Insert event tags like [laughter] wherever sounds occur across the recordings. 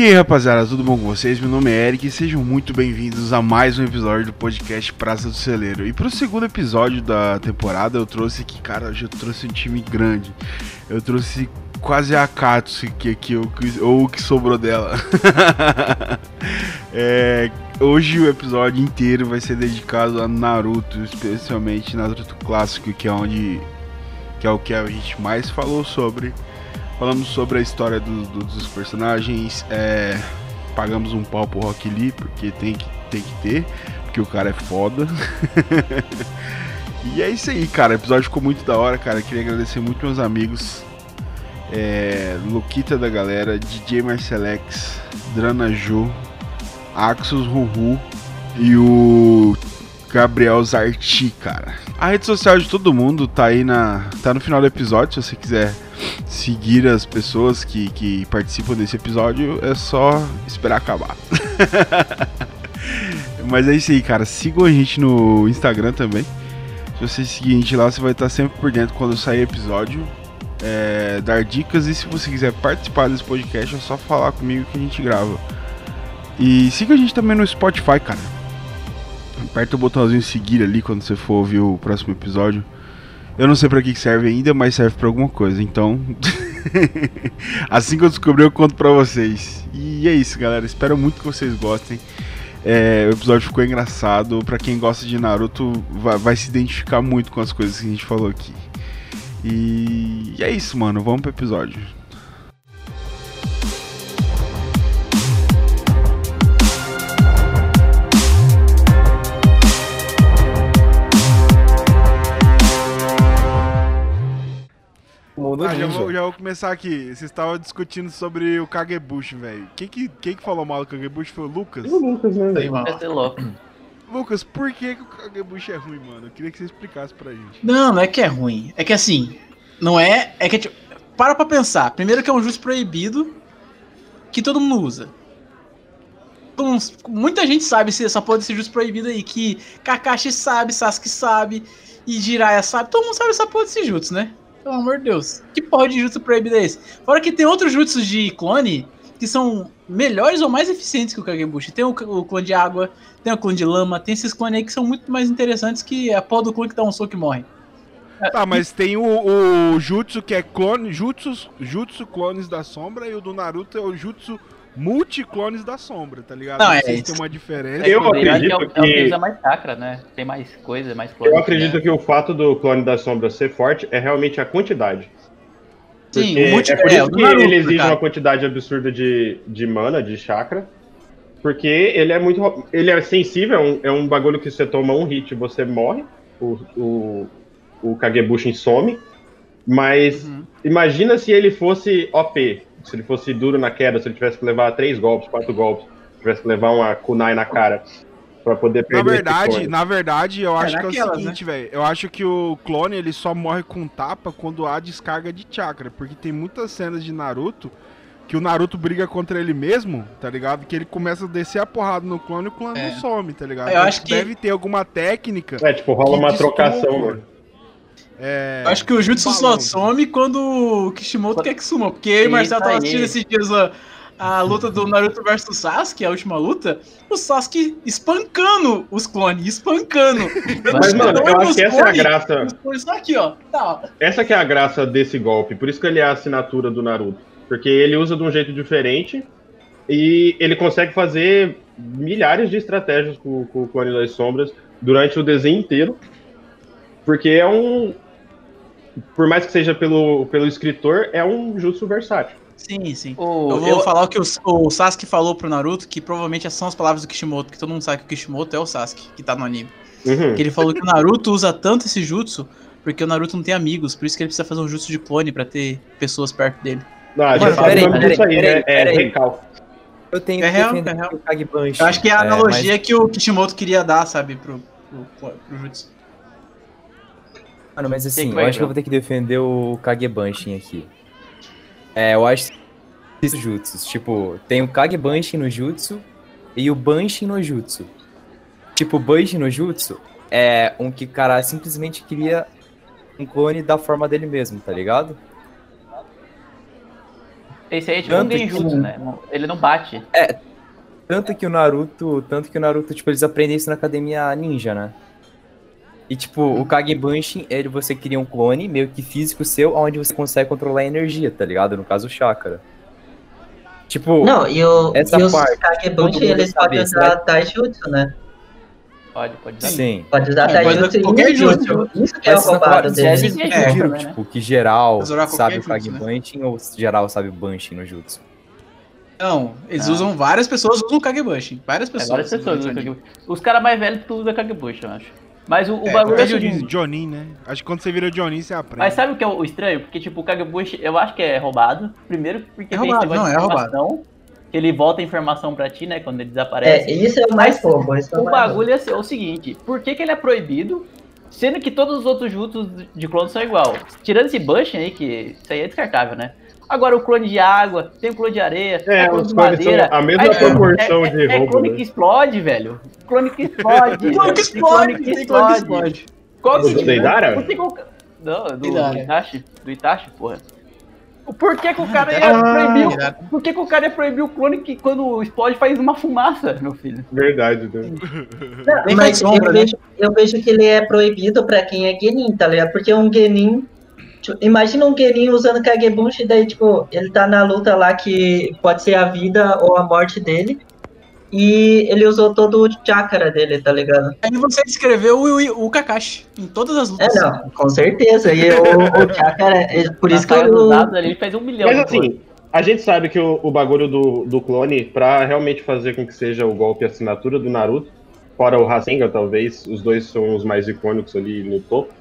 E aí rapaziada, tudo bom com vocês? Meu nome é Eric e sejam muito bem-vindos a mais um episódio do podcast Praça do Celeiro. E pro segundo episódio da temporada eu trouxe aqui, cara, hoje eu trouxe um time grande. Eu trouxe quase a Katsu que aqui, ou o que sobrou dela. [laughs] é, hoje o episódio inteiro vai ser dedicado a Naruto, especialmente Naruto clássico, que é onde que é o que a gente mais falou sobre. Falamos sobre a história do, do, dos personagens, é, pagamos um pau pro Rock Lee, porque tem que, tem que ter, porque o cara é foda. [laughs] e é isso aí, cara. O episódio ficou muito da hora, cara. Queria agradecer muito meus amigos. É, Luquita da galera, DJ Marcelex, Drana Ju, Axos Ruhu e o Gabriel Zarti, cara. A rede social de todo mundo tá aí na. tá no final do episódio, se você quiser seguir as pessoas que, que participam desse episódio, é só esperar acabar. [laughs] Mas é isso aí, cara. Sigam a gente no Instagram também. Se você seguir a gente lá, você vai estar sempre por dentro quando sair episódio. É, dar dicas e se você quiser participar desse podcast é só falar comigo que a gente grava. E siga a gente também no Spotify, cara. Aperta o botãozinho seguir ali quando você for ouvir o próximo episódio. Eu não sei para que serve ainda, mas serve para alguma coisa. Então, [laughs] assim que eu descobrir, eu conto para vocês. E é isso, galera. Espero muito que vocês gostem. É, o episódio ficou engraçado. Para quem gosta de Naruto, vai, vai, se identificar muito com as coisas que a gente falou aqui. E é isso, mano. Vamos pro episódio. Mundo ah, já vou, já vou começar aqui. Vocês estavam discutindo sobre o Kagebushi, velho. Quem que, quem que falou mal do Kagebushi foi o Lucas? O Lucas, né? Lucas, por que, que o Kagebushi é ruim, mano? Eu queria que você explicasse pra gente. Não, não é que é ruim. É que assim, não é. É que tipo, para pra pensar. Primeiro que é um jutsu proibido que todo mundo usa. Muita gente sabe se essa porra desse jutsu proibido aí. Que Kakashi sabe, Sasuke sabe, e Jiraiya sabe. Todo mundo sabe essa porra desse jutsu, né? Pelo amor de Deus. Que porra de jutsu proibido é esse? Fora que tem outros jutsus de clone que são melhores ou mais eficientes que o Kagebushi. Tem o, o clone de água, tem o clone de lama, tem esses clones aí que são muito mais interessantes que a porra do clone que dá um soco e morre. Tá, mas tem o, o Jutsu que é clone, Jutsu, Jutsu Clones da Sombra e o do Naruto é o Jutsu multiclones da sombra, tá ligado? Não, é isso. tem uma diferença. Eu acredito que... É o que usa mais chakra, né? Tem mais coisa, mais clones. Eu acredito né? que o fato do clone da sombra ser forte é realmente a quantidade. Sim, o multi... é por isso que Naruto, ele exige cara. uma quantidade absurda de, de mana, de chakra. Porque ele é muito. Ele é sensível, é um, é um bagulho que você toma um hit você morre. O, o, o Kagebushin some. Mas uhum. imagina se ele fosse OP se ele fosse duro na queda, se ele tivesse que levar três golpes, quatro golpes, tivesse que levar uma kunai na cara para poder perder. Na verdade, na verdade, eu é acho que é o seguinte, né? velho. Eu acho que o clone ele só morre com tapa quando há descarga de chakra, porque tem muitas cenas de Naruto que o Naruto briga contra ele mesmo, tá ligado? Que ele começa a descer a porrada no clone e o clone é. não some, tá ligado? Eu acho que deve ter alguma técnica. É, tipo, rola uma trocação, mano. É... Acho que o Jutsu só some quando o Kishimoto quer que suma. Porque eu e o Marcelo tava assistindo esses dias a, a luta do Naruto versus Sasuke, a última luta. O Sasuke espancando os clones, espancando. Mas, mano, eu acho que essa clones, é a graça. Só aqui, ó. Tá, ó. Essa que é a graça desse golpe. Por isso que ele é a assinatura do Naruto. Porque ele usa de um jeito diferente e ele consegue fazer milhares de estratégias com, com o Clone das Sombras durante o desenho inteiro. Porque é um, por mais que seja pelo, pelo escritor, é um jutsu versátil. Sim, sim. eu vou eu... falar o que o, o, Sasuke falou pro Naruto, que provavelmente são as palavras do Kishimoto, que todo mundo sabe que o Kishimoto é o Sasuke, que tá no anime. Uhum. Que ele falou que o Naruto usa tanto esse jutsu porque o Naruto não tem amigos, por isso que ele precisa fazer um jutsu de clone para ter pessoas perto dele. Não, a gente fala disso aí, né? É recal. Eu tenho é real, é real. Eu acho que é a analogia é, mas... que o Kishimoto queria dar, sabe, pro, pro, pro jutsu. Mano, mas assim, eu acho que eu vou ter que defender o Kagebanshin aqui. É, eu acho que jutsus. Tipo, tem o Kagebanshin no jutsu e o Banshin no jutsu. Tipo, o Banshin no jutsu é um que o cara simplesmente cria um clone da forma dele mesmo, tá ligado? Esse aí é tipo tanto um genjutsu, que... né? Ele não bate. É. Tanto que o Naruto. Tanto que o Naruto, tipo, eles aprendem isso na academia ninja, né? E tipo, o Kagebunshin, ele você cria um clone meio que físico seu, onde você consegue controlar a energia, tá ligado? No caso, o chakra. Tipo, não, e, o, essa e os Kagebunshin, eles podem usar Taijutsu, né? Pode, pode usar. Sim. Pode usar Taijutsu e qualquer jutsu. Isso que é o roubado deles. É, é, é, tipo, que geral sabe o Kagebunshin né? ou geral sabe o Bunshin no jutsu? Não, eles ah. usam, várias pessoas usam o Kagebunshin. Várias pessoas. É, várias pessoas usam Kagebunshin. Os caras mais velhos tudo usam Kagebunshin, eu acho. Mas o, o é, bagulho é Jonin, Jonin, né? Acho que quando você vira Jonin, você aprende. Mas sabe o que é o estranho? Porque, tipo, o Kagebushi, eu acho que é roubado. Primeiro porque é tem roubado, não, é roubado. Que ele volta a informação pra ti, né? Quando ele desaparece. É, isso é o mais roubo. É o bagulho é o seguinte: por que, que ele é proibido? Sendo que todos os outros juntos de clones são igual. Tirando esse Bush aí, que isso aí é descartável, né? Agora o clone de água, tem o clone de areia, é, clone de madeira. a mesma aí, proporção é, de é, roubo. É clone né? que explode, velho. Clone que explode. clone que explode. Clone que explode. Qual que é? Do Deidara? Não, do, do Itachi. Do Itachi, porra. Por que, que o cara ia ah, proibir? É. Por que, que o cara ia proibir o clone que quando explode faz uma fumaça, meu filho? Verdade, né? Não, mas sombra, eu, né? vejo, eu vejo que ele é proibido pra quem é Genin, tá ligado? Porque um Genin Tipo, imagina um Genin usando Kagebunshin, daí, tipo, ele tá na luta lá que pode ser a vida ou a morte dele. E ele usou todo o chakra dele, tá ligado? Aí você escreveu o, o Kakashi em todas as lutas. É, não, com certeza. E o, o chakra, é, por isso que eu... Dados, ele fez um milhão. Mas assim, a gente sabe que o, o bagulho do, do clone, pra realmente fazer com que seja o golpe assinatura do Naruto, fora o Rasengan, talvez, os dois são os mais icônicos ali no topo,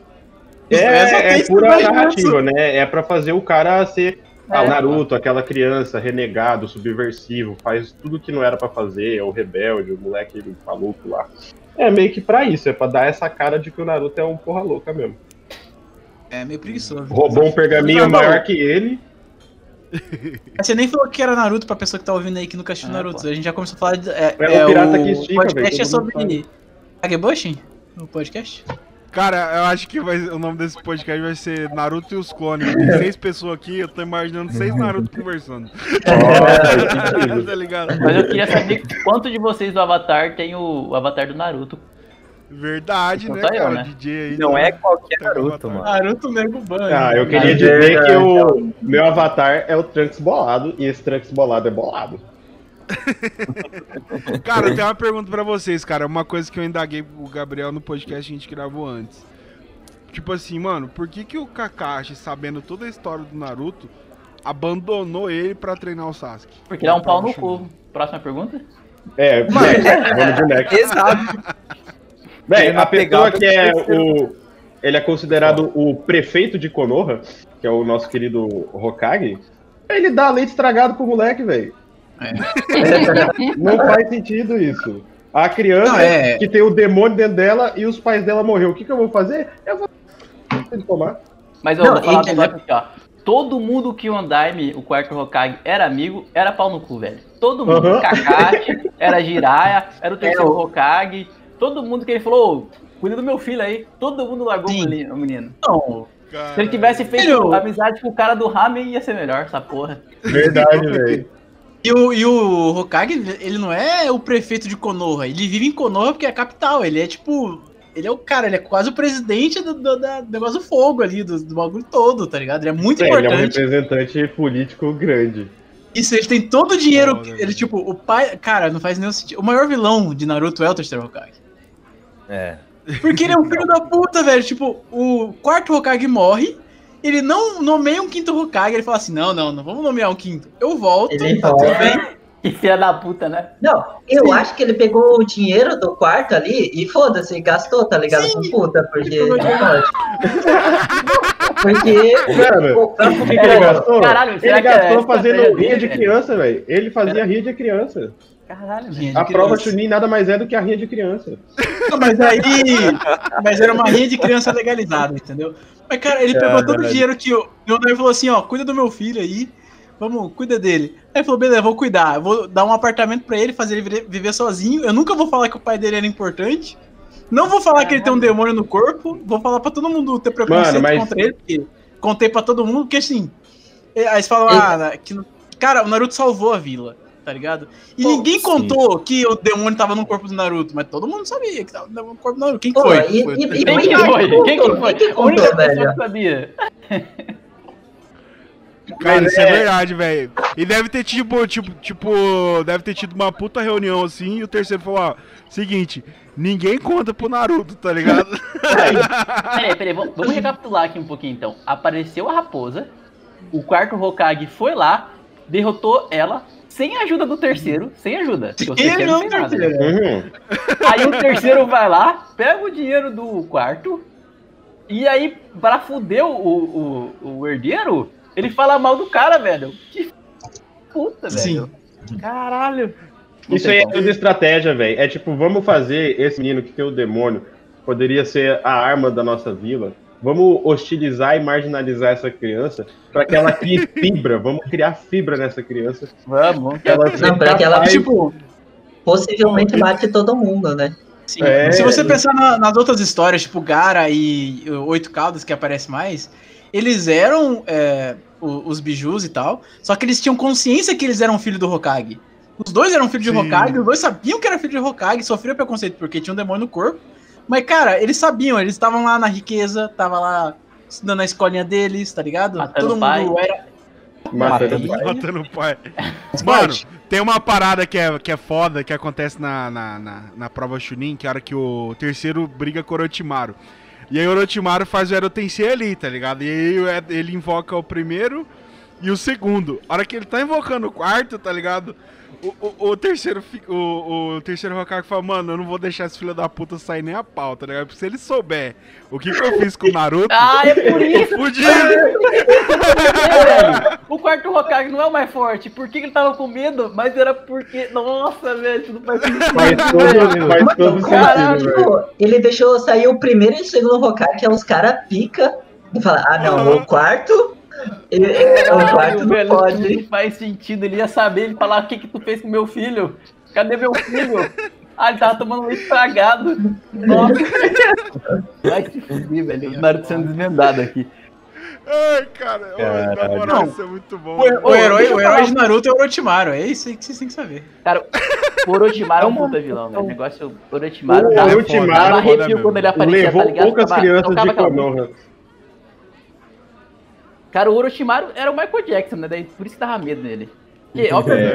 é, é pura narrativa, né? É para fazer o cara ser ah, o é. Naruto, aquela criança renegado, subversivo, faz tudo que não era para fazer, é o rebelde, o moleque maluco lá. É meio que pra isso, é pra dar essa cara de que o Naruto é um porra louca mesmo. É meio preguiçoso. Roubou um pergaminho maior que ele. [laughs] Você nem falou que era Naruto pra pessoa que tá ouvindo aí que nunca assistiu ah, Naruto. Pô. A gente já começou a falar de. É, é, é o pirata que estica, O podcast é sobre. Kagebushin? O podcast? Cara, eu acho que vai, o nome desse podcast vai ser Naruto e os clones. Tem [laughs] seis pessoas aqui, eu tô imaginando seis Naruto conversando. É, [laughs] tá ligado? Mas eu queria saber quanto de vocês do Avatar tem o, o Avatar do Naruto. Verdade, né, cara? né? DJ aí. Não é qualquer Naruto, mano. Naruto Nego Ban. Ah, eu queria dizer que o meu avatar é o Trunks bolado e esse Trunks bolado é bolado. [laughs] cara, eu tenho uma pergunta para vocês, cara. Uma coisa que eu indaguei pro Gabriel no podcast que a gente gravou antes. Tipo assim, mano, por que, que o Kakashi, sabendo toda a história do Naruto, abandonou ele para treinar o Sasuke? Porque dá um pau no cu. Próxima pergunta? É, [laughs] mas, [laughs] vamos de next. Exato. Bem, a pessoa que é o. Ele é considerado o prefeito de Konoha, que é o nosso querido Hokage. Ele dá leite estragado pro moleque, velho. É. Não faz sentido isso. A criança não, é... que tem o demônio dentro dela e os pais dela morreram. O que, que eu vou fazer? Eu vou tomar. Mas eu não, vou falar ele... aqui, ó. Todo mundo que o Andaime, o quarto Hokage, era amigo, era pau no cu, velho. Todo mundo. Uhum. Kakashi, era Jiraiya, era o [laughs] terceiro é, Hokage. Todo mundo que ele falou, cuida do meu filho aí. Todo mundo largou o menino. Não. Se ele tivesse feito amizade com o cara do Ramen, ia ser melhor, essa porra. Verdade, velho. E o, e o Hokage, ele não é o prefeito de Konoha. Ele vive em Konoha porque é a capital. Ele é tipo. Ele é o cara, ele é quase o presidente do, do, do negócio do fogo ali, do, do, bagulho todo, tá ligado? Ele é muito é, importante. Ele é um representante político grande. Isso, ele tem todo o dinheiro. ele, tipo, o pai. Cara, não faz nenhum sentido. O maior vilão de Naruto é o terceiro Hokage. É. Porque ele é um filho da puta, velho. Tipo, o quarto Hokage morre ele não nomeia um quinto Hokage, ele fala assim, não, não, não vamos nomear um quinto. Eu volto, ele tá tudo bem. [laughs] Que filha da puta, né? Não, eu Sim. acho que ele pegou o dinheiro do quarto ali e foda-se, gastou, tá ligado? Sim. Com puta, porque não pode. [laughs] porque. Mano, sabe por que, que ele gastou? Caralho, ele gastou é fazendo rinha de criança, velho. Ele fazia rinha de criança. Caralho, A prova Chunin nada mais é do que a rinha de criança. Não, mas aí. Mas era uma rinha de criança legalizada, entendeu? Mas, cara, ele é, pegou todo o dinheiro que o Leonardo falou assim, ó, cuida do meu filho aí. Vamos, cuida dele. Aí ele falou, beleza, vou cuidar. vou dar um apartamento pra ele, fazer ele viver sozinho. Eu nunca vou falar que o pai dele era importante. Não vou falar que ele tem um demônio no corpo. Vou falar pra todo mundo ter preconceito Mano, mas... contra ele. Porque contei pra todo mundo, porque assim. Aí eles falam, ah, que, Cara, o Naruto salvou a vila, tá ligado? E Pô, ninguém sim. contou que o demônio tava no corpo do Naruto, mas todo mundo sabia que tava no corpo do Naruto. Quem Pô, foi? E, foi? E, e, quem, que foi? Quem que foi? Quem que contou, a única pessoa que sabia. [laughs] Cara, isso é, é verdade, velho. E deve ter tipo, tipo, tipo, deve ter tido uma puta reunião assim e o terceiro falou, ó, seguinte, ninguém conta pro Naruto, tá ligado? peraí, [laughs] peraí, vamos recapitular aqui um pouquinho então. Apareceu a raposa, o quarto Hokage foi lá, derrotou ela, sem a ajuda do terceiro, sem ajuda. O terceiro não nada. Uhum. Aí o terceiro vai lá, pega o dinheiro do quarto, e aí, pra fuder o, o, o herdeiro, ele fala mal do cara, velho. Que puta, velho. Sim. Caralho. Isso aí é tudo estratégia, velho. É tipo, vamos fazer esse menino que tem o demônio, poderia ser a arma da nossa vila. Vamos hostilizar e marginalizar essa criança para que ela crie [laughs] fibra. Vamos criar fibra nessa criança. Vamos. Ela Não, para que ela, tipo, possivelmente mate todo mundo, né? Sim. É... Se você pensar na, nas outras histórias, tipo Gara e Oito Caldas, que aparece mais, eles eram é, os bijus e tal, só que eles tinham consciência que eles eram filho do Hokage. Os dois eram filhos de Hokage, os dois sabiam que era filho de Hokage, sofriam preconceito porque tinha um demônio no corpo. Mas, cara, eles sabiam, eles estavam lá na riqueza, tava lá estudando na escolinha deles, tá ligado? Matando Todo mundo pai. era. Matando, matando o pai. Mano, tem uma parada que é, que é foda que acontece na, na, na, na prova Chunin, que é a hora que o terceiro briga com o Orochimaru. E aí o Orochimaru faz o Erotensei ali, tá ligado? E aí ele invoca o primeiro e o segundo. A hora que ele tá invocando o quarto, tá ligado? O, o, o, terceiro, o, o terceiro Hokage fala, mano, eu não vou deixar esse filho da puta sair nem a pau, tá ligado? Porque se ele souber o que, que eu fiz com o Naruto. [laughs] ah, é por [laughs] isso! Fudido! [laughs] o quarto Hokage não é o mais forte. Por que, ele tava com medo? Mas era porque. Nossa, velho, tudo faz sentido. Faz todo, sentido. Tipo, ele deixou sair o primeiro e o segundo Hokage, que é os caras pica. E fala, ah não, o quarto ele, é o quarto velho, pode. Faz sentido, ele ia saber, ele falar o que que tu fez com meu filho? Cadê meu filho? Ah, ele tava tomando um estragado. Nossa. Vai se fuder, velho. O Naruto sendo desvendado aqui. Ai, cara, na moral, isso é muito bom. O, o herói, o herói de Naruto é o Orochimaru, é isso aí que vocês têm que saber. Cara, o Orochimaru é um puta vilão, velho. O negócio, o Orochimaru, o Orochimaru dava arrepio quando ele aparecia, levou tá ligado? poucas crianças de Konoha. Cara, o Orochimaru era o Michael Jackson, né? Daí, por isso que dava medo nele. Porque, obviamente,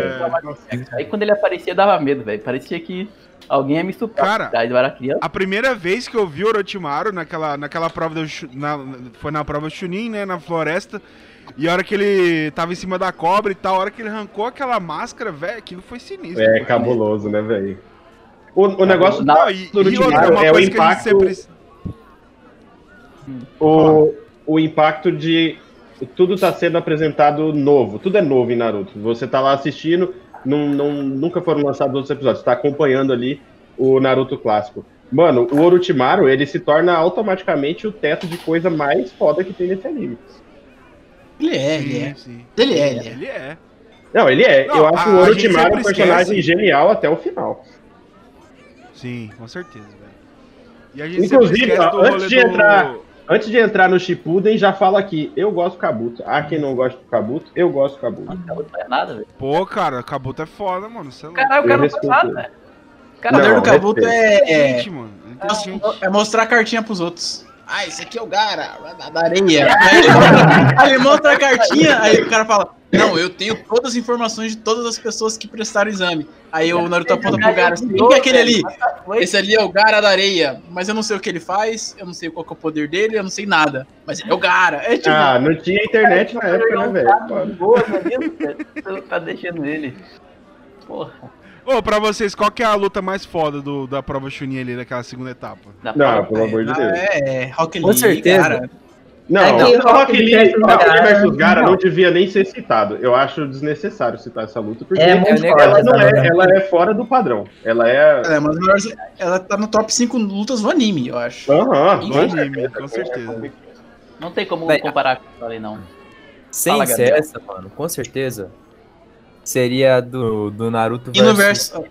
é... aí quando ele aparecia, dava medo, velho. Parecia que alguém ia me estuprar. Cara, eu era criança. a primeira vez que eu vi o Orochimaru naquela, naquela prova, do, na, foi na prova Chunin, né? Na floresta. E a hora que ele tava em cima da cobra e tal, a hora que ele arrancou aquela máscara, velho, aquilo foi sinistro. É, cabuloso, né, velho? O, o negócio não, e, do Orochimaru é o impacto... Sempre... O, o impacto de tudo tá sendo apresentado novo. Tudo é novo em Naruto. Você tá lá assistindo, não, não, nunca foram lançados outros episódios. Você tá acompanhando ali o Naruto clássico. Mano, o Orochimaru, ele se torna automaticamente o teto de coisa mais foda que tem nesse anime. Ele é, ele é. Sim. Ele é, ele é. Ele é. Não, ele é. Não, Eu acho o Orochimaru um personagem esquece. genial até o final. Sim, com certeza, velho. Inclusive, antes de entrar... Do Antes de entrar no Shippuden, já fala aqui, eu gosto do Kabuto. Ah, quem não gosta do Kabuto, eu gosto do Kabuto. Ah, Kabuto não é nada, velho. Pô, cara, Kabuto é foda, mano. Você é Caralho, o cara não faz nada, velho. Cara, o poder do Kabuto é... É, é mostrar a cartinha pros outros. Ah, esse aqui é o Gara, da areia. [laughs] Aí ele mostra a cartinha, aí o cara fala, não, eu tenho todas as informações de todas as pessoas que prestaram o exame. Aí o Naruto aponta pro Gara. Assim, Quem que é aquele ali? Esse ali é o Gara da areia. Mas eu não sei o que ele faz, eu não sei qual é o poder dele, eu não sei nada. Mas ele é o Gara. É, tipo, ah, não tinha internet na época, né, velho? Boa, [laughs] Você tá deixando ele. Porra. Ô, pra vocês, qual que é a luta mais foda do, da prova Chunin ali, daquela segunda etapa? Não, pelo amor de Deus. É, é Rock Lee, Com certeza. Cara. Não, é que o Rock Lee, versus Gara não. não devia nem ser citado. Eu acho desnecessário citar essa luta, porque é ela, não é, ela é fora do padrão. Ela é. É, mas ela tá no top 5 lutas do anime, eu acho. Aham, do anime, com certeza. Não tem como comparar com ali, não. Sem ser essa, mano, com certeza. Seria do, do Naruto versus... E no verso...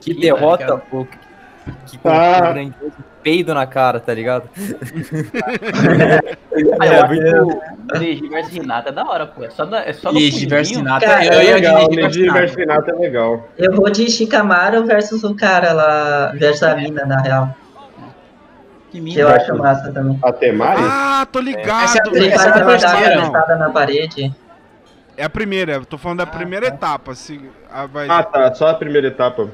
Que derrota o... Que, ah, peido na cara, tá ligado? ah, eu acho que o Neji vs Renata é da hora, pô. É só, da, é só Neji vs Renata cara, é, é legal. Neji vs Renata é legal. Eu vou de Shikamaru versus o cara lá, versus a mina, na real. Que mina. Que eu acho massa também. A Temari? Ah, tô ligado. Essa, é essa é a terceira. na parede. É a primeira, tô falando da ah, primeira tá. etapa. Se, a, vai... Ah, tá, só a primeira etapa.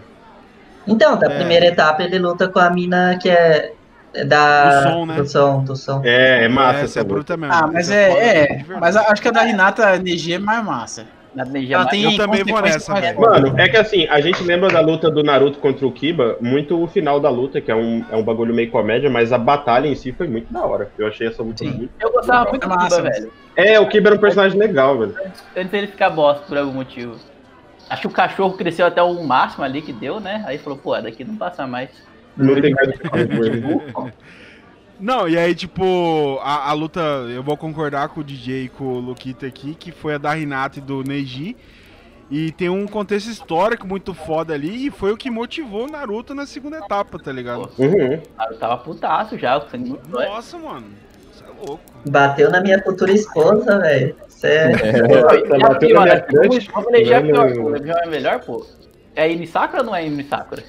Então, da é. primeira etapa ele luta com a mina que é da do som, né? Do som, do som. É, é massa é, essa é bruta mesmo. Ah, mas é, é, é mas acho que a da Renata Neji é mais massa. Ela tem eu também vou nessa, velho. Mano, é que assim, a gente lembra da luta do Naruto contra o Kiba, muito o final da luta, que é um, é um bagulho meio comédia, mas a batalha em si foi muito da hora. Eu achei essa luta Sim. muito Eu gostava legal. muito do Kiba, velho. É, o Kiba era um personagem legal, velho. Antes dele ficar bosta por algum motivo. Acho que o cachorro cresceu até o máximo ali que deu, né? Aí falou, pô, daqui não passa mais. Não tem mais o que fazer. Não, e aí, tipo, a, a, luta, eu vou concordar com o DJ e com o Luquita aqui, que foi a da Renata e do Neji. E tem um contexto histórico muito foda ali, e foi o que motivou o Naruto na segunda etapa, tá ligado? Uhum. Eu tava putaço já, Nossa, mano, você é louco. Bateu na minha futura esposa, velho. Sério. É, [laughs] bateu na minha crush. é melhor, pô. É a Inisakura ou não é Inisakura?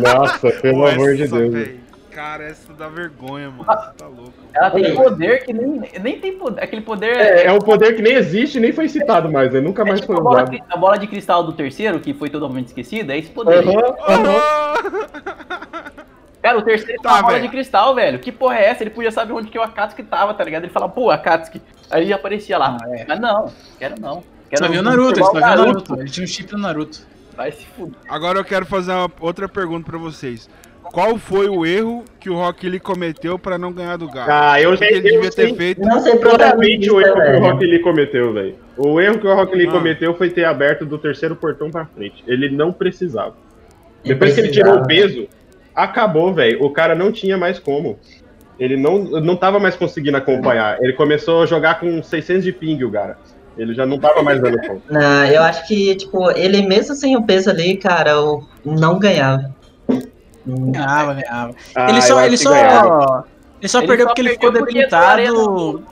Nossa, pelo amor de Deus. Cara, essa dá vergonha, mano. Você tá louco. Ela tem poder que nem, nem tem poder. Aquele poder. É, é um poder que nem existe nem foi citado mais, né? Nunca é mais tipo foi usado. A bola, a bola de cristal do terceiro, que foi totalmente esquecida, é esse poder. Uhum, uhum. [laughs] Cara, o terceiro tá, uma bola de cristal, velho. Que porra é essa? Ele podia saber onde que o Akatsuki tava, tá ligado? Ele fala, pô, Akatsuki. Aí ele aparecia lá. Ah, é. Mas não, quero não. Quero só viu o Naruto, só viu o Naruto. Ele tinha um chip do Naruto. Vai se fuder. Agora eu quero fazer uma outra pergunta pra vocês. Qual foi o erro que o Rock Lee cometeu pra não ganhar do Galo? Ah, eu sei. Ele devia ter feito. Não sei claramente o erro que o Rock Lee cometeu, velho. O erro que o Rock Lee ah. cometeu foi ter aberto do terceiro portão pra frente. Ele não precisava. Depois que ele tirou o peso, acabou, velho. O cara não tinha mais como. Ele não, não tava mais conseguindo acompanhar. Ele começou a jogar com 600 de ping, o cara. Ele já não tava mais dando conta. [laughs] Não, eu acho que, tipo, ele mesmo sem o peso ali, cara, não ganhava. Ganhava, ganhava. Ah, ele só, ele só, ele só ele perdeu só porque ele ficou debilitado.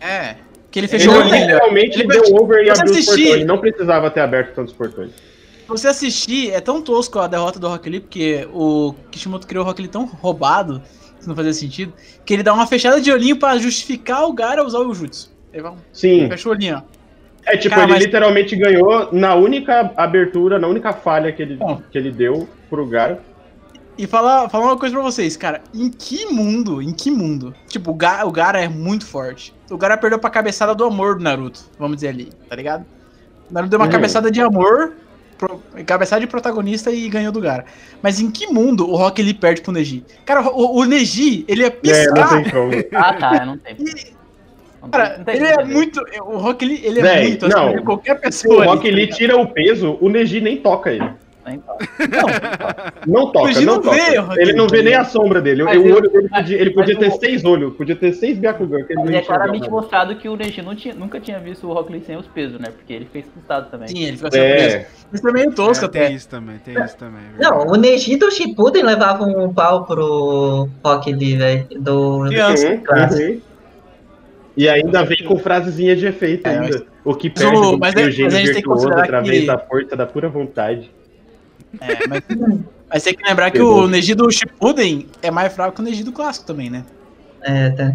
É. Que ele fechou ele o olhinho. Realmente ele deu over e abriu assistir... os portões. Ele não precisava ter aberto tantos portões. Se você assistir, é tão tosco a derrota do Rock Lee, porque o Kishimoto criou o Rock Lee tão roubado, que não fazia sentido, que ele dá uma fechada de olhinho pra justificar o Gara usar o Jutsu. Ele vai, Sim. Fecha o olhinho, ó. É, tipo, Cara, ele mas... literalmente ganhou na única abertura, na única falha que ele, Bom, que ele deu pro Gara. E falar, falar uma coisa pra vocês, cara. Em que mundo, em que mundo? Tipo, o Gara, o Gara é muito forte. O Gara perdeu pra cabeçada do amor do Naruto, vamos dizer ali, tá ligado? O Naruto deu uma uhum. cabeçada de amor, pro, cabeçada de protagonista e ganhou do Gara. Mas em que mundo o Rock ele perde pro Neji? Cara, o, o Neji, ele é piscar. É, não tem como. [laughs] ah, tá, não tem. E, Cara, ele é muito. O Rock Lee, ele é Véi, muito não, assim, qualquer pessoa. O Rock Lee tira o peso, o Neji nem toca ele. Não, não toca, não, não toca. Vê, ele não vê nem a sombra dele. o olho dele podia, ele podia ter o... seis olhos, podia ter seis Byakugan. Que ele é claramente mostrado que o Neji tinha, nunca tinha visto o Rock Lee sem os pesos, né? Porque ele fez testado também. Sim, ele ficou é. peso. Isso é meio tosco é, até. Tem isso também, tem isso também. Não, o Neji do Shippuden levava um pau pro Rock Lee, velho. Do. Criança. Uhum, e ainda vem com frasezinha de efeito é, ainda. Mas... O que perde o, mas, o gênio virtuoso através que... da força da pura vontade. É, mas, mas tem que lembrar que o Neji do Shippuden é mais fraco que o Neji do clássico também, né? É, tá.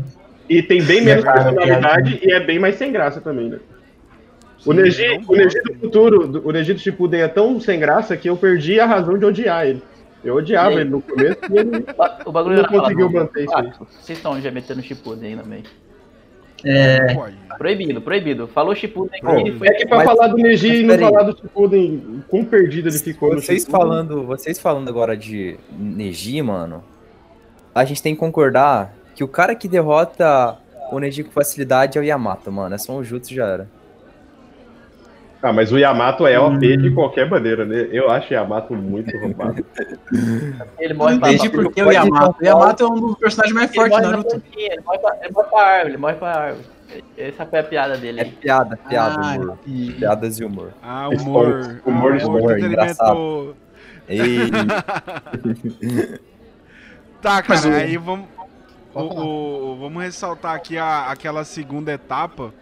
E tem bem menos é personalidade é, e é bem mais sem graça também, né? Sim, o Neji, o Neji do futuro, o Neji do Shippuden é tão sem graça que eu perdi a razão de odiar ele. Eu odiava ele no começo e ele [laughs] o bagulho não conseguiu manter isso aí. Vocês estão já metendo Shippuden também. É... Proibido, proibido. Falou Shippuden aqui. Foi... É que pra mas, falar do Neji e não falar do Shippuden, quão perdido ele ficou vocês falando Vocês falando agora de Neji, mano, a gente tem que concordar que o cara que derrota o Neji com facilidade é o Yamato, mano. É só um jutsu já era. Ah, mas o Yamato é OP hum. de qualquer maneira, né? Eu acho o Yamato muito roubado. [laughs] ele morre pra entendi porque o Yamato. O Yamato é um dos personagens mais fortes do Naruto. Ele morre, pra, ele morre pra árvore, ele morre pra árvore. Essa foi a piada dele. É piada, piada, ah, humor. E... Piadas e humor. Ah, humor. Humor, humor, humor, humor engraçado. Ei. [laughs] Tá, cara, o... aí vamos. O, o, vamos ressaltar aqui a, aquela segunda etapa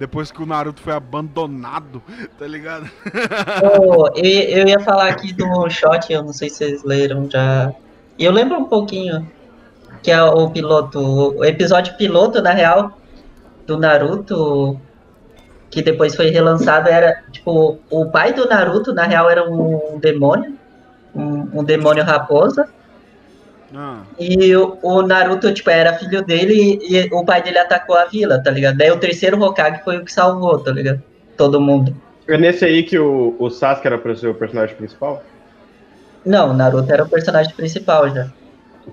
depois que o Naruto foi abandonado, tá ligado? Oh, eu, eu, ia falar aqui do shot, eu não sei se vocês leram já. Eu lembro um pouquinho que é o piloto, o episódio piloto, na real, do Naruto, que depois foi relançado, era, tipo, o pai do Naruto, na real, era um demônio, um, um demônio raposa, ah. E o, o, Naruto, tipo, era filho dele e, e, o pai dele atacou a vila, tá ligado? Daí o terceiro Hokage foi o que salvou, tá ligado? Todo mundo. É nesse aí que o, o Sasuke era pra ser o personagem principal? Não, o Naruto era o personagem principal já.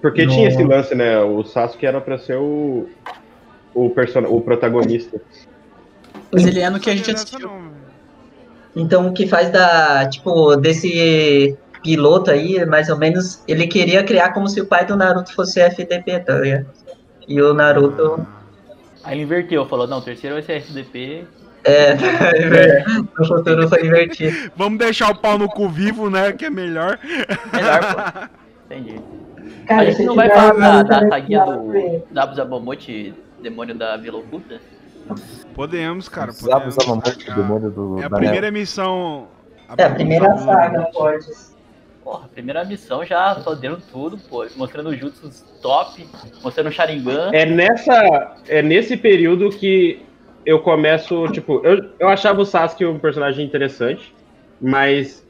Porque no... tinha esse lance, né? O Sasuke era pra ser o, o, person... o protagonista. Mas ele é no que a gente assistiu. Então o que faz da, tipo, desse piloto aí, mais ou menos, ele queria criar como se o pai do Naruto fosse FDP, tá ligado? E o Naruto. Aí ele inverteu, falou, não, o terceiro vai ser FDP. [laughs] É, o futuro foi invertido. Vamos deixar o pau no cu vivo, né? Que é melhor. Melhor, pô. [laughs] Entendi. Cara, a gente não vai falar da, da saguinha do Zabu Zabamote, demônio da Vila Oculta? Podemos, cara. Zabu Zabamote, demônio do. É a primeira missão. A é a primeira saga, pode. Porra, primeira missão já fodendo tudo, pô. Mostrando jutsus top, mostrando Sharingan. É nessa. É nesse período que eu começo, tipo, eu, eu achava o Sasuke um personagem interessante, mas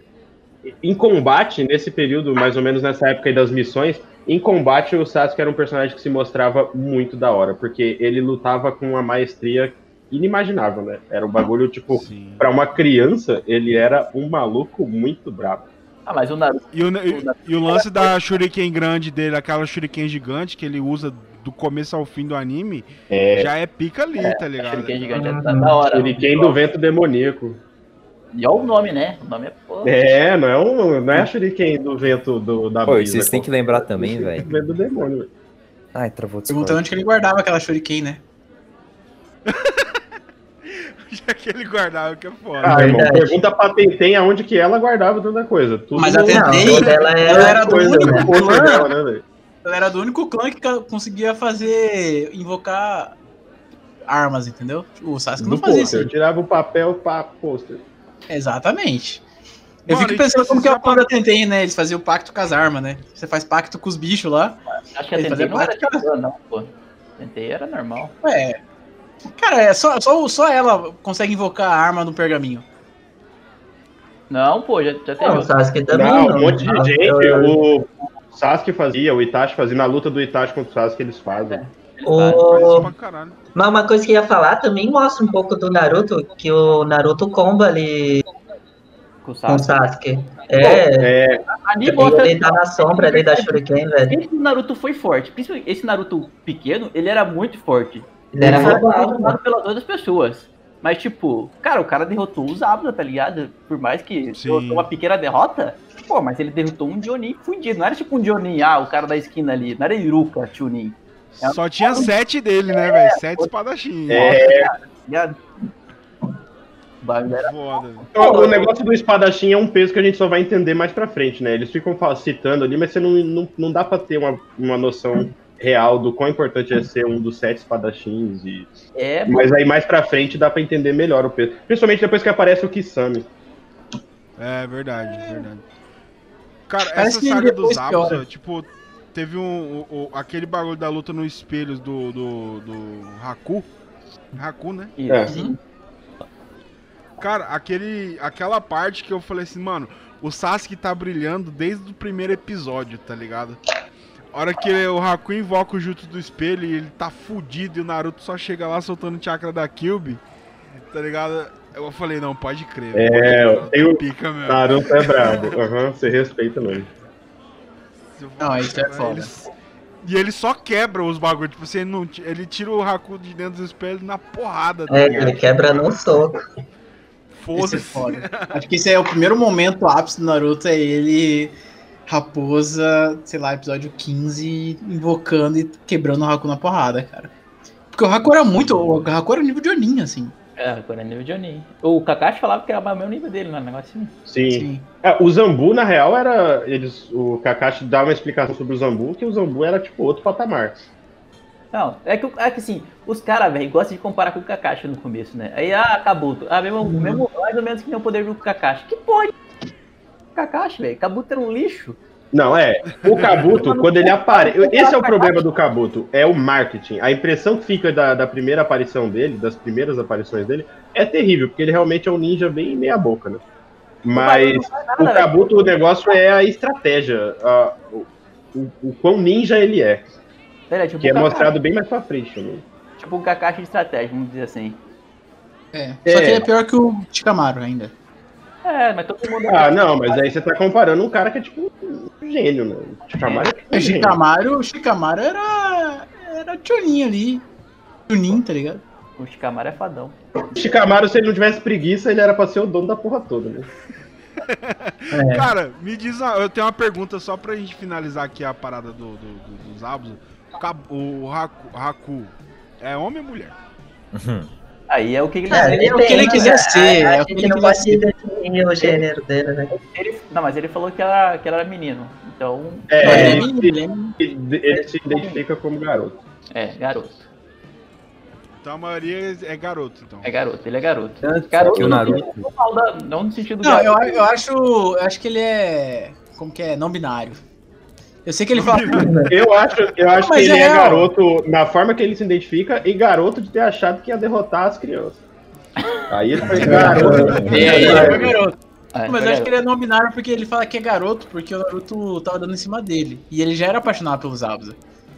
em combate, nesse período, mais ou menos nessa época das missões, em combate o Sasuke era um personagem que se mostrava muito da hora, porque ele lutava com uma maestria inimaginável, né? Era um bagulho, tipo, para uma criança, ele era um maluco muito brabo. Ah, mas o Naruto. E o, e, e o lance da Shuriken grande dele, aquela Shuriken gigante que ele usa do começo ao fim do anime, é... já é pica ali, é, tá ligado? Shuriken gigante é da hora. Shuriken do vento demoníaco. E olha o nome, né? O nome é porra. É, não é, um, não é a Shuriken do vento do, da Pô, brisa, vocês têm que lembrar também, velho. do demônio, velho. Ai, travou Perguntando onde que ele guardava aquela Shuriken, né? [laughs] [laughs] Já que ele guardava, que é foda. Ah, irmão, pergunta pra Tentem aonde que ela guardava tanta coisa. Tudo Mas a Tentem, ela, ela era do único né? clã. Dela, né, ela era do único clã que conseguia fazer. invocar armas, entendeu? O Sasuke não fazia isso. Eu tirava o papel pra pôster. Exatamente. Eu Mano, fico pensando como que é o plano da Tentem, né? Eles faziam o pacto com as armas, né? Você faz pacto com os bichos lá. Acho que a Tentem não era tipo, não, pô. Tentem era normal. É, Cara, é só, só, só ela consegue invocar a arma no pergaminho. Não, pô, já, já tem. Não, o Sasuke também. Não, um monte de gente. O Sasuke fazia, o Itachi fazia. Na luta do Itachi contra o Sasuke, eles fazem. O... Mas uma coisa que eu ia falar também mostra um pouco do Naruto, que o Naruto comba ali com o Sasuke. É, é. Ali ele tá na sombra ali da Shuriken, velho. Esse Naruto foi forte. Principalmente esse Naruto pequeno, ele era muito forte. Ele era roubado né? pelas outras pessoas. Mas, tipo, cara, o cara derrotou os Zabda, tá ligado? Por mais que derrotou uma pequena derrota, pô, mas ele derrotou um Jonin fundido. Não era tipo um Jonin, ah, o cara da esquina ali. Não era Iruka, Chunin. Só tinha sete dele, né, velho? Sete espadachins. É, cara, Foda. Então, o negócio do espadachim é um peso que a gente só vai entender mais pra frente, né? Eles ficam citando ali, mas você não, não, não dá pra ter uma, uma noção real do quão importante é ser um dos sete espadachins. E... É, Mas aí mais pra frente dá pra entender melhor o peso. Principalmente depois que aparece o Kisame. É verdade, verdade. Cara, Parece essa saga dos Abusa, tipo, teve um, um, aquele bagulho da luta no espelhos do, do, do Haku. Haku, né? É. Cara, aquele, aquela parte que eu falei assim, mano, o Sasuke tá brilhando desde o primeiro episódio, tá ligado? A hora que o Haku invoca o Jutsu do espelho e ele tá fudido e o Naruto só chega lá soltando o chakra da Kyubi, tá ligado? Eu falei, não, pode crer. É, pode, tem o pica mesmo. Naruto é brabo. Aham, uhum, você respeita mesmo. Não, isso é foda. E ele só quebra os bagulhos. Tipo assim, ele, não, ele tira o Haku de dentro do espelho na porrada. Tá é, ele quebra no soco. Foda-se. É [laughs] Acho que esse é o primeiro momento ápice do Naruto, é ele Raposa, sei lá, episódio 15, invocando e quebrando o Haku na porrada, cara. Porque o Haku era muito. O Haku era nível de Onin, assim. É, agora é nível de Oni. O Kakashi falava que era o mesmo nível dele, não é um negócio assim? Sim. Sim. É, o Zambu, na real, era. Eles, o Kakashi dá uma explicação sobre o Zambu, que o Zambu era tipo outro patamar. Não, é que, é que assim, os caras, velho, gostam de comparar com o Kakashi no começo, né? Aí, ah, Kabuto. Ah, mesmo, uhum. mesmo mais ou menos que nem o poder do Kakashi. Que porra Kakashi, velho? Kabuto era um lixo. Não, é. O Kabuto, [laughs] quando ele aparece. Esse é o problema do Kabuto, é o marketing. A impressão que fica da, da primeira aparição dele, das primeiras aparições dele, é terrível, porque ele realmente é um ninja bem meia-boca, né? Mas o Kabuto, o negócio é a estratégia. A, o, o, o quão ninja ele é. Pera, tipo que é mostrado bem mais pra frente também. Tipo um Kakashi de estratégia, vamos dizer assim. É. é. Só que ele é pior que o Chikamaru ainda. É, mas todo mundo. Ah, não, mas aí você tá comparando um cara que é tipo um gênio, né? Shikamaru é, tipo um Shikamaru, o Shikamaru era. Era Chunin ali. Chunin, tá ligado? O Shikamaru é fadão. O Shikamaru, se ele não tivesse preguiça, ele era pra ser o dono da porra toda, né? [laughs] É. Cara, me diz, eu tenho uma pergunta só pra gente finalizar aqui a parada do, do, do dos Abos. O Haku, Haku é homem ou mulher? Uhum. Aí é o que ele, é, é o que ele quiser ser. A, a, é o que ele não pode definir o gênero dele, né? Ele, não, mas ele falou que ela, que era menino. Então. É, ele, ele, ele, ele se identifica como garoto. É, garoto. Então a maioria é garoto, então. É garoto, ele é garoto. Garoto, o Naruto. Não no sentido Não, eu, eu acho. Eu acho que ele é. Como que é? Não binário. Eu sei que ele fala. eu acho, eu acho que ele é, é garoto na forma que ele se identifica e garoto de ter achado que ia derrotar as crianças. Aí ele foi garoto. É, ele foi garoto. É, mas eu acho que ele é não binário porque ele fala que é garoto porque o Naruto tava dando em cima dele. E ele já era apaixonado pelos Abusa.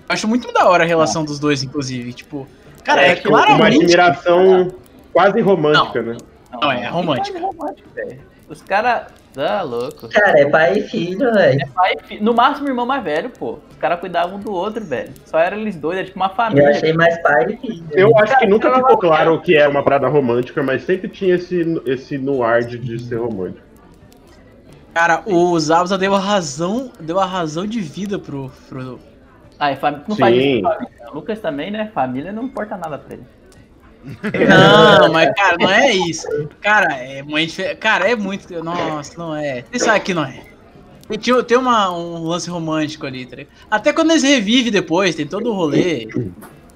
Acho muito da hora a relação dos dois, inclusive. Tipo, cara, é, é claramente. Uma admiração quase romântica, não. né? Não, não é romântica. É romântica, Os caras Tá louco. Cara, é pai e filho, velho. É pai e filho. No máximo, irmão mais velho, pô. Os caras cuidavam um do outro, velho. Só eram eles dois, era tipo uma família. Eu achei mais pai e filho. Eu acho que nunca ficou claro que era uma parada romântica, mas sempre tinha esse, esse noir de, de ser romântico. Cara, o Zabuza deu a razão, deu a razão de vida pro. pro... Ah, e fam... não Sim. faz isso família. O Lucas também, né? Família não importa nada pra ele. Não, mas cara, não é isso. Cara, é muito Cara, é muito. Nossa, não é. Você sabe que não é. Tem, tem uma, um lance romântico ali, tá Até quando eles revivem depois, tem todo o rolê.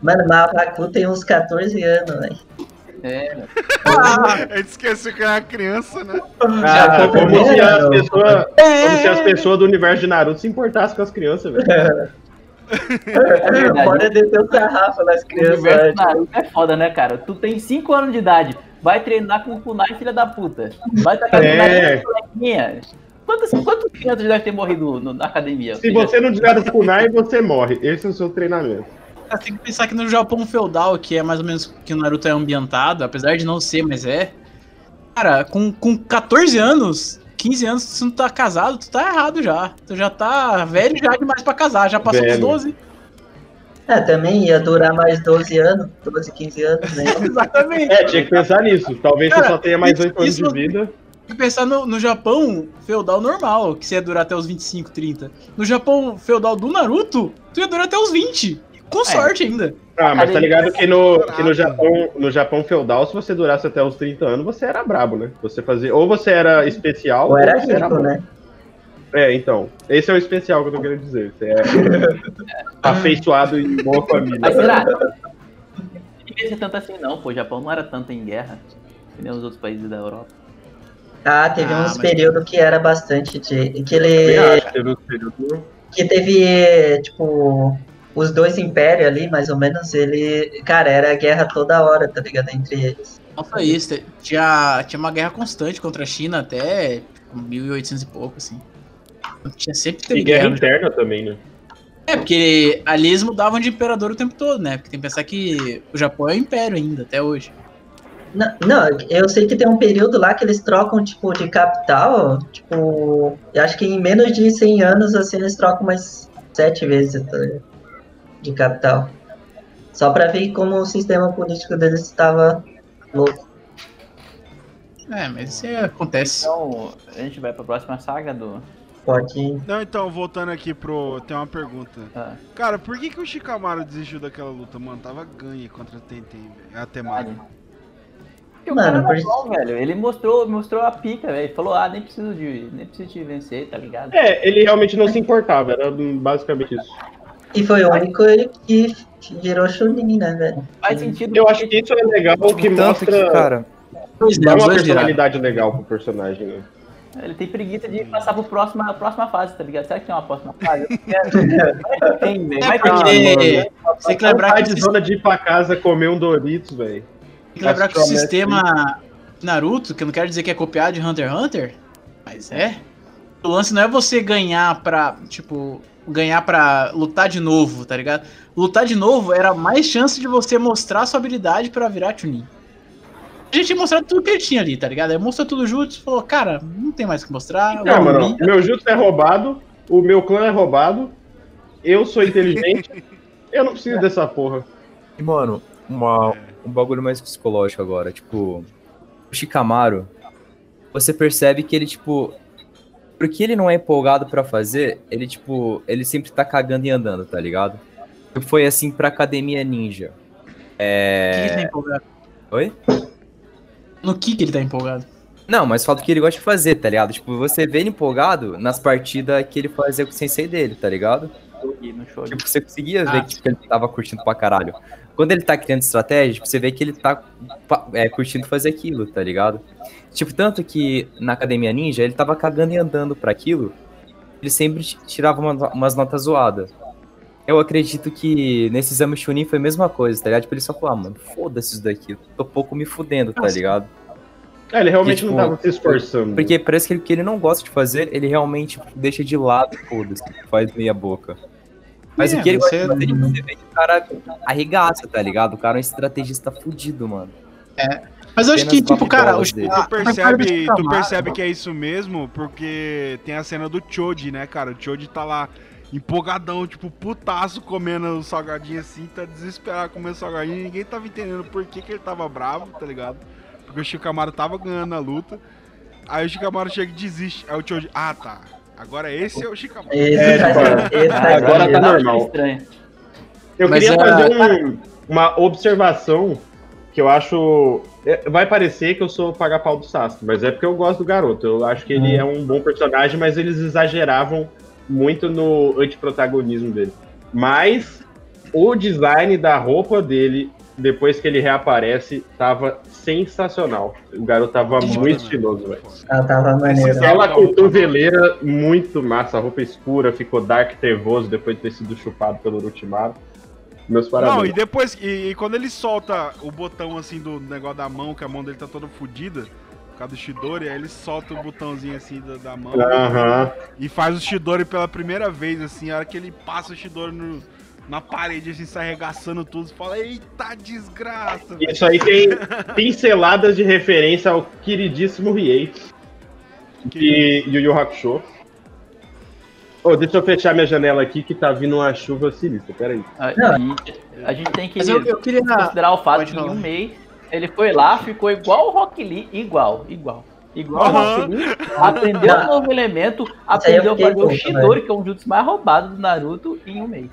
Mano, mas o Haku tem uns 14 anos, velho. É. Ah, a gente esqueceu que era criança, né? Ah, como, se as pessoas, é. como se as pessoas do universo de Naruto se importassem com as crianças, velho. É [laughs] Bora descer o sarrafo nas crianças. é foda, né, cara? Tu tem 5 anos de idade, vai treinar com o Kunai, filha da puta. Vai tacar é. Kunai Quantas, quantas crianças devem ter morrido no, na academia? Se você não tiver o Kunai, você morre. Esse é o seu treinamento. Tem que pensar que no Japão feudal, que é mais ou menos que o Naruto é ambientado, apesar de não ser, mas é. Cara, com, com 14 anos, 15 anos, se não tá casado, tu tá errado já. Tu já tá velho já demais pra casar, já passou velho. dos 12. É, também ia durar mais 12 anos, 12, 15 anos, né? [laughs] Exatamente. É, tinha que pensar nisso. Talvez Cara, você só tenha mais 8 anos de vida. Tem que pensar no, no Japão feudal normal, que você ia durar até os 25, 30. No Japão feudal do Naruto, tu ia durar até os 20. Com é. sorte ainda. Ah, mas tá ligado que no, que no Japão, no Japão feudal, se você durasse até os 30 anos, você era brabo, né? Você fazia, ou você era especial, ou, era rico, era né? É, então. Esse é o especial que eu tô querendo dizer. Você é [laughs] afeiçoado em boa família. Mas será? Não devia ser tanto assim, não, pô. O Japão não era tanto em guerra, que nem os outros países da Europa. Ah, teve ah, uns mas... períodos que era bastante de. Que ele. Acho, teve uns períodos. Que teve, tipo os dois impérios ali, mais ou menos, ele. Cara, era guerra toda hora, tá ligado? Entre eles. Não foi isso. Tinha, tinha uma guerra constante contra a China até tipo, 1800 e pouco, assim. Tinha sempre teve e guerra. guerra interna também, né? É, porque ali eles mudavam de imperador o tempo todo, né? Porque tem que pensar que o Japão é o império ainda, até hoje. Não, não, eu sei que tem um período lá que eles trocam, tipo, de capital, tipo, eu acho que em menos de 100 anos, assim, eles trocam mais sete vezes, tá ligado? De capital. Só para ver como o sistema político deles estava louco. É, mas isso acontece. Então, a gente vai pra próxima saga do. Pode. Não, então, voltando aqui pro. Tem uma pergunta. Ah. Cara, por que, que o Shikamaru desistiu daquela luta, mano? Tava ganha contra a Tenten, a Temari. Porque o Mano, cara bom, velho. Ele mostrou, mostrou a pica, velho. Ele falou, ah, nem preciso de. Nem preciso de vencer, tá ligado? É, ele realmente não se importava, era basicamente isso. E foi o único que virou Chunin, né, velho? Faz sentido. Eu acho que isso é legal, tipo, que mostra. Que, cara, dá uma personalidade legal pro personagem, né? Ele tem preguiça de passar pro próxima, próxima fase, tá ligado? Será que tem uma próxima fase? tem, velho. É porque você tem que lembrar que. de zona de ir pra casa comer um Doritos, velho. Tem que lembrar que o sistema Naruto, que eu não quero dizer que é copiado de Hunter x Hunter, mas é. O lance não é você ganhar pra, tipo, ganhar pra lutar de novo, tá ligado? Lutar de novo era mais chance de você mostrar sua habilidade para virar Chunin a gente tinha mostrado tudo que ele tinha ali, tá ligado? Aí mostrou tudo junto e falou, cara, não tem mais o que mostrar. Não, mano, meu jutsu é roubado, o meu clã é roubado, eu sou inteligente, [laughs] eu não preciso dessa porra. E, mano, uma, um bagulho mais psicológico agora, tipo, o Shikamaru, você percebe que ele, tipo, porque ele não é empolgado para fazer, ele, tipo, ele sempre tá cagando e andando, tá ligado? Foi assim pra Academia Ninja. É... Que que tá empolgado? Oi? No que que ele tá empolgado? Não, mas fala do que ele gosta de fazer, tá ligado? Tipo, você vê ele empolgado nas partidas que ele fazia com o sensei dele, tá ligado? Tipo, você conseguia ver ah. que tipo, ele tava curtindo pra caralho. Quando ele tá criando estratégia, tipo, você vê que ele tá é, curtindo fazer aquilo, tá ligado? Tipo, tanto que na Academia Ninja, ele tava cagando e andando para aquilo, ele sempre tirava uma, umas notas zoadas. Eu acredito que nesse exame Chunin foi a mesma coisa, tá ligado? Tipo, ele só falou, ah, mano, foda-se isso daqui, tô pouco me fudendo, tá ligado? É, ele realmente tipo, não tava se esforçando. Porque parece que ele, que ele não gosta de fazer, ele realmente deixa de lado, foda-se, faz meia boca. Mas é, o que ele gosta de fazer, você vê que o cara arregaça, tá ligado? O cara é um estrategista fudido, mano. É. Mas eu acho que, tipo, cara, os... tu, percebe, tu percebe que é isso mesmo, porque tem a cena do Choji, né, cara? O Choji tá lá empolgadão, tipo, putaço comendo o salgadinho assim, tá desesperado comendo salgadinho. E ninguém tava entendendo por que, que ele tava bravo, tá ligado? Porque o Shikamaru tava ganhando a luta. Aí o Shikamaru chega e desiste. Aí o Choji, ah tá. Agora esse é o Shikamaru. Esse, é, tipo, esse tá agora tá normal. Eu Mas, queria fazer um, uma observação que eu acho. É, vai parecer que eu sou pagar pau do Sasuke, mas é porque eu gosto do garoto. Eu acho que ele hum. é um bom personagem, mas eles exageravam muito no antiprotagonismo dele. Mas o design da roupa dele, depois que ele reaparece, tava sensacional. O garoto tava muito estiloso, velho. Ela tava maneira. Ela cotoveleira muito massa, a roupa escura, ficou dark trevoso depois de ter sido chupado pelo Orochimaru. Meus parabéns. Não, e depois, e, e, quando ele solta o botão assim do negócio da mão, que a mão dele tá toda fodida, por causa do Shidori, aí ele solta o botãozinho assim da, da mão uhum. e faz o Shidori pela primeira vez, assim, a hora que ele passa o Shidori no, na parede, assim, se arregaçando tudo, você fala, eita desgraça! Isso aí tem pinceladas de referência ao queridíssimo Riei e Yu Yu Hakusho. Oh, deixa eu fechar minha janela aqui que tá vindo uma chuva sinistra, peraí. A, a gente tem que eu, eu queria... considerar o fato que em um mês ele foi lá, ficou igual o Rock Lee, igual, igual. Igual uhum. o Rock Lee, aprendeu um novo elemento, aprendeu a fazer o Shidori, que é um jutsu mais roubado do Naruto, em um mês.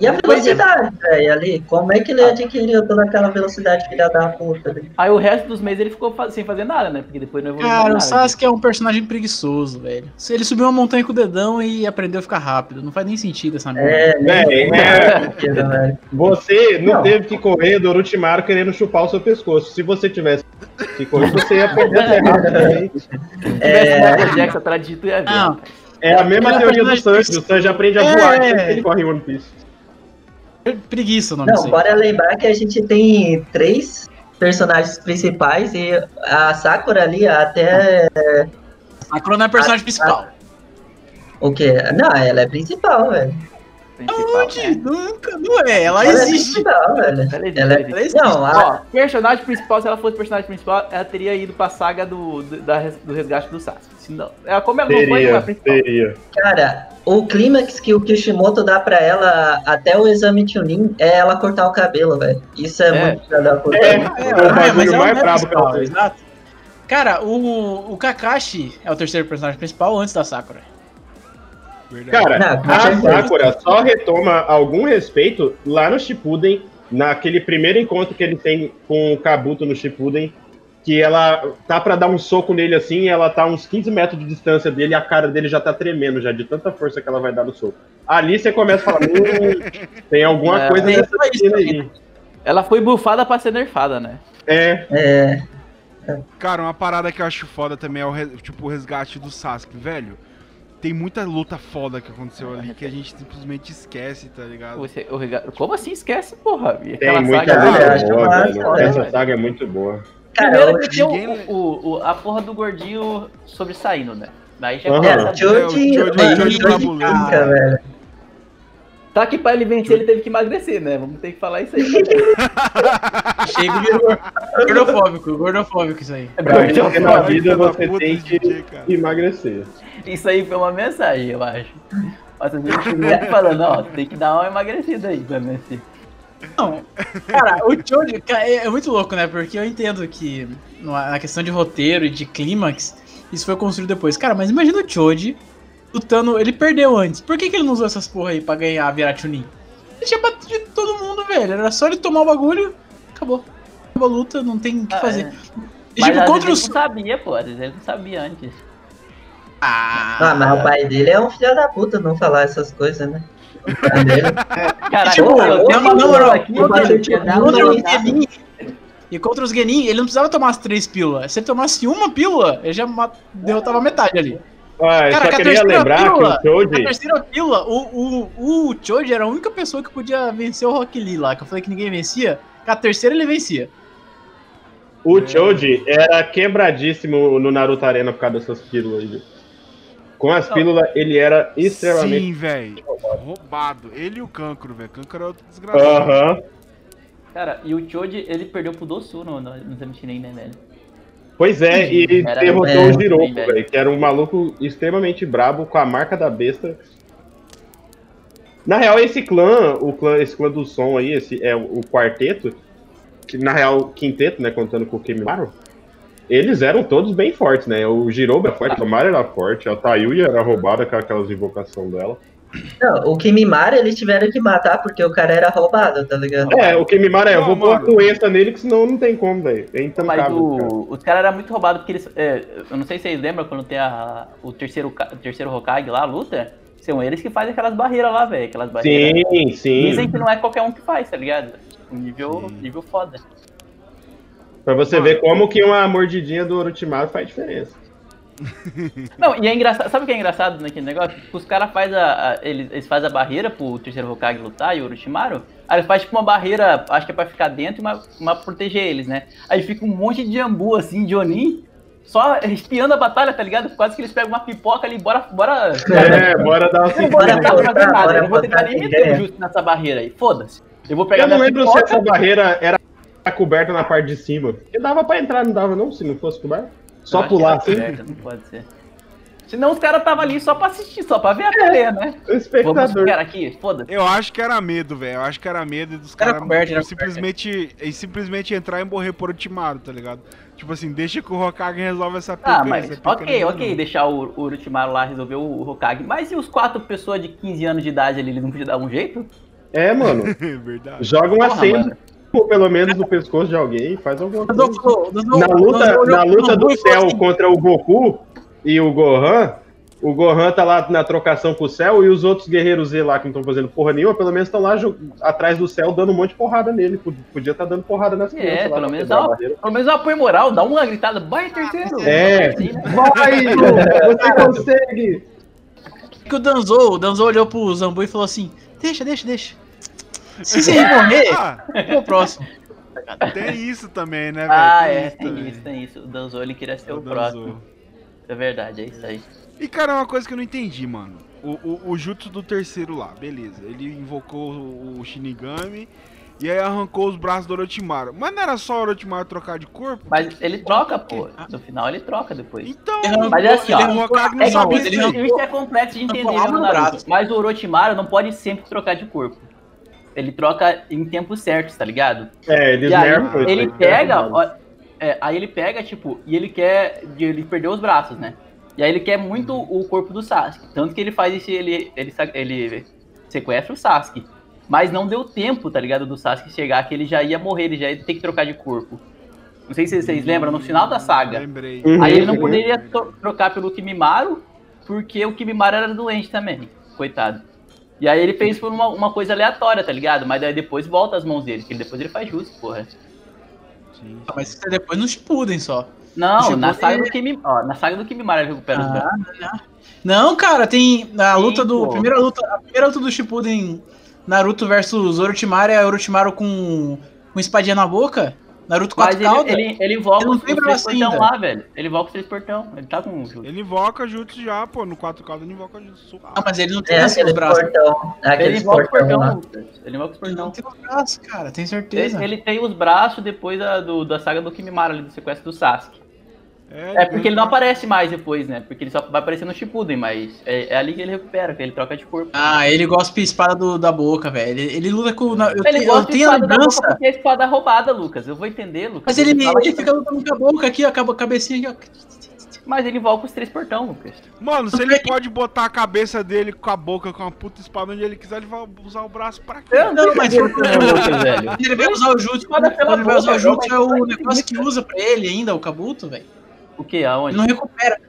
E a velocidade, velho, ali? Como é que ele adquiriu toda aquela velocidade filha da puta? Ali? Aí o resto dos meses ele ficou sem fazer nada, né? Porque depois não evoluiu Cara, nada. o Sasuke é um personagem preguiçoso, velho. Ele subiu uma montanha com o dedão e aprendeu a ficar rápido. Não faz nem sentido essa merda. É, é, é. Você não, não, teve que correr do Orochimaru querendo chupar o seu pescoço. Se você tivesse que correr, você ia perder a rápido também. [laughs] É, Jackson atrás de tu ia ver. É a mesma teoria do Sanji. O Sanji aprende a voar é... ele corre em One Piece. Preguiça o nome Não, bora lembrar que a gente tem três personagens principais e a Sakura ali até. Sakura não é personagem a, principal. A... O quê? Não, ela é principal, velho. Onde? É. Nunca, não é. Ela, ela é existe. É principal, velho. Ela, existe. ela, ela existe. Não, a... Ó, personagem principal, se ela fosse personagem principal, ela teria ido pra saga do, do, da, do resgate do Sasuke. Senão, ela, como ela teria, não foi, não é principal. Teria. Cara, o clímax que o Kishimoto dá pra ela até o exame Chunin é ela cortar o cabelo, velho. Isso é, é. muito da. É, é, é, é, mas ela mais brabo que ela Exato. Cara, o, o Kakashi é o terceiro personagem principal antes da Sakura. Cara, não, a Sakura só retoma algum respeito lá no Shippuden, naquele primeiro encontro que ele tem com o Kabuto no Shippuden, que ela tá para dar um soco nele assim, ela tá uns 15 metros de distância dele e a cara dele já tá tremendo já, de tanta força que ela vai dar no soco. Ali você começa a falar, hum, [laughs] tem alguma é, coisa nessa aí. Ela foi bufada pra ser nerfada, né? É. É. Cara, uma parada que eu acho foda também é o, tipo, o resgate do Sasuke, velho. Tem muita luta foda que aconteceu ali que a gente simplesmente esquece, tá ligado? Você, o, como assim esquece, porra? Tem muita luta boa, velho. Essa saga é muito boa. Primeiro que tem o, o, o, a porra do gordinho sobressaindo, né? Daí já uhum. começa... É, Joji, velho. Tá que pra ele vencer, ele teve que emagrecer, né? Vamos ter que falar isso aí. [laughs] Chega de gordofóbico, gordofóbico isso aí. Porque na vida você tem que emagrecer. Isso aí foi uma mensagem, eu acho. Mas a falando, ó, tem que dar uma emagrecida aí pra vencer. Não, cara, o Choji é, é muito louco, né? Porque eu entendo que na questão de roteiro e de clímax, isso foi construído depois. Cara, mas imagina o Choji lutando. Ele perdeu antes. Por que, que ele não usou essas porra aí pra ganhar, virar Chunin? Ele tinha batido todo mundo, velho. Era só ele tomar o bagulho, acabou. Acabou a luta, não tem o que ah, fazer. É. Mas tipo, contra os... ele não sabia, pô. Ele não sabia antes. Ah, ah, mas o pai dele é um filho da puta não falar essas coisas, né? Caralho, tipo, eu tenho uma moral aqui, contra os Genin, e contra os Genin, ele não precisava tomar as três pílulas. Se ele tomasse uma pílula, ele já derrotava metade ali. Ah, Cara, só queria lembrar pílula, que o Choji... A terceira pílula, o, o, o Choji era a única pessoa que podia vencer o Rock Lee lá, que eu falei que ninguém vencia. Com a terceira ele vencia. O Choji era quebradíssimo no Naruto Arena por causa dessas pílulas aí. Com as pílulas, ele era extremamente. Sim, velho. Roubado. Ele e o Cancro, velho. Cancro era outro desgraçado. Aham. Uhum. Cara, e o Choji, ele perdeu pro Dosu no, no, no Zamchinen, né, velho? Pois é, e era derrotou é, o Jiroku, velho, que era um maluco extremamente brabo com a marca da besta. Na real, esse clã, o clã, esse clã do som aí, esse é o quarteto, que na real, quinteto, né, contando com o Kimimaru, eles eram todos bem fortes, né? O Jiroba era forte, o Mara era forte, a Tayuya era roubada com aquelas invocações dela. Não, o Kimimara eles tiveram que matar porque o cara era roubado, tá ligado? É, o Kimimara é, eu vou pôr a doença nele que senão não tem como, velho. É intancável. Mas o, os caras eram muito roubados porque eles. É, eu não sei se vocês lembram quando tem a, o, terceiro, o terceiro Hokage lá, a luta. São eles que fazem aquelas barreiras lá, velho. Aquelas barreiras. Sim, sim. Dizem que não é qualquer um que faz, tá ligado? Nível, nível foda. Pra você ver como que uma mordidinha do Orochimaru faz diferença. [laughs] Não, e é engraçado. Sabe o que é engraçado naquele negócio? Os caras fazem a, a, eles, eles fazem a barreira pro terceiro Hokage lutar e o Orochimaru. Aí eles fazem tipo uma barreira, acho que é pra ficar dentro e uma, uma pra proteger eles, né? Aí fica um monte de jambu assim, de Oni, só espiando a batalha, tá ligado? Quase que eles pegam uma pipoca ali, bora. bora é, bora dar uma Bora, bora, bora, nada. Eu não vou tentar nem meter o justo nessa barreira aí. Foda-se. Eu vou pegar Eu não lembro pipoca, se essa barreira era Tá coberta na parte de cima. Porque dava pra entrar, não dava não, se não fosse coberto? Só pular assim? Coberta, não pode ser. Senão os caras estavam ali só pra assistir, só pra ver a é, né? O espectador. Vamos aqui, foda-se. Eu acho que era medo, velho. Eu acho que era medo dos caras cara simplesmente, e simplesmente entrar e morrer por ultimato, tá ligado? Tipo assim, deixa que o Hokage resolve essa pica. Ah, mas ok, ok, não. deixar o, o lá resolver o Hokage. Mas e os quatro pessoas de 15 anos de idade ali, eles não podiam dar um jeito? É, mano. [laughs] Verdade. Joga uma pelo menos no pescoço de alguém, faz alguma coisa. Na luta, na luta do céu contra o Goku e o Gohan, o Gohan tá lá na trocação com o céu e os outros guerreiros Z lá que não estão fazendo porra nenhuma, pelo menos estão lá atrás do céu dando um monte de porrada nele. Podia estar tá dando porrada nas crianças. É, pelo menos, dá, pelo menos dá apoio moral, dá uma gritada, vai terceiro. É, assim, né? vai, [laughs] você consegue. Que o Danzou, o Danzou olhou pro Zambu e falou assim: Deixa, deixa, deixa. Se você morrer, é o próximo. Tem isso também, né, velho? Ah, tem é, isso tem também. isso, tem isso. O Danzo ele queria ser o, o próximo. É verdade, é isso aí. E cara, é uma coisa que eu não entendi, mano. O, o, o jutsu do terceiro lá, beleza. Ele invocou o Shinigami e aí arrancou os braços do Orochimaru. Mas não era só o Orochimaru trocar de corpo? Mas ele troca, pô. No final ele troca depois. Então, mas é assim, ó. É, isso, isso é complexo de entender, no Naruto. Mas o Orochimaru não pode sempre trocar de corpo ele troca em tempo certo, tá ligado? É, eles nerfam Ele, ele pega, ó, é, aí ele pega, tipo, e ele quer, ele perdeu os braços, né? E aí ele quer muito o corpo do Sasuke, tanto que ele faz isso, ele, ele, ele sequestra o Sasuke. Mas não deu tempo, tá ligado, do Sasuke chegar, que ele já ia morrer, ele já ia ter que trocar de corpo. Não sei se vocês lembram, no final da saga. Lembrei. Aí ele não poderia trocar pelo Kimimaro, porque o Kimimaro era doente também. Coitado. E aí ele fez por uma, uma coisa aleatória, tá ligado? Mas depois volta as mãos dele, que depois ele faz justo, porra. Sim. Mas isso é depois no Shippuden só. Não, na saga, do Kimi, ó, na saga do Kimimaro ele recupera ah, os braços. Não, cara, tem a luta do. Primeira luta, a primeira luta do Shippuden Naruto versus Orochimaru é Orochimaru com, com espadinha na boca. Naruto 4 Mas ele, ele, ele invoca os três portão lá, velho. Ele invoca os três portão. Ele tá com jutsu. Ele invoca jutsu já, pô. No 4 cauda ele invoca jutsu. Ah, mas ele não tem é, assim os braços. Portão. ele invoca o portão, Ele invoca os portão. Ele não tem os braços, cara. Tem certeza. Ele, ele tem os braços depois da, do, da saga do Kimimaro ali, do sequestro do Sasuke. É, é, porque ele não aparece mais depois, né? Porque ele só vai aparecer no Shippuden, mas é, é, ali que ele recupera, que ele troca de corpo. Ah, ele gosta de espada do, da boca, velho. Ele, ele luta com. Eu, ele gosta de espada da boca porque é espada roubada, Lucas. Eu vou entender, Lucas. Mas ele, ele, ele fica lutando com a boca aqui, ó, com a cabecinha aqui, ó. Mas ele invoca os três portão, Lucas. Mano, se ele pode botar a cabeça dele com a boca, com a puta espada onde ele quiser, ele vai usar o braço pra quê? Eu não, mas ele, [laughs] ele vai usar o jutsu. Quando ele vai usar o jutsu, é o negócio que usa pra ele ainda, o Kabuto, velho. O que? Aonde? Não recupera.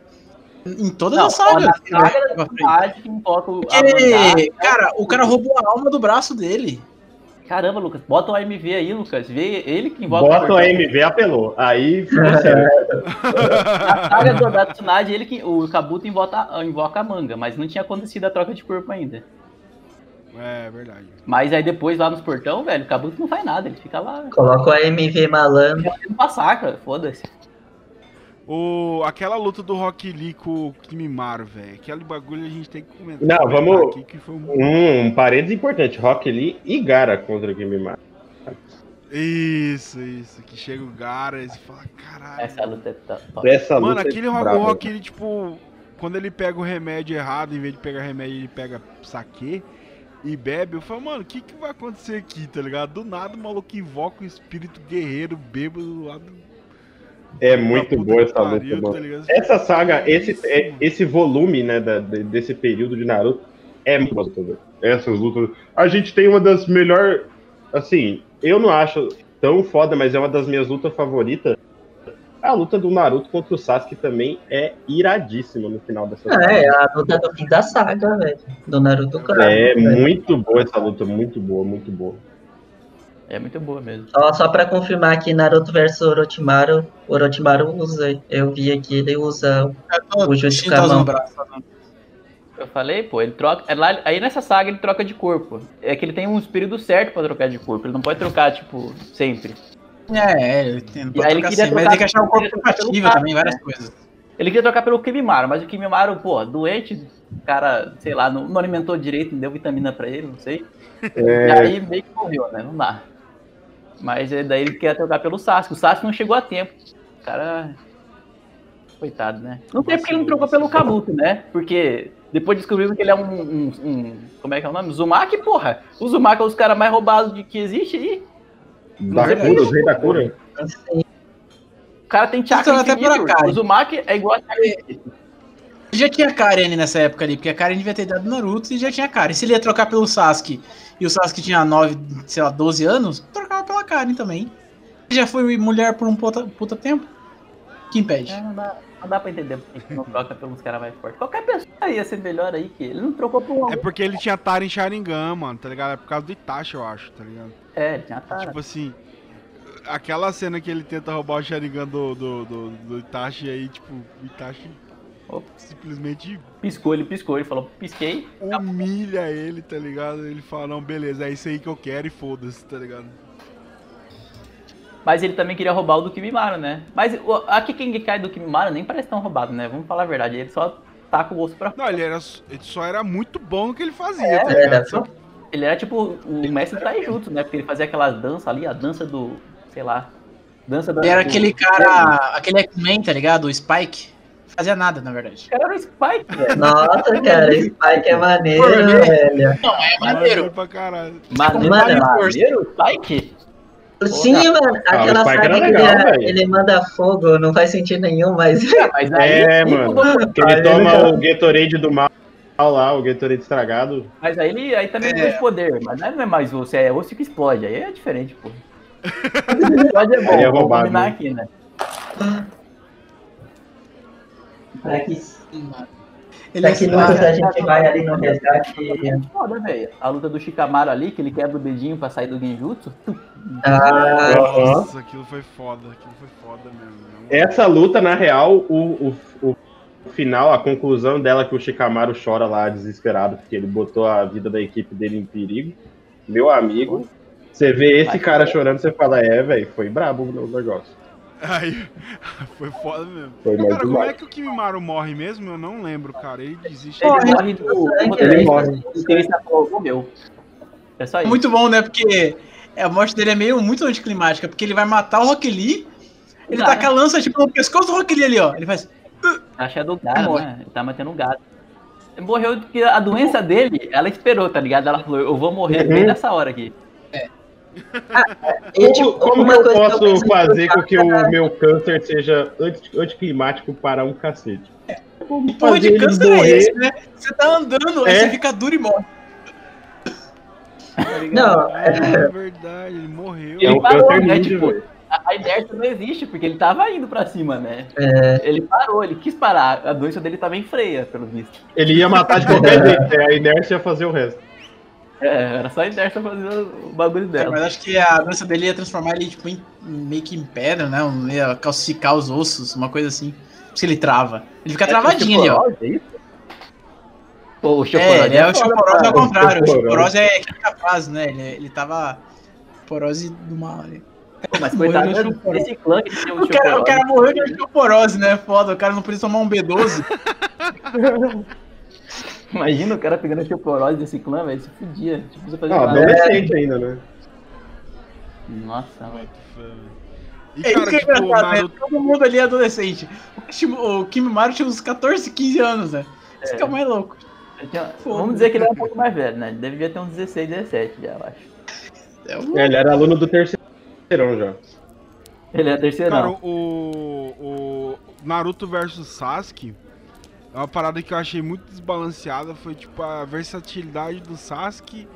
Em todas as sagas. Na saga que invoca o. Porque, cara, o cara roubou a alma do braço dele. Caramba, Lucas, bota o AMV aí, Lucas. Vê ele que invoca Bota o AMV, apelou. Aí [laughs] Na saga do da Tsunade, ele que, o Kabuto invoca, invoca a manga, mas não tinha acontecido a troca de corpo ainda. É, verdade. Mas aí depois lá nos portão, velho, o Kabuto não faz nada, ele fica lá. Coloca o AMV malandro. Ele massacra, foda-se. O, aquela luta do Rock Lee com o Kimimaro, velho. Aquele bagulho a gente tem que comentar. Não, vamos. Aqui, que foi um... um parênteses importante: Rock Lee e Gara contra o Kimimaro. Isso, isso. Que chega o Gara e fala: caralho. Essa luta é top. Essa Mano, luta aquele é bravo, Rock Lee, tipo. Quando ele pega o remédio errado, em vez de pegar remédio, ele pega saque e bebe. Eu falo, mano, o que, que vai acontecer aqui, tá ligado? Do nada o maluco invoca o espírito guerreiro bêbado lá do é muito boa essa luta, mano. Tá essa saga, esse, é, esse volume, né, da, desse período de Naruto é muito boa. Essas lutas. A gente tem uma das melhores. Assim, eu não acho tão foda, mas é uma das minhas lutas favoritas. A luta do Naruto contra o Sasuke também é iradíssima no final dessa saga. É, a luta do fim da saga, velho. Do Naruto É, muito boa essa luta, muito boa, muito boa. É muito boa mesmo. Só, só pra confirmar aqui, Naruto versus Orochimaru, Orochimaru usa, eu vi aqui, ele usa o Jutsu Eu falei, pô, ele troca. É lá, aí nessa saga ele troca de corpo. É que ele tem um espírito certo pra trocar de corpo. Ele não pode trocar, tipo, sempre. É, ele tem, e aí ele queria assim, mas tem que achar um corpo compatível também, várias né? coisas. Ele queria trocar pelo Kimimaro, mas o Kimimaro, pô, doente, o cara, sei lá, não, não alimentou direito, não deu vitamina pra ele, não sei. É... E aí meio que morreu, né? Não dá. Mas daí ele quer trocar pelo Sasuke. O Sasuke não chegou a tempo. O cara. Coitado, né? Não sei porque ele não trocou pelo Kabuto, né? Porque depois descobrimos que ele é um, um, um, Como é que é o nome? Zumaki, porra! O Zumaki é os caras mais roubados de que existe aí. Da cura, o rei da cura. O cara tem chakra até por cá. O Zumaki é igual a Já tinha Karen nessa época ali, porque a Karen devia ter dado Naruto e já tinha Karen. Se ele ia trocar pelo Sasuke e o Sasuke tinha 9, sei lá, 12 anos, Karen também. Já foi mulher por um puta, puta tempo? Que impede? É, não, dá, não dá pra entender porque não troca pelos caras mais fortes. Qualquer pessoa ia ser melhor aí que ele. não trocou por um. É porque ele tinha Tara em Sharingan, mano, tá ligado? É por causa do Itachi, eu acho, tá ligado? É, ele tinha Tara. Tipo assim, aquela cena que ele tenta roubar o Sharingan do, do, do, do Itachi aí, tipo, o Itachi simplesmente. Piscou, ele piscou, ele falou, pisquei. Humilha ele, tá ligado? Ele fala, não, beleza, é isso aí que eu quero e foda-se, tá ligado? Mas ele também queria roubar o do Kimimaro, né? Mas aqui quem cai do Kimimaro nem parece tão roubado, né? Vamos falar a verdade, ele só tá com o osso pra Não, ele, era, ele só era muito bom no que ele fazia, é, tá ligado? Era só... Ele era tipo o mestre Taijutsu, né? Porque ele fazia aquelas danças ali, a dança do, sei lá, dança da... Ele era do... aquele cara, aquele X-Men, tá ligado? O Spike fazia nada, na verdade. Cara, era o Spike, velho. Nossa, cara, Spike é maneiro, velho. Não, é maneiro. pra caralho. Maneiro, maneiro, maneiro Spike? Sim, mano, ah, aquela saga que legal, ele, ele, manda fogo, não faz sentido nenhum, mas. mas aí, é, mano. Que ele [laughs] toma o Gatorade do mal lá, o Gatorade estragado. Mas aí ele aí também é. tem poder, mas não é mais osso, é osso que explode, aí é diferente, pô. Pode é [laughs] bom, é vou combinar aqui, né? Pra que sim, mano. Ele Daqui é a gente vai ali no resgate. Foda, velho. A luta do Shikamaru ali, que ele quebra o dedinho pra sair do Genjutsu. Ah, Nossa, aquilo foi foda. Aquilo foi foda mesmo. Essa luta, na real, o, o, o final, a conclusão dela que o Shikamaru chora lá desesperado, porque ele botou a vida da equipe dele em perigo. Meu amigo, você vê esse cara chorando, você fala, é, velho, foi brabo o negócio. Aí, [laughs] foi foda mesmo. Foi cara, como é que o Kimimaro morre mesmo? Eu não lembro, cara. Ele desiste. Ele morre do. Ele morre. Morreu. É só isso. Muito bom, né? Porque a morte dele é meio muito anticlimática, porque ele vai matar o Rock Lee, ele tá com a lança tipo no pescoço do Rock Lee ali, ó. Ele faz. Acho que é do gado, né? Ele tá matando um gado. Ele morreu porque a doença dele, ela esperou, tá ligado? Ela falou, eu vou morrer uhum. bem nessa hora aqui. É. como, tipo, como eu posso eu fazer com que o meu câncer seja anticlimático para um cacete? Como porra de câncer é esse, né? Você tá andando, é? aí você fica duro e morre. Tá não, é... é verdade, ele morreu. Ele parou, né? Tipo, a inércia não existe, porque ele tava indo pra cima, né? É... Ele parou, ele quis parar. A doença dele tava em freia, pelo visto. Ele ia matar de qualquer [laughs] jeito, a inércia ia fazer o resto. É, era só a Inércia fazer o bagulho dela. É, mas acho que a doença dele ia transformar ele tipo, em, meio que em pedra, né? Ia calcificar os ossos, uma coisa assim. Se ele trava. Ele fica é, travadinho ali, ó. É isso? Pô, o Choporose é, é, é o Choporose ao contrário. O Choporose é capaz, né? Ele, ele tava porose do mal ali. Mas [laughs] coitado desse clã que tinha um o cara, o cara morreu de osteoporose, né? Foda, o cara não podia tomar um B12. [laughs] Imagina o cara pegando a osteoporose desse clã, velho. Se fudia. Tipo, fazer ah, adolescente é. ainda, né? Nossa, mano. E, é cara, é tipo, é Naruto... né? Todo mundo ali é adolescente. O Kimimaro tinha uns 14, 15 anos, né? Isso é. que é o mais louco. Tinha... Vamos dizer que ele era um pouco mais velho, né? Ele devia ter uns 16, 17 já, eu acho. É, um... é, ele era aluno do terceirão já. Ele é terceirão. Cara, o, o Naruto versus Sasuke uma parada que eu achei muito desbalanceada foi tipo a versatilidade do Sasuke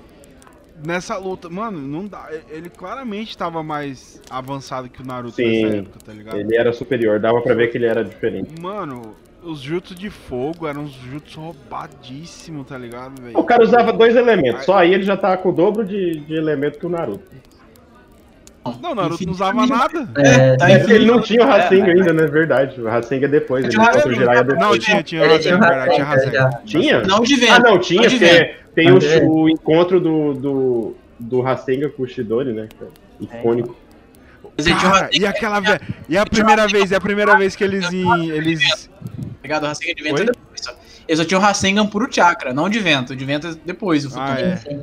nessa luta. Mano, não dá. Ele claramente estava mais avançado que o Naruto Sim, nessa época, tá ligado? Ele era superior, dava pra ver que ele era diferente. Mano, os jutsu de fogo eram uns jutsu roubadíssimos, tá ligado, velho? O cara usava dois elementos, só aí ele já tava com o dobro de, de elemento que o Naruto. Não, Naruto não usava nada. É, tá ele não tinha o Rasengan é, ainda, né? Verdade. O Rasengan é depois. Ele o Jiraiya depois. Não, tinha, tinha o Rasengan, tinha. Tinha? Não de vento. Ah, não, tinha, porque tem o, o, encontro do, do, do Rasengan com o Shidori, né? É icônico. Cara, e aquela vez. E a primeira vez, e a primeira vez que eles. eles... Obrigado, o Rasengan de vento é depois. Eles só tinham o Rasengan puro chakra, não de vento. De vento é depois, o futuro. Ah, é.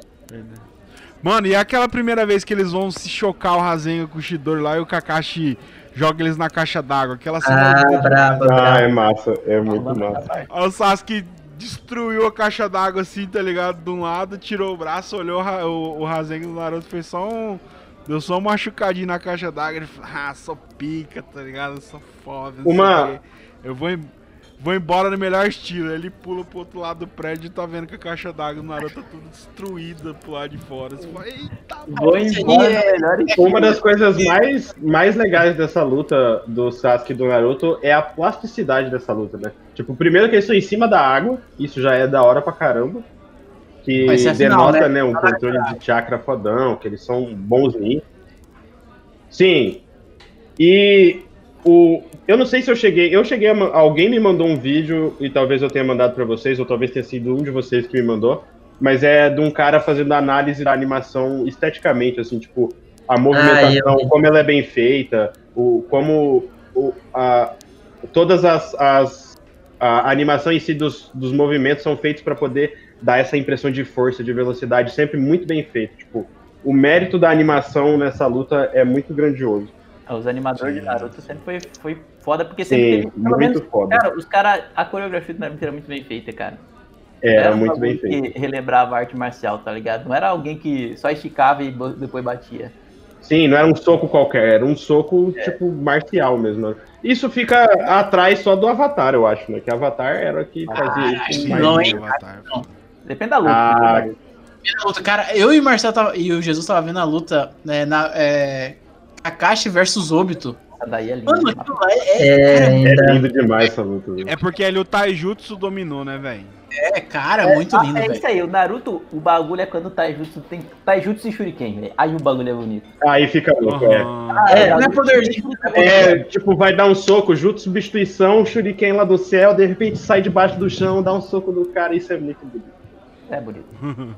Mano, e é aquela primeira vez que eles vão se chocar o Rasengan com o Shidori lá e o Kakashi joga eles na caixa d'água. Aquela cena. Ah, brabo, ah, é massa. É muito massa. O Sasuke destruiu a caixa d'água assim, tá ligado? De um lado, tirou o braço, olhou o, o Rasengan do Naruto, fez só um. Deu só um machucadinho na caixa d'água. Ele falou, ah, sou pica, tá ligado? Eu sou foda. Uma. Eu vou, Vou embora no melhor estilo. Ele pula pro outro lado do prédio e tá vendo que a caixa d'água do Naruto tá tudo destruída pro lado de fora. Você fala, eita, Vou embora no melhor estilo. Uma das coisas mais, mais legais dessa luta do Sasuke e do Naruto é a plasticidade dessa luta, né? Tipo, primeiro que eles estão em cima da água, isso já é da hora pra caramba. Que é denota, final, né? né? um controle de chakra fodão, que eles são bons. Sim. E o, eu não sei se eu cheguei. Eu cheguei. A, alguém me mandou um vídeo e talvez eu tenha mandado para vocês, ou talvez tenha sido um de vocês que me mandou. Mas é de um cara fazendo análise da animação esteticamente, assim, tipo, a movimentação, ah, como ela é bem feita, o, como o, a, todas as, as a animação em si dos, dos movimentos são feitos para poder dar essa impressão de força, de velocidade, sempre muito bem feito. Tipo, o mérito da animação nessa luta é muito grandioso. Os animadores Sim. de Naruto sempre foi, foi foda, porque sempre Sim, teve. Pelo menos, foda. Cara, os caras. A coreografia do Naruto era muito bem feita, cara. É, era, era muito bem feita. que relembrava a arte marcial, tá ligado? Não era alguém que só esticava e depois batia. Sim, não era um soco qualquer, era um soco, é. tipo, marcial mesmo. Né? Isso fica atrás só do Avatar, eu acho, né? Que Avatar era que ah, fazia ah, isso. Não, hein? Não. Depende da luta. Ah, Depende da luta. Cara, eu e o Marcelo tava, e o Jesus tava vendo a luta né, na, é, Kakashi versus Obito. Daí é lindo. Mano, aquilo lá é, é, é, lindo demais essa luta. É porque ali o Taijutsu dominou, né, velho? É, cara, é, muito lindo, É isso aí, o Naruto, o bagulho é quando o Taijutsu tem Taijutsu e Shuriken, velho. Aí o bagulho é bonito. Aí fica louco, uhum. é. Ah, é, não é poderzinho. É, tipo, vai dar um soco, Jutsu substituição, Shuriken lá do céu, de repente sai debaixo do chão, dá um soco do cara, isso é muito bonito. É bonito. [laughs]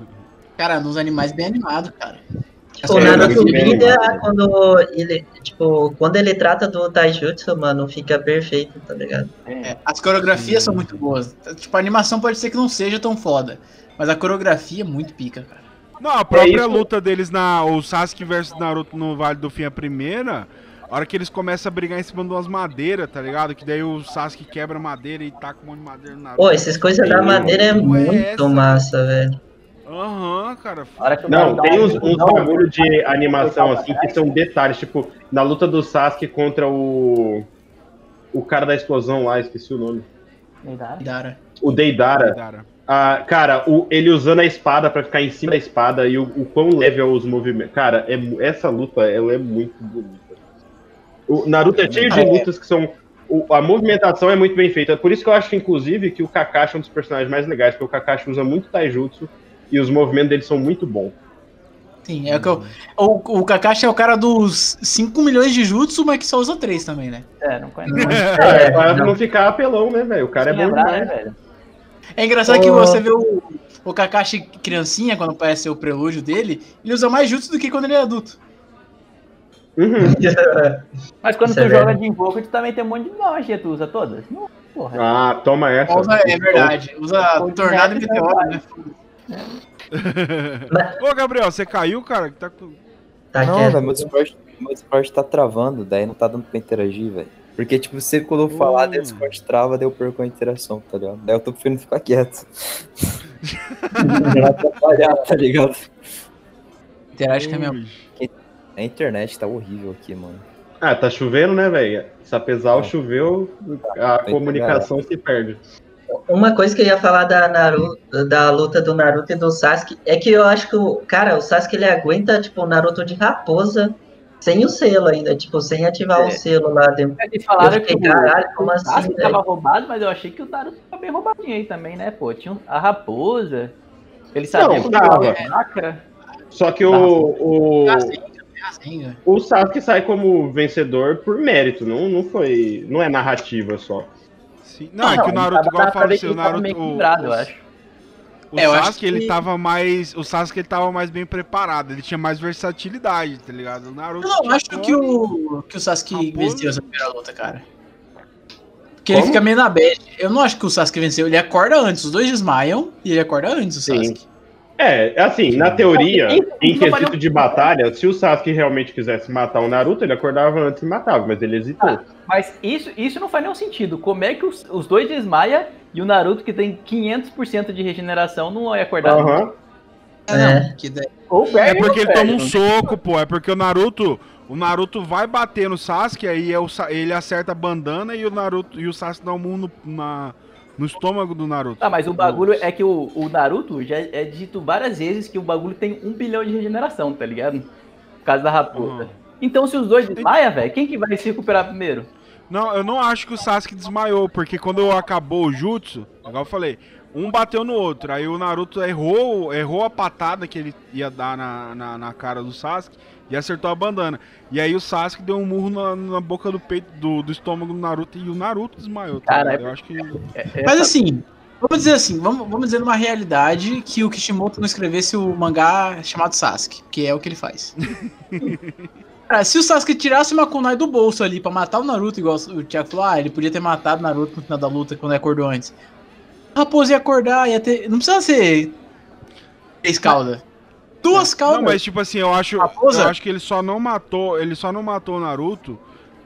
cara, nos animais bem animados, cara. Tipo, Naruto Vida, quando ele, tipo, quando ele trata do Taijutsu, mano, fica perfeito, tá ligado? É, as coreografias são muito boas. Tipo, a animação pode ser que não seja tão foda, mas a coreografia é muito pica, cara. Não, a própria é luta deles na. O Sasuke versus Naruto no Vale do Fim, a primeira. A hora que eles começam a brigar em cima de umas madeiras, tá ligado? Que daí o Sasuke quebra madeira e taca um monte de madeira no Naruto. Pô, essas coisas da madeira é muito essa, massa, velho. Aham, uhum, cara. Não, tem uns, uns bagulho de animação assim que são detalhes, tipo, na luta do Sasuke contra o. O cara da explosão lá, esqueci o nome. Deidara. O Deidara. Deidara. Ah, cara, o, ele usando a espada para ficar em cima da espada e o, o quão leve é os movimentos. Cara, é, essa luta ela é muito bonita. O Naruto é cheio de lutas que são. O, a movimentação é muito bem feita. Por isso que eu acho, inclusive, que o Kakashi é um dos personagens mais legais, porque o Kakashi usa muito Taijutsu e os movimentos dele são muito bons. Sim, é o que eu, o, o Kakashi é o cara dos 5 milhões de jutsu, mas que só usa 3 também, né? É, não conhece. É, é, pra não ficar apelão, né, velho? O cara é bom lembrar, demais. Né, velho? É engraçado oh. que você vê o, o Kakashi criancinha, quando aparece o prelúdio dele, ele usa mais jutsu do que quando ele é adulto. Uhum. [laughs] Mas quando Isso tu é joga de invoco, tu também tem um monte de magia, tu usa todas? Não, porra. Ah, toma essa. Usa, é verdade. Usa tornado e meteoro, né? Ô, Gabriel, você caiu, cara? Tá... Tá não, velho, meu Discord, meu Discord tá travando, daí não tá dando pra interagir, velho. Porque, tipo, você quando eu falar, daí o Discord trava, daí eu perco a interação, tá ligado? Daí eu tô preferindo ficar quieto. [laughs] Não atrapalhar, tá ligado? Interage com a minha. A internet tá horrível aqui, mano. Ah, tá chovendo, né, velho? Se apesar é. choveu, a comunicação se perde. Uma coisa que eu ia falar da Naruto, da luta do Naruto e do Sasuke é que eu acho que o cara, o Sasuke ele aguenta tipo o Naruto de raposa sem o selo ainda, tipo, sem ativar é. o selo lá dentro. Eles falaram fiquei, que caralho, como o assim, Sasuke assim, tava roubado, mas eu achei que o Naruto tava bem roubadinho aí também, né, pô? Tinha a raposa. Ele sabia que tava. Só que o, o, o Sasuke sai como vencedor por mérito, não, não foi. Não é narrativa só. Sim. Não, não, é que o Naruto, igual eu falo assim, o Naruto. O, eu acho. O é, Sasuke, ele que... tava mais. O Sasuke ele tava mais bem preparado, ele tinha mais versatilidade, tá ligado? O Naruto. Não, eu acho que o, que o Sasuke venceu essa primeira luta, cara. Porque Como? ele fica meio na bad. Eu não acho que o Sasuke venceu, ele acorda antes. Os dois desmaiam e ele acorda antes, o Sasuke. Sim. É, assim, na teoria, em quesito de batalha, se o Sasuke realmente quisesse matar o Naruto, ele acordava antes e matava, mas ele hesitou. Ah, mas isso, isso não faz nenhum sentido. Como é que os, os dois desmaia e o Naruto, que tem 500% de regeneração, não ia acordar? Uhum. É, é porque ele toma um soco, pô. É porque o Naruto. O Naruto vai bater no Sasuke, aí é o, ele acerta a bandana e o Naruto e o Sasuke dá um mundo na, no estômago do Naruto. Ah, mas o bagulho é que o, o Naruto já é dito várias vezes que o bagulho tem um bilhão de regeneração, tá ligado? Por causa da raposa. Uhum. Então, se os dois desmaiam, velho, quem que vai se recuperar primeiro? Não, eu não acho que o Sasuke desmaiou, porque quando acabou o jutsu, igual eu falei, um bateu no outro. Aí o Naruto errou, errou a patada que ele ia dar na, na, na cara do Sasuke e acertou a bandana. E aí o Sasuke deu um murro na, na boca do peito, do, do, estômago do Naruto e o Naruto desmaiou. Tá? Cara, eu acho que. É, é, Mas assim, vamos dizer assim, vamos, vamos dizer numa realidade que o Kishimoto não escrevesse o mangá chamado Sasuke, que é o que ele faz. [laughs] Cara, se o Sasuke tirasse uma kunai do bolso ali pra matar o Naruto, igual o Thiago falou, ah, ele podia ter matado o Naruto no final da luta quando ele acordou antes. Raposa ia acordar, ia ter. Não precisa ser. Três caudas. Duas caudas. Não, mas tipo assim, eu acho, eu acho que ele só não matou, ele só não matou o Naruto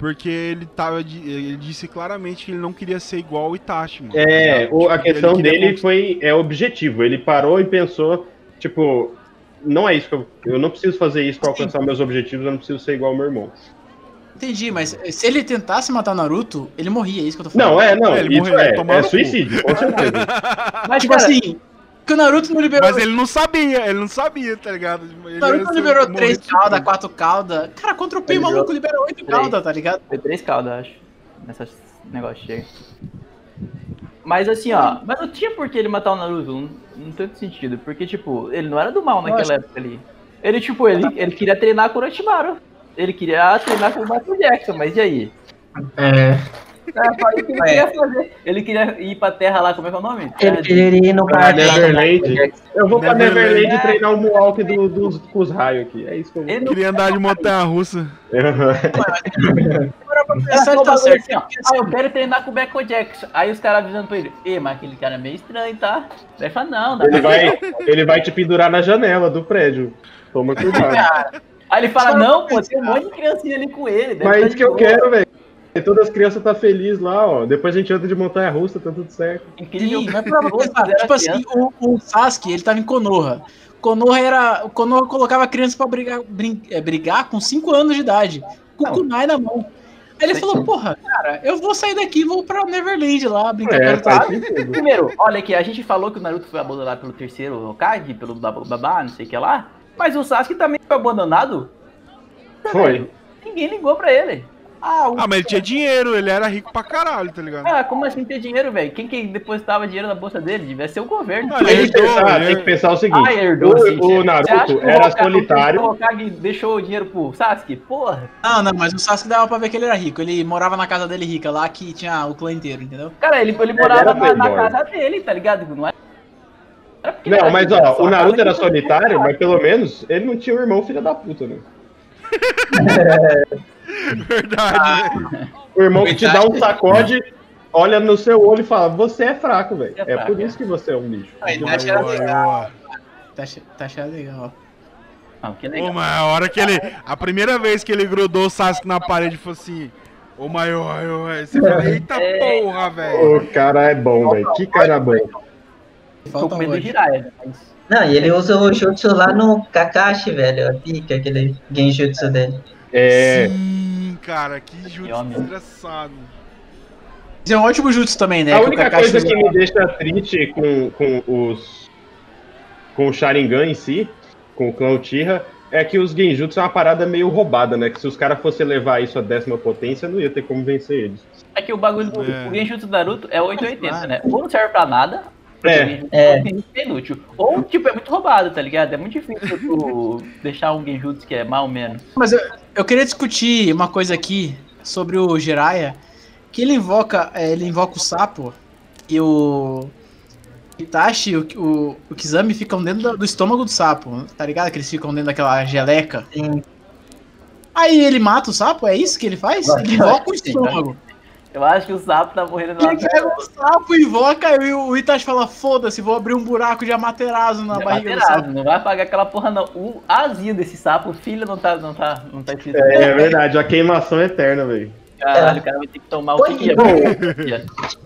porque ele tava ele disse claramente que ele não queria ser igual o Itachi, mano. É, tipo, a questão dele foi é objetivo. Ele parou e pensou, tipo, não é isso que eu, eu não preciso fazer isso para alcançar meus objetivos, eu não preciso ser igual ao meu irmão. Entendi, mas se ele tentasse matar o Naruto, ele morria, é isso que eu tô falando. Não, é, não, é, ele isso morreu, é, é suicídio, com certeza. [laughs] mas, tipo assim, Que o Naruto não liberou. Mas ele não sabia, ele não sabia, tá ligado? Ele o Naruto não liberou três cauda, quatro cauda. Cara, contra o Pi, o maluco liberou oito cauda, tá ligado? Foi três cauda, acho. Nessa negócio chega. Mas assim, ó, mas não tinha por que ele matar o Naruto, não, não tem sentido. Porque, tipo, ele não era do mal naquela época ali. Ele, tipo, ele, ele queria treinar com o Orochimaru. Ele queria treinar com o Michael Jackson, mas e aí? É. É, ele, queria fazer. ele queria ir pra terra lá, como é que é o nome? Ele queria ir no pra Neverland. Eu vou pra Neverland é. treinar o Mohawk do, dos, com os raios aqui. É isso que eu vou. Ele queria andar de montanha russa. tá certo. Assim, ó. Ah, eu quero treinar com o Beco Jackson. Aí os caras avisando pra ele, Ê, mas aquele cara é meio estranho, tá? Ele fala, não, dá ele vai, ele vai te pendurar na janela do prédio. Toma cuidado. Aí ele fala, não, pô, tem um monte de criancinha ali com ele. Mas é isso que eu quero, velho. Todas as crianças tá feliz lá, ó. Depois a gente anda de montanha russa, tá tudo certo. Incrível. Sim, mas pra [laughs] você, tipo assim, o, o Sasuke, ele tava em Konoha. Konoha era. Konoha colocava criança pra brigar, brin, é, brigar com 5 anos de idade. Com o kunai na mão. Aí ele falou, porra, cara, eu vou sair daqui e vou pra Neverland lá, brincar é, com Primeiro, olha aqui, a gente falou que o Naruto foi abandonado pelo terceiro Hokage, pelo Babá, não sei o que lá. Mas o Sasuke também foi abandonado. Foi. Ninguém ligou pra ele. Ah, ah, mas ele tinha dinheiro, ele era rico pra caralho, tá ligado? Ah, como assim ter dinheiro, velho? Quem que depositava dinheiro na bolsa dele? Devia ser o governo. Ah, tem, que pensar, tem que pensar o seguinte: ah, herdou, o, o Naruto era solitário. O Hokage deixou o dinheiro pro Sasuke? Porra. Não, não, mas o Sasuke dava pra ver que ele era rico. Ele morava na casa dele rica lá, que tinha o clã inteiro, entendeu? Cara, ele, ele morava ele na, na casa dele, tá ligado? Não é? Não, mas ó, o Naruto era solitário, mas pelo menos ele não tinha um irmão filho da puta, né? [laughs] Verdade. Ah, o irmão que te dá um sacode, olha no seu olho e fala: Você é fraco, velho. É, é, por isso que você é um lixo. Aí, tá achando legal. Tá, tá achando legal. Não, que legal. Ô, mas a hora que ele. A primeira vez que ele grudou o Sasuke na parede foi assim. Ô maior, você fala, eita é... porra, velho. O cara é bom, velho. Que cara bom. Tô com medo de Jiraiya, mas. Não, e ele usa o jutsu lá no Kakashi, velho. A pica, aquele genjutsu dele. É. Sim, cara, que jutsu desgraçado. Isso é um ótimo jutsu também, né? A única coisa que me deixa triste com, com os. com o Sharingan em si, com o clã Uchiha, é que os genjutsu é uma parada meio roubada, né? Que se os caras fossem levar isso à décima potência, não ia ter como vencer eles. É que o bagulho do é. o genjutsu do Naruto é 880, né? Ou não serve pra nada, é. é. é inútil. Ou, tipo, é muito roubado, tá ligado? É muito difícil tu [laughs] deixar um genjutsu que é mal menos. Mas eu, eu queria discutir uma coisa aqui sobre o Jiraiya, que ele invoca, é, ele invoca o sapo e o Itachi o, o, o Kizami ficam dentro do, do, estômago do sapo, tá ligado? Que eles ficam dentro daquela geleca. Sim. Aí ele mata o sapo, é isso que ele faz? Ele invoca o estômago. Eu acho que o sapo tá morrendo na Ele pega o sapo, invoca e o Itachi fala: foda-se, vou abrir um buraco de Amaterasu na de barriga Amaterasu, do sapo. Não vai apagar aquela porra, não. O asinho desse sapo, o filho não tá, não tá, não tá escrito. É, é verdade, a queimação é eterna, velho. Caralho, o cara vai ter que tomar o que é.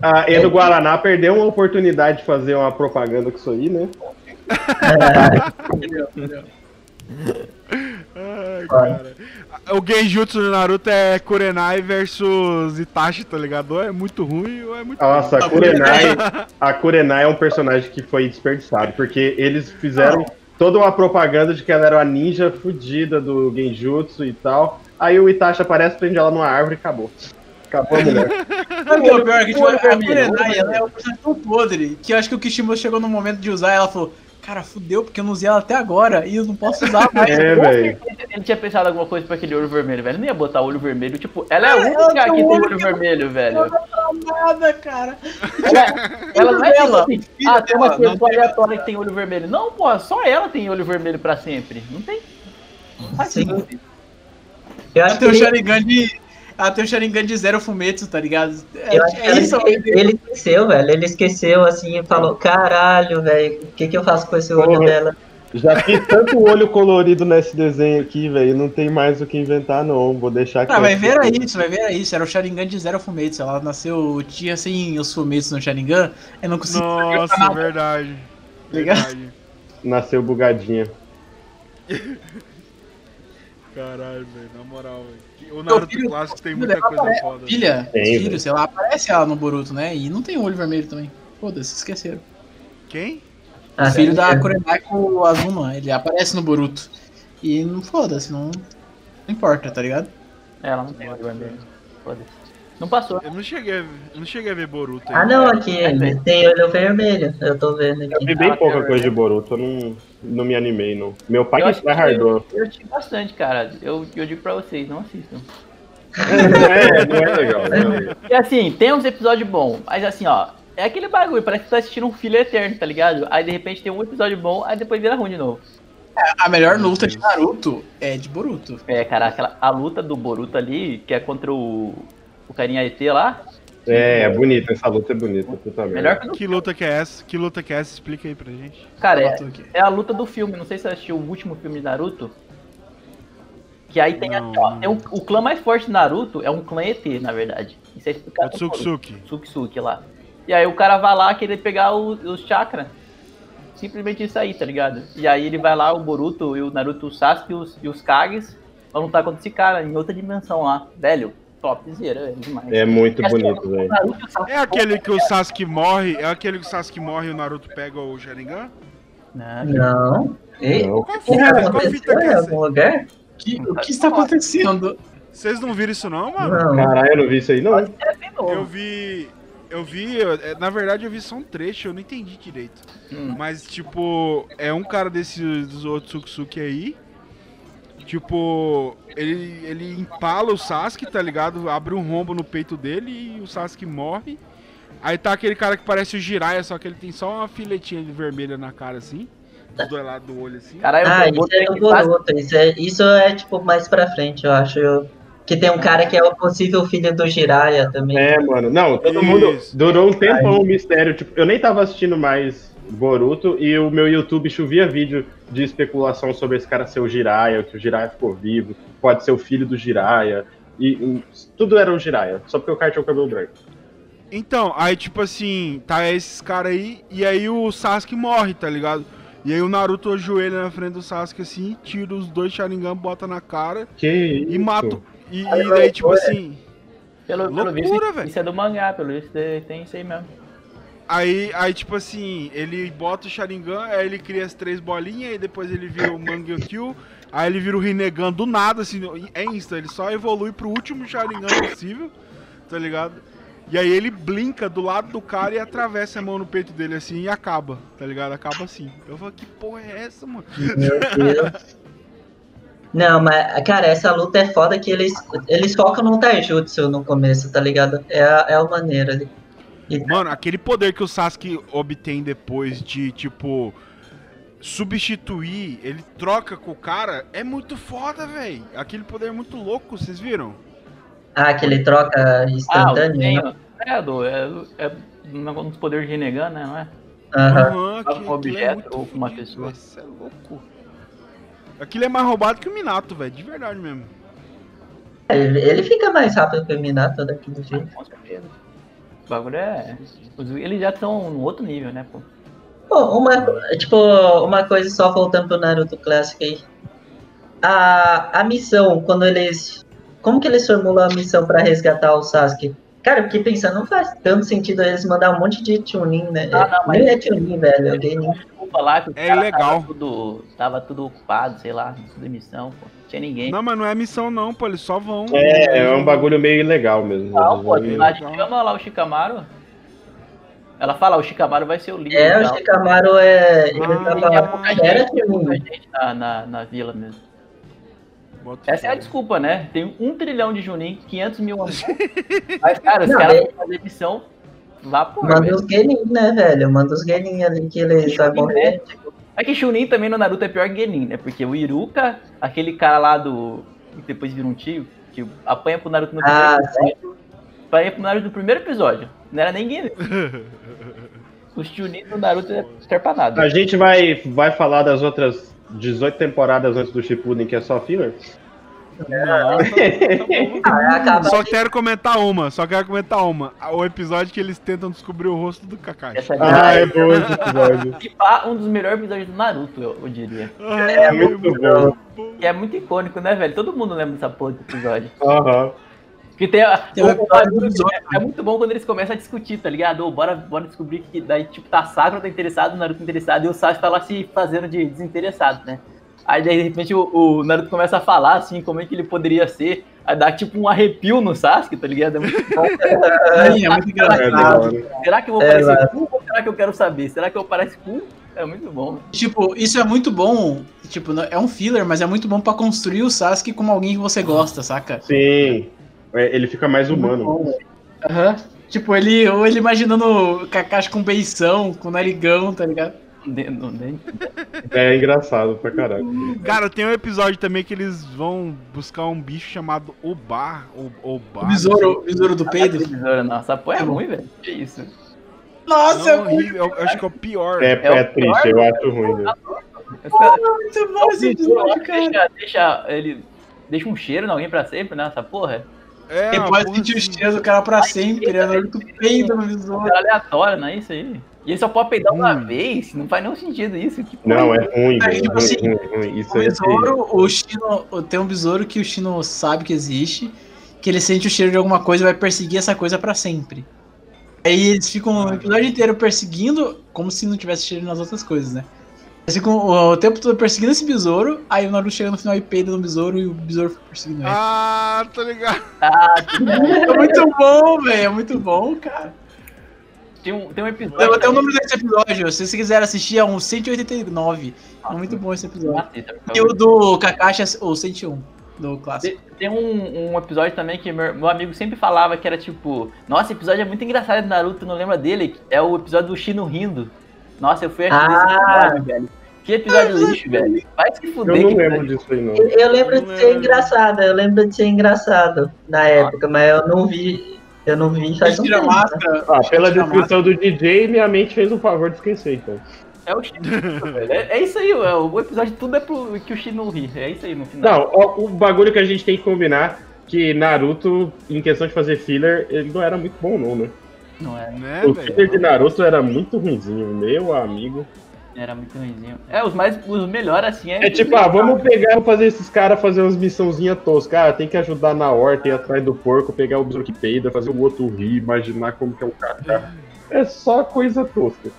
A Edo Guaraná perdeu uma oportunidade de fazer uma propaganda com isso aí, né? [laughs] Ai, cara. O Genjutsu do Naruto é Kurenai versus Itachi, tá ligado? Ou é muito ruim ou é muito Nossa, a Kurenai, a Kurenai é um personagem que foi desperdiçado, porque eles fizeram toda uma propaganda de que ela era uma ninja fodida do Genjutsu e tal. Aí o Itachi aparece, prende ela numa árvore e acabou. Acabou a mulher. [laughs] Sabe o pior? Que tipo, a Kurenai ela é um personagem tão podre que eu acho que o Kishimoto chegou no momento de usar ela falou cara, fudeu, porque eu não usei ela até agora e eu não posso usar [laughs] mais. É, velho. Ele tinha pensado alguma coisa pra aquele olho vermelho, velho. Ele não ia botar olho vermelho. Tipo, ela é a única que tem olho vermelho, velho. Não nada, cara. Ela, ela não é ela. Tipo assim, ah, tem uma pessoa aleatória que tem olho vermelho. Não, pô, só ela tem olho vermelho pra sempre. Não tem. Não faz sentido. Eu acho que o Sharingan de ela tem o Sharingan de zero Fumetsu, tá ligado? É, é isso. Ele, ele, esqueceu, velho. Ele esqueceu assim e falou: caralho, velho, o que, que eu faço com esse olho Porra, dela? Já fiz tanto olho colorido nesse desenho aqui, velho. Não tem mais o que inventar, não. Vou deixar aqui. Ah, vai ver aí isso, vai ver aí isso. Era o Sharingan de zero Fumetsu. Ela nasceu, tinha assim os Fumetsu no Sharingan. Eu não conseguia. Nossa, verdade. Verdade. Nasceu bugadinha. [laughs] Caralho, velho, na moral, velho. O Naruto filho, clássico tem muita coisa apare... foda. Filha, tem, filho, sei lá, aparece ela no Boruto, né? E não tem olho vermelho também. Foda-se, esqueceram. Quem? Ah, filho da é. Kurenai com o Azuma, ele aparece no Boruto. E não foda-se, não, não importa, tá ligado? É, ela não tem o vermelho. Foda-se. Não passou. Eu não cheguei, eu não cheguei a ver Boruto. Ah, não, aqui é, tem olho vermelho. Eu tô vendo aqui. Eu vi bem ah, pouca coisa de Boruto, eu não, não me animei, não. Meu pai eu que hardou. Eu assisti bastante, cara. Eu, eu digo pra vocês, não assistam. é, não é legal, não é legal. E assim, tem uns episódios bons, mas assim, ó, é aquele bagulho, parece que você tá assistindo um filho eterno, tá ligado? Aí de repente tem um episódio bom, aí depois vira ruim de novo. É, a melhor luta de Naruto é de Boruto. É, cara, aquela, a luta do Boruto ali, que é contra o carinha ET lá. É, é bonita, essa luta é bonita, totalmente. Melhor que, que luta que é essa? Que luta que é essa? Explica aí pra gente. Cara, é, é a luta do filme, não sei se você assistiu o último filme de Naruto. Que aí tem, a, ó, tem um, o clã mais forte de Naruto é um clã ET, na verdade. Isso é explicado. O Tsuksuki. Tsuksuki lá. E aí o cara vai lá querer pegar os, chakras. Simplesmente isso aí, tá ligado? E aí ele vai lá, o Boruto e o Naruto, o Sasuke e os, e os Kages vão lutar contra esse cara em outra dimensão lá. Velho, topzera, é demais. É muito e bonito, velho. É aquele que o Sasuke morre, é aquele que o Sasuke morre e o Naruto pega o Sharingan? Não. Não. Ei, não. Qual fita, qual fita que é essa? lugar? Que, o que está acontecendo? Vocês não viram isso não, mano? Não. Caralho, eu não vi isso aí não. Eu vi, eu vi, é, na verdade eu vi só um trecho, eu não entendi direito. Hum. Mas, tipo, é um cara desses dos outros Tsuksuki aí. Tipo, ele, ele empala o Sasuke, tá ligado? Abre um rombo no peito dele e o Sasuke morre. Aí tá aquele cara que parece o Jiraiya, só que ele tem só uma filetinha de vermelha na cara, assim. Dos dois lados do olho, assim. Caralho, ah, isso é do Boruto. Isso é, isso é, tipo, mais pra frente, eu acho. Eu que tem um cara que é o possível filho do Jiraiya também. É, mano. Não, todo Isso. mundo. Durou um tempão o um mistério. Tipo, eu nem tava assistindo mais Boruto e o meu YouTube chovia vídeo de especulação sobre esse cara ser o Jiraiya, que o Jiraiya ficou vivo, pode ser o filho do Jiraiya. E, e tudo era o Jiraiya, só porque o cara tinha o cabelo branco. Então, aí tipo assim, tá esses caras aí, e aí o Sasuke morre, tá ligado? E aí o Naruto ajoelha na frente do Sasuke assim, tira os dois Sharingan, bota na cara que e isso? mata, e, e daí, tipo assim. Pelo, loucura, pelo visto, isso é do mangá, pelo visto tem isso aí mesmo. Aí, aí, tipo assim, ele bota o Sharingan, aí ele cria as três bolinhas, aí depois ele vira o Mangyokyo, aí ele vira o Rinnegan do nada, assim, é insta, ele só evolui pro último Sharingan possível, tá ligado? E aí ele blinca do lado do cara e atravessa a mão no peito dele assim e acaba, tá ligado? Acaba assim. Eu falo, que porra é essa, mano? Meu Deus. Não, mas, cara, essa luta é foda que eles, eles focam no Taijutsu no começo, tá ligado? É a, é a maneira ali. E... Mano, aquele poder que o Sasuke obtém depois de, tipo, substituir, ele troca com o cara, é muito foda, velho. Aquele poder é muito louco, vocês viram? Ah, que ele troca instantâneo, ah, né? É, do, é, é um dos poderes de renegar, né, não é? Aham. Uhum, um objeto é ou com uma pessoa. Isso é louco. Aquilo é mais roubado que o Minato, velho. De verdade mesmo. É, ele, ele fica mais rápido que o Minato daquele jeito. Com certeza. O bagulho é. Eles já estão no outro nível, né, pô? Pô, uma, tipo, uma coisa só voltando pro Naruto Clássico aí. A, a missão, quando eles. Como que eles formulam a missão para resgatar o Sasuke? Cara, eu fiquei pensando, não faz tanto sentido eles mandar um monte de tuning, né? Ah, não, mas... Nem é tuning, velho, é Genin. Lá que é legal. Tava tudo, tava tudo ocupado, sei lá, tudo missão, pô. Não tinha ninguém. Não, mas não é missão não, pô, eles só vão. É, é um bagulho meio ilegal mesmo. Não, pô, lá chama lá o Shikamaru. Ela fala, o Shikamaru vai ser o líder. É, o Shikamaru é. Ele ah, tava. Era gente na, na, na vila mesmo. Essa é a desculpa, né? Tem um trilhão de Junin, 500 mil anos. [laughs] Mas, cara, os caras vão fazer missão vapor. Manda os Genin, né, velho? Manda os Genin ali que eles vai morrer. É que Chunin também no Naruto é pior que Genin, né? Porque o Iruka, aquele cara lá do. que depois vira um tio, que apanha pro Naruto no primeiro ah, episódio. Apanha pro Naruto no primeiro episódio. Não era nem Genin. [laughs] Os Chunin do Naruto é escarpanado. A gente vai, vai falar das outras 18 temporadas antes do Shippuden, que é só filler? Não, [laughs] só quero comentar uma, só quero comentar uma. O episódio que eles tentam descobrir o rosto do Kakashi. É ah, é bom esse episódio. [laughs] um dos melhores episódios do Naruto, eu, diria. Ah, é, é, muito bom. E é muito icônico, né, velho? Todo mundo lembra dessa porra do episódio. Aham. Que tem, tem o, o, o, é, é, muito bom quando eles começam a discutir, tá ligado? Oh, bora, bora descobrir que daí, tipo, tá Sakura tá interessado, o Naruto tá interessado, e o Sasuke tá lá se fazendo de desinteressado, né? Aí de repente o, o, Naruto começa a falar assim, como é que ele poderia ser. Aí dá tipo um arrepio no Sasuke, tá ligado? É muito bom. [laughs] é, é muito engraçado. Será que eu vou é, parecer cool ou será que eu quero saber? Será que eu pareço cool? É muito bom. Tipo, isso é muito bom. Tipo, é um filler, mas é muito bom para construir o Sasuke como alguém que você gosta, saca? Sim. É, ele fica mais humano. Aham. Uhum. Tipo, ele, ou ele imaginando Kakashi com beição, com narigão, tá ligado? É engraçado pra caralho. Cara, tem um episódio também que eles vão buscar um bicho chamado Oba. Oba. O besouro, besouro do peido. Besouro, nossa, pô, é ruim, velho. Que isso? Nossa, não, é horrível. Eu acho que é o pior. É, é, é triste, pior, eu acho ruim. Né? Muito bom esse episódio, cara. Deixa, deixa, ele, deixa um cheiro em alguém pra sempre, né? Essa porra. É, Ele pode sentir assim. o cheiro do cara pra sempre, ele é muito peida no visor. É aleatório, não é isso aí? E ele só pode peidar hum. uma vez? Não faz nenhum sentido isso. Tipo, não, é ruim. É, tipo assim, ruim, ruim. Isso o besouro, o Shino, tem um besouro que o Shino sabe que existe, que ele sente o cheiro de alguma coisa e vai perseguir essa coisa pra sempre. Aí eles ficam o episódio inteiro perseguindo, como se não tivesse cheiro nas outras coisas, né? Eles ficam o tempo todo perseguindo esse besouro, aí o Naruto chega no final e peida no besouro e o besouro fica perseguindo ele. Ah, tô ligado. Ah, é muito bom, velho. É muito bom, cara. Tem um, tem um episódio. Eu vou ter o número desse episódio. Se você quiser assistir, é um 189. é muito bom esse episódio. E o do Kakashi é o 101 do clássico. Tem um, um episódio também que meu, meu, amigo sempre falava que era tipo, nossa, episódio é muito engraçado do Naruto, não lembra dele? É o episódio do Shino rindo. Nossa, eu fui assistir ah. esse episódio, velho. Que episódio lixo, velho. Vai se fuder. Eu não lembro disso aí, não. Eu, lembro de ser engraçado, eu lembro de ser engraçado na ah. época, mas eu não vi. Eu não vi faz um tempo, máscara. Ah, pela descrição do DJ, minha mente fez um favor de esquecer, então. É o velho. É, é, isso aí, é, o episódio tudo é pro que o Shino ri. É isso aí no final. Não, o, o bagulho que a gente tem que combinar que Naruto, em questão de fazer filler, ele não era muito bom, não, né? Não era. Né, o filler de Naruto era muito ruimzinho, meu amigo. Era muito ruimzinho. É, os mais os melhores assim é. É tipo, ah, vamos pegar e fazer esses caras fazer umas missãozinhas toscas. Cara, tem que ajudar na horta, ir atrás do porco, pegar o besouro que peida, fazer o outro rir, imaginar como que é o cara. É só coisa tosca.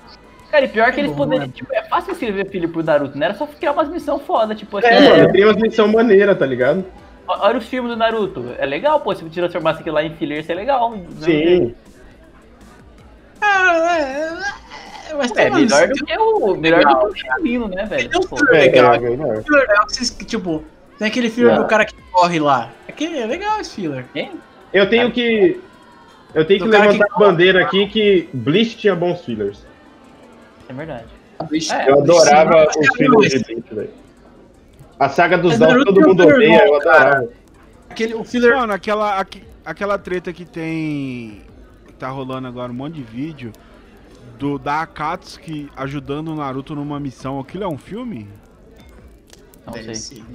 Cara, e pior que eles poderiam. Tipo, é fácil escrever filho pro Naruto, né? Era só criar umas missões foda, tipo assim. É, mano, cria umas missões maneiras, tá ligado? Olha os filmes do Naruto. É legal, pô, se transformasse aquilo lá em filler, isso é legal. Né? Sim. Ah, é, é, mas é, melhor do que o. Melhor do que o Chamino, né, velho? Tem um filler legal. É, legal. Tipo, tem aquele filler do cara que corre lá. Aquele, é legal esse filler. Quem? Eu tenho que. Eu tenho que levantar a bandeira aqui que Bleach tinha bons fillers. É verdade. É, eu adorava os fillers de Bleach, velho. A saga dos Dawn todo mundo odeia, eu adorava. Aquele, o filler... Mano, aquela, aquela treta que tem. Tá rolando agora um monte de vídeo do da Akatsuki ajudando o Naruto numa missão. Aquilo é um filme? Não sei. Sim.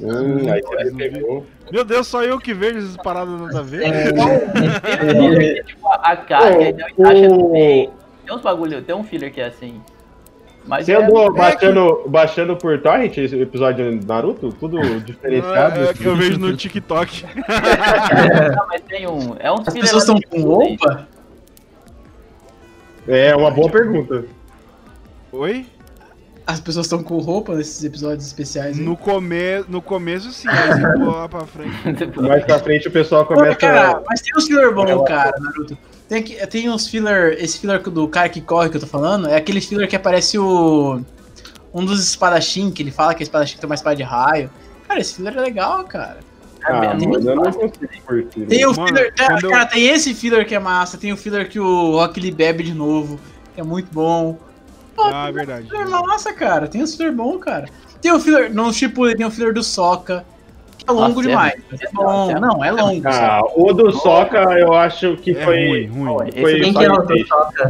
Hum, aí você pegou. Meu Deus, só eu que vejo essas paradas nada a ver. É, tipo, a cara, oh, oh. tem uns bagulho, tem um filler que é assim. Mas Você é, andou é baixando, que... baixando por torrent esse episódio de Naruto? Tudo diferenciado? É, é que eu vejo no TikTok. [laughs] Não, mas tem um. É um As pessoas estão com roupa? É uma boa pergunta. Oi? As pessoas estão com roupa nesses episódios especiais? No, come... no começo, sim, mas lá pra frente. [laughs] Mais pra frente o pessoal começa. Cara, mas tem uns filler bom, cara, Naruto. Tem, aqui, tem uns filler. Esse filler do cara que corre que eu tô falando é aquele filler que aparece o. Um dos espadachim, que ele fala que é espadachim tem uma espada de raio. Cara, esse filler é legal, cara. Ah, tem, mano, eu não consigo curtir. Tem o filler. Mano, cara, eu... tem esse filler que é massa, tem o filler que o Rock Lee bebe de novo, que é muito bom. Pô, ah, verdade. Filler massa, cara. Tem um filler bom, cara. Tem o filler. No tipo, tem o filler do Soca é longo Nossa, demais. É, é bom. Não, é longo. Ah, o do Soca eu acho que é foi. Ruim, ruim. foi é?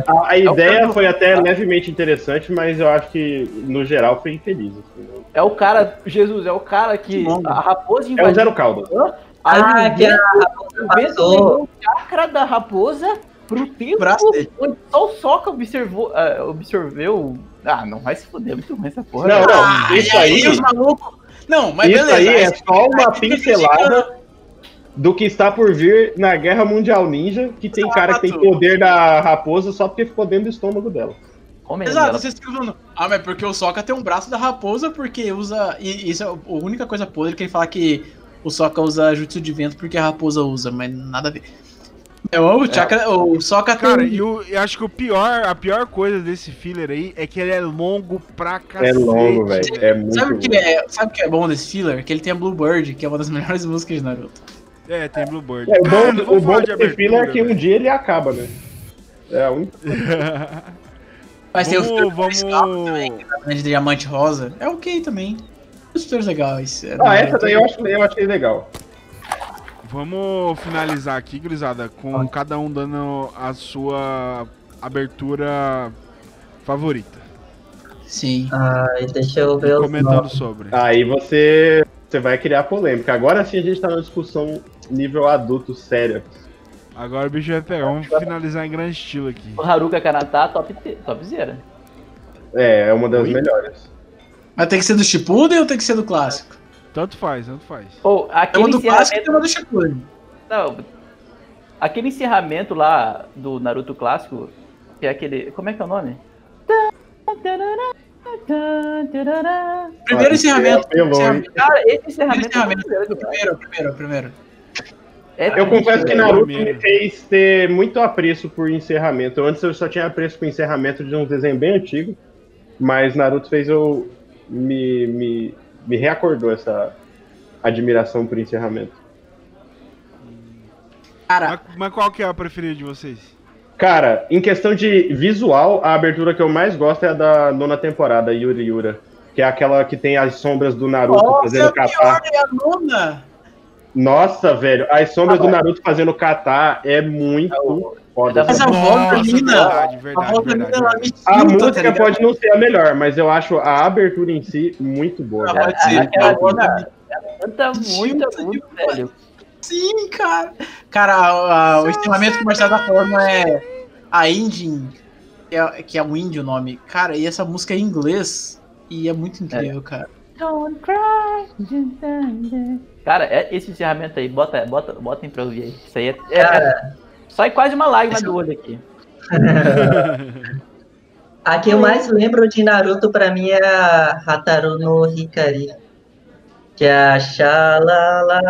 A, a ideia foi até levemente interessante, mas eu acho que no geral foi infeliz. Assim, né? É o cara, Jesus, é o cara que. A raposa invadiu. É o Zero Caldo. Ah, que a raposa o chakra da raposa pro tempo onde só o Soca observou, uh, observeu. Ah, não vai se fuder, muito ruim essa porra. Não, não, ah, isso aí. aí os malucos não, mas Isso beleza. aí é só uma pincelada. do que está por vir na Guerra Mundial Ninja, que tem cara que tem poder da raposa só porque ficou dentro do estômago dela. Comendo Exato, ela... vocês ficam falando, ah, mas porque o Sokka tem um braço da raposa porque usa. E isso é a única coisa podre que ele fala que o Sokka usa jutsu de vento porque a raposa usa, mas nada a ver. É, o, Chakra, é. o Sokka Cara, tem... eu, eu acho que o pior, a pior coisa desse filler aí é que ele é longo pra cacete. É longo, velho. É muito sabe o que é, sabe que é bom desse filler? Que ele tem a Bluebird, que é uma das [laughs] melhores músicas de Naruto. É, tem Bluebird. É, o bom, o bom desse filler é que um dia ele acaba, né? É a [laughs] única Vai ser o vamos... também, de Diamante Rosa. É ok também. Os fillers legais. É ah, essa daí eu, acho, eu achei legal. Vamos finalizar aqui, Grisada, com ah. cada um dando a sua abertura favorita. Sim. Ai, deixa eu ver Comentando sobre. Aí você, você vai criar polêmica. Agora sim a gente tá numa discussão nível adulto séria. Agora o bicho vai pegar. Vamos finalizar em grande estilo aqui. O Haruka Kanata, top, topzera. É, é uma das Oi? melhores. Mas tem que ser do Shippuden ou tem que ser do clássico? Tanto faz, tanto faz. Ou aquele do clássico e uma do Shippuden. Não, aquele encerramento lá do Naruto clássico, que é aquele, como é que é o nome? Primeiro encerramento. encerramento. Cara, esse encerramento. encerramento. É o primeiro, o primeiro, o primeiro. É eu confesso que Naruto me fez ter muito apreço por encerramento. Antes eu só tinha apreço por encerramento de um desenho bem antigo, mas Naruto fez eu me, me me reacordou essa admiração por encerramento. Cara, mas, mas qual que é a preferida de vocês? Cara, em questão de visual, a abertura que eu mais gosto é a da nona temporada, Yuri Yura. Que é aquela que tem as sombras do Naruto Nossa, fazendo kata. É a nona! Nossa, velho, as sombras ah, do Naruto fazendo kata é muito foda. Mas a volta linda. Verdade, verdade, a ela me tá música tá pode não ser a melhor, mas eu acho a abertura em si muito boa. Ah, pode ser. Ela canta muito, muito, velho. Sim, cara. Cara, a, a, o ensinamento comercial da forma é a Indie, que é, que é o índio o nome. Cara, e essa música é em inglês e é muito incrível, é. cara. Don't cry. Cara, é esse encerramento aí, bota, bota, bota em pra ouvir aí. Isso aí é, é, Sai quase uma lágrima do olho aqui. [laughs] a que eu mais lembro de Naruto pra mim é a Hataru no Hikari. Que é a Xalala.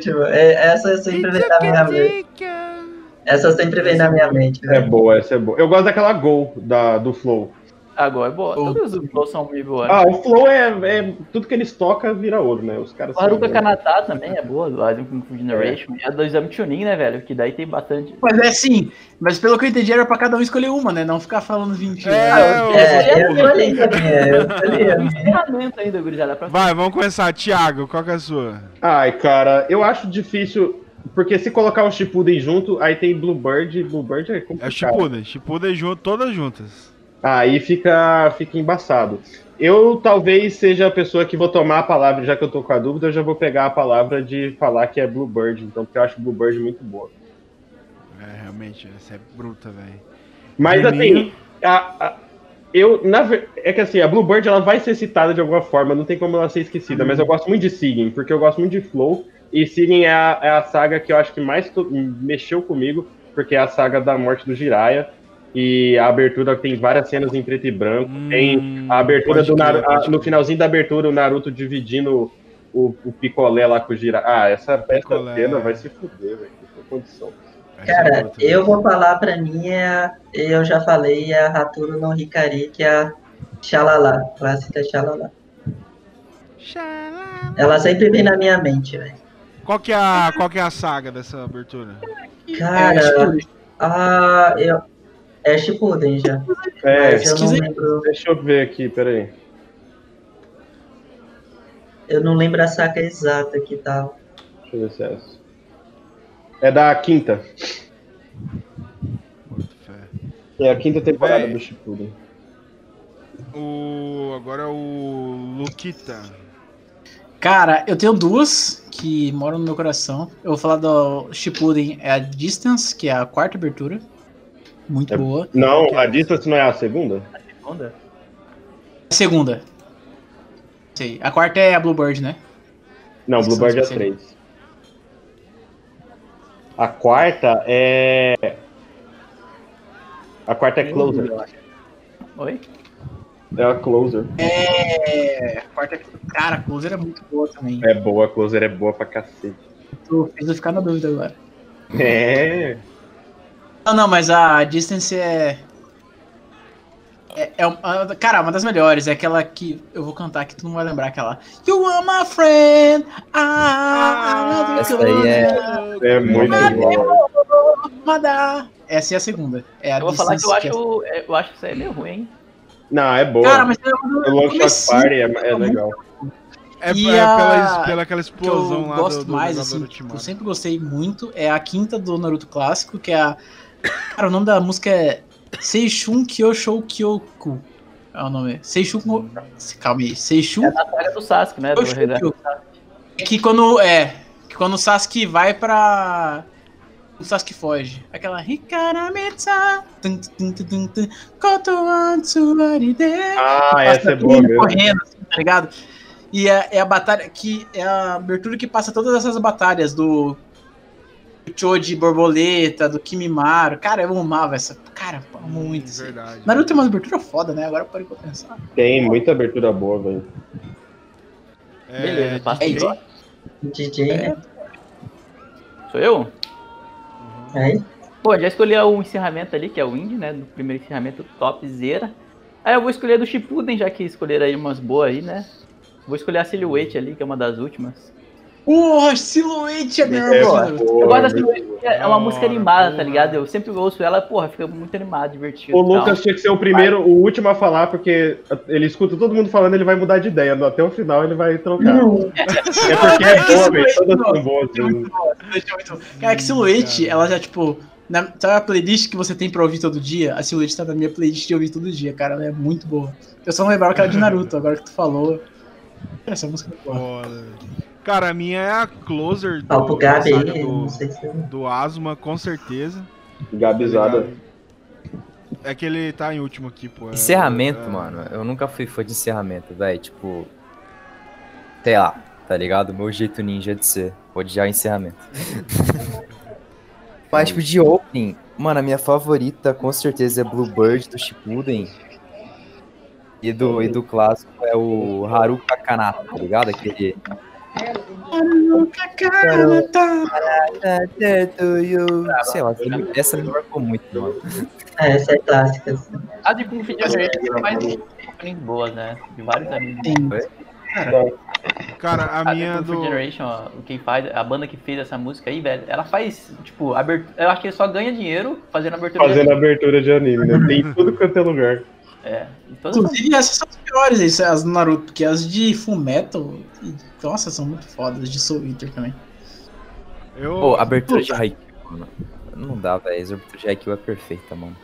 Tipo, é, essa sempre vem na minha mente. Essa sempre vem na minha mente. É boa, essa é boa. Eu gosto daquela Gol da, do Flow. Agora é boa. Todos os flows são muito boas. Ah, o flow é, é, Tudo que eles tocam vira ouro, né? Os caras. O Haruka Kanata também é boa, do Asian Kung Fu Generation. É. E a do Exame Chunin, né, velho? Que daí tem bastante. Mas é sim. Mas pelo que eu entendi, era pra cada um escolher uma, né? Não ficar falando 20 é, ah, é, eu falei Vai, vamos começar. Thiago, qual que é a sua? Ai, cara, eu acho difícil. Porque se colocar o Shippuden junto, aí tem Bluebird. Bluebird é complicado. É Shippuden. Shippuden junto, todas juntas. Aí fica, fica embaçado. Eu talvez seja a pessoa que vou tomar a palavra, já que eu tô com a dúvida, eu já vou pegar a palavra de falar que é Bluebird, então, porque eu acho Bluebird muito boa. É, realmente, essa é bruta, velho. Mas assim, a, a, eu, na, é que assim, a Bluebird ela vai ser citada de alguma forma, não tem como ela ser esquecida, mas eu gosto muito de Sigen, porque eu gosto muito de Flow, e Sigen é a, é a saga que eu acho que mais mexeu comigo, porque é a saga da morte do Jiraiya, e a abertura tem várias cenas em preto e branco. Hum, tem a abertura do Naruto. No finalzinho da abertura, o Naruto dividindo o, o picolé lá com o Gira. Ah, essa, essa cena vai se fuder, velho. Não tem condição. Cara, eu vou falar pra mim, é, eu já falei, é a Raturo no Hikari, que é a Xalala, clássica Xalala. Xalala. Ela sempre vem na minha mente, velho. Qual que, é a, qual que é a saga dessa abertura? Cara, é, a, eu, é Shippuden já. É, eu não lembro... deixa eu ver aqui, peraí. Eu não lembro a saca exata que tal. Deixa eu ver se é essa. É da quinta. É a quinta temporada do Shippuden. O... Agora é o Lukita. Cara, eu tenho duas que moram no meu coração. Eu vou falar do Shippuden, é a Distance, que é a quarta abertura. Muito é, boa. Não, a Distance não é a segunda? A segunda? A segunda. Sei. A quarta é a Bluebird, né? Não, Bluebird é a 3. A quarta é. A quarta é Closer. Oi? É a Closer. É. A quarta é. Cara, a Closer é muito boa também. É boa, a Closer é boa pra cacete. Tu fez eu ficar na dúvida agora. É. Não, não, mas a Distance é. É, é uma, cara, uma das melhores. É aquela que eu vou cantar que tu não vai lembrar aquela. You are my friend. Ah, essa aí é, é muito boa. Essa é a segunda. É a eu vou falar que eu acho, é... eu acho que isso aí é meio ruim, hein? Não, é boa. Cara, mas é o Long Shot Party é, é legal. É, é pela, pela aquela explosão que eu lá gosto do, do mais, assim, eu sempre gostei muito, é a quinta do Naruto clássico, que é a... Cara, o nome da música é Seishun Kyoshou Kyoku. É o nome. Seishun. Calma aí. Seishun. É a batalha do Sasuke, né? Do é que quando. É. Que quando o Sasuke vai pra. O Sasuke foge. Aquela. Hikaramitsa. Koto Ah, essa é boa mesmo. Correndo, assim, tá ligado? E é, é a batalha que. É a abertura que passa todas essas batalhas do do Choji Borboleta, do Kimimaro. Cara, eu amava essa. Cara, muito. Hum, verdade. Naruto tem uma abertura foda, né? Agora parei pra pensar. Tem muita abertura boa, velho. É, Beleza, passa é DJ. DJ, é. né? Sou eu? Uhum. É. Pô, já escolhi o encerramento ali, que é o Indie, né? Do primeiro encerramento topzera. Aí eu vou escolher do Shippuden, já que escolheram aí umas boas aí, né? Vou escolher a Silhouette ali, que é uma das últimas. Porra, Silhouette é mesmo, é, Eu gosto da Silhouette, é uma música animada, tá ligado? Eu sempre ouço ela, porra, fica muito animado, divertido. O Lucas tinha que ser o primeiro, o último a falar, porque ele escuta todo mundo falando, ele vai mudar de ideia. Até o final ele vai trocar. Não. É porque é boa, velho. Todas são boas. Cara, que Silhouette, ela já, tipo, na, sabe a playlist que você tem pra ouvir todo dia? A Silhouette tá na minha playlist de ouvir todo dia, cara. Ela é muito boa. Eu só não lembrava que era de Naruto, agora que tu falou. Essa música é boa. Cara, a minha é a Closer do, do, Gabi, do, se... do Asma, com certeza. Gabizada. É que ele tá em último aqui, pô. É, encerramento, é... mano. Eu nunca fui fã de encerramento, velho. Tipo. Sei lá, tá ligado? Meu jeito ninja de ser. Odiar encerramento. [laughs] Mas, tipo, de opening, mano, a minha favorita com certeza é Bluebird do Shippuden. E do, e do clássico é o Haruka Kanata, tá ligado? Aquele Sei lá, essa me marcou muito, mano. É, essa é clássica. Assim. A de Kung Fu Generation faz openings boas, né? De vários animes. Cara, a, a minha do. Generation, ó, quem faz, a banda que fez essa música aí, velho, ela faz, tipo, abertura, eu acho que ele só ganha dinheiro fazendo abertura Fazendo de abertura de anime, né? Tem tudo quanto é lugar. É. Inclusive, essas são as piores, as do Naruto, porque as de Fullmetal, nossa, são muito fodas, de Soul Eater também. Eu... Pô, abertura de Haikyuu, mano. Não dá, velho. A abertura de Haikyuu é perfeita, mano.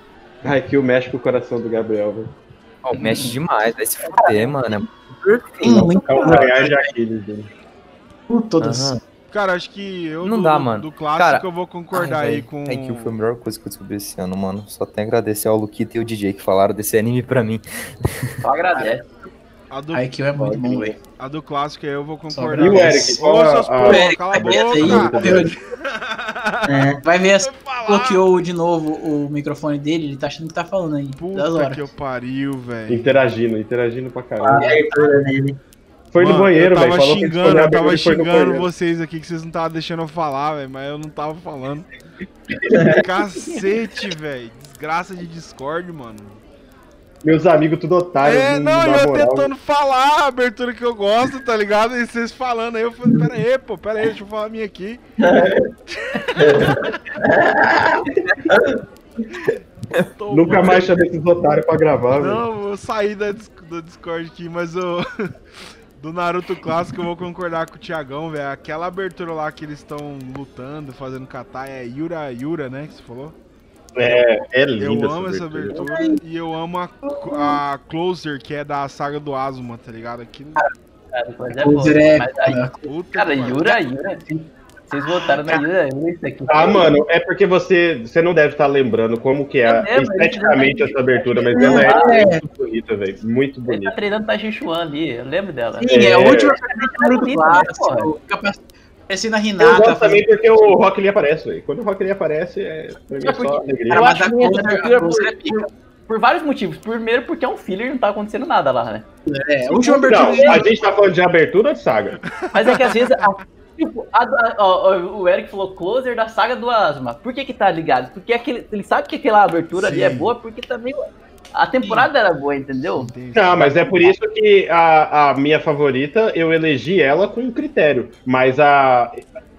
Haikyuu mexe com o coração do Gabriel, velho. Oh, mexe demais, vai se fuder, mano. É perfeito. Muito é o ganhar de Aquiles, velho. Por todas. Uhum. Cara, acho que eu não do, dá, mano. do clássico Cara, eu vou concordar ai, aí com. É que foi a melhor coisa que eu descobri esse ano, mano. Só tenho a agradecer ao Luquita e o DJ que falaram desse anime pra mim. Só agradece. A do... Que é muito bom, velho. A do clássico aí eu vou concordar. E o Eric? Ô, seus porra, cala a boca. [laughs] É, vai ver bloqueou de novo o microfone dele, ele tá achando que tá falando aí. Puta que eu pariu, velho. Interagindo, interagindo pra caralho. Ah, foi Mano, no banheiro, velho. Eu tava véio, xingando, eu tava xingando vocês aqui que vocês não estavam deixando eu falar, velho, mas eu não tava falando. [laughs] Cacete, velho. Desgraça de Discord, mano. Meus amigos tudo otários. É, não, eu moral. tentando falar a abertura que eu gosto, tá ligado? E vocês falando aí, eu falei, pera aí, pô, pera aí, deixa eu falar a minha aqui. [laughs] Nunca mais chamei esses otários pra gravar, velho. Não, véio. eu saí da, do Discord aqui, mas eu... do Naruto clássico eu vou concordar com o Thiagão, velho. Aquela abertura lá que eles estão lutando, fazendo kata é Yura Yura, né? Que você falou? É, é linda Eu amo essa abertura, abertura e eu amo a, a Closer, que é da saga do Asuma, tá ligado? Aquilo... Cara, mas é bom, é... Mas aí, cara, Yura, Yura, vocês votaram na isso aqui. Ah, mano, é porque você, você não deve estar lembrando como que é lembro, esteticamente essa abertura, mas ela é, é muito bonita, velho. Muito bonita. Ele tá treinando pra Xixuan ali, eu lembro dela. Sim, é, a última eu do clássico. Parecendo a Renata. Eu gosto também porque o Rock Lee aparece, velho. Quando o Rock Lee aparece, é, pra mim é só alegria. Eu acho que a por, por vários motivos. Primeiro, porque é um filler e não tá acontecendo nada lá, né? É, a última abertura. Não, a gente tá falando de abertura ou de saga? Mas é que às vezes. A, tipo, a, a, o Eric falou closer da saga do Asma. Por que que tá ligado? Porque aquele, ele sabe que aquela abertura Sim. ali é boa, porque também a temporada era boa, entendeu? Não, mas é por isso que a, a minha favorita, eu elegi ela com critério. Mas a,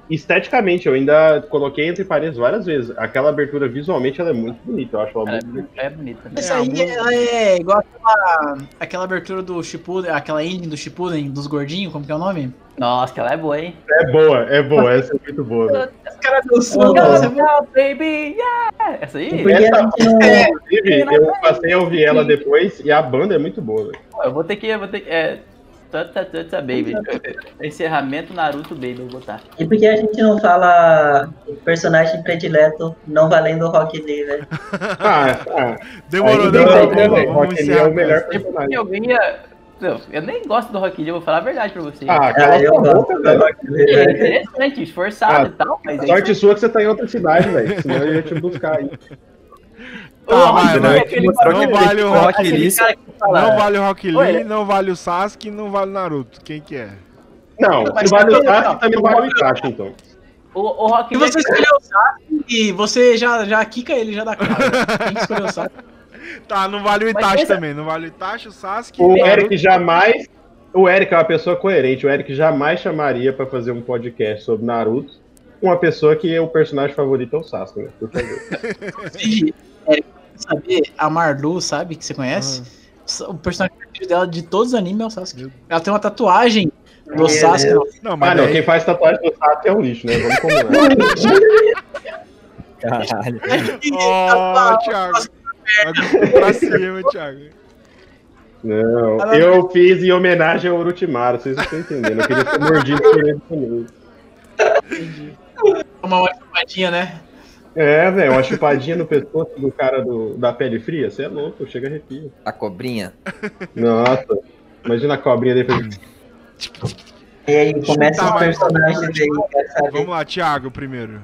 esteticamente, eu ainda coloquei entre paredes várias vezes. Aquela abertura visualmente ela é muito bonita, eu acho ela, ela muito é, bonita. É bonita. Né? Essa aí ela é igual aquela, aquela abertura do Shippuden, aquela ending do Shippuden, dos gordinhos, como que é o nome? Nossa, que ela é boa, hein? É boa, é boa, essa é muito boa. Os caras dançando, oh, baby, yeah! Essa aí? Essa música, inclusive, eu passei a ouvir ela depois e a banda é muito boa, velho. Eu vou ter que, eu vou ter que, é, Tata Tata Baby. Encerramento Naruto Baby, eu vou botar. E por que a gente não fala personagem predileto não valendo o Rock Lee, velho? [laughs] ah, ah. Demorou, demorou. Rock Lee é o melhor personagem. Alguém ia... Eu nem gosto do Rock Lee, eu vou falar a verdade pra você. Ah, cara, eu gosto do Rock Lee. É interessante, esforçado ah, e tal, mas... Sorte sua que você tá em outra cidade, velho, senão eu ia te buscar aí. Tá, vai, vai. Não vale o Rock Lee. Não vale o Rock Lee, não vale o Sasuke, não vale o Naruto. Quem que é? Não, se vale o Sasuke, também não vale o Itachi, então. O, o Rock Lee. Se você escolheu o Sasuke, e você já, já quica ele já da cara. Quem escolheu o Sasuke? [laughs] Tá, não vale o Itachi também. Não vale o Itachi, o Sasuke. O Eric jamais. O Eric é uma pessoa coerente. O Eric jamais chamaria pra fazer um podcast sobre Naruto uma pessoa que é o personagem favorito é o Sasuke, né? Por favor. [laughs] Eric, saber, a Marlu, sabe? Que você conhece? Ah. O personagem dela de todos os animes é o Sasuke. Ela tem uma tatuagem do é, Sasuke. Não, mas ah, não, quem faz tatuagem do Sasuke é um lixo, né? Vamos combinar. [laughs] Caralho. Oh, Thiago. Pra cima, Thiago. Não, eu fiz em homenagem ao Orochimaru, vocês não estão entendendo. Eu queria ser mordido por ele também. Entendi. Uma ótima né? É, velho, uma chupadinha no pescoço do cara do, da pele fria, você é louco, chega arrepio. A cobrinha? Nossa, imagina a cobrinha dele E aí, começa os personagens aí, Vamos lá, Thiago, primeiro.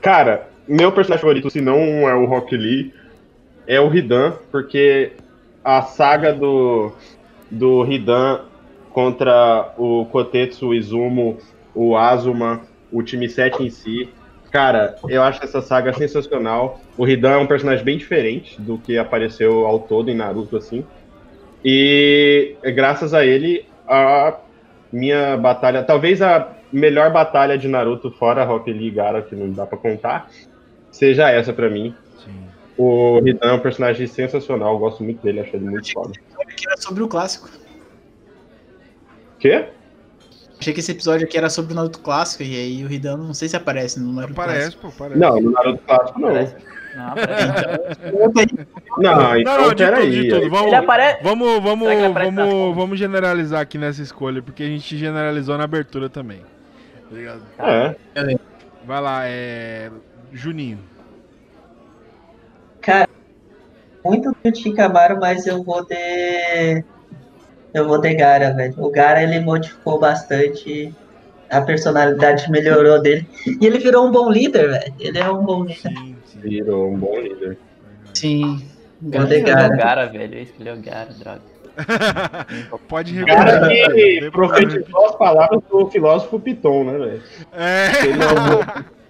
Cara, meu personagem favorito, se não é o Rock Lee, é o Hidan, porque a saga do, do Hidan contra o Kotetsu, o Izumo, o Azuma, o time 7 em si, Cara, eu acho essa saga sensacional. O Hidan é um personagem bem diferente do que apareceu ao todo em Naruto, assim. E graças a ele, a minha batalha, talvez a melhor batalha de Naruto fora Rock Lee e Gara, que não dá pra contar, seja essa para mim. Sim. O Hidan é um personagem sensacional, eu gosto muito dele, acho ele muito foda. Que era sobre o clássico. Quê? Achei que esse episódio aqui era sobre o Naruto clássico, e aí o Hidan não sei se aparece no Naruto aparece, clássico. Pô, aparece, Não, no Naruto clássico não. Aparece. Não, aparece. [laughs] não, então não, peraí. Vamos, apare... vamos, vamos, vamos, vamos generalizar aqui nessa escolha, porque a gente generalizou na abertura também. Obrigado. Tá é. Vai lá, é. Juninho. Cara, muito do Shikamaru, mas eu vou ter eu vou de Gara, velho. O Gara ele modificou bastante, a personalidade melhorou dele. E ele virou um bom líder, velho. Ele é um bom líder. Sim, sim. Virou um bom líder. Sim. Vou de Gara. Gara, velho. Eu escolhi o Gara, droga. [laughs] Pode repetir. Cara que profetizou as palavras do filósofo Piton, né, velho? É. [laughs]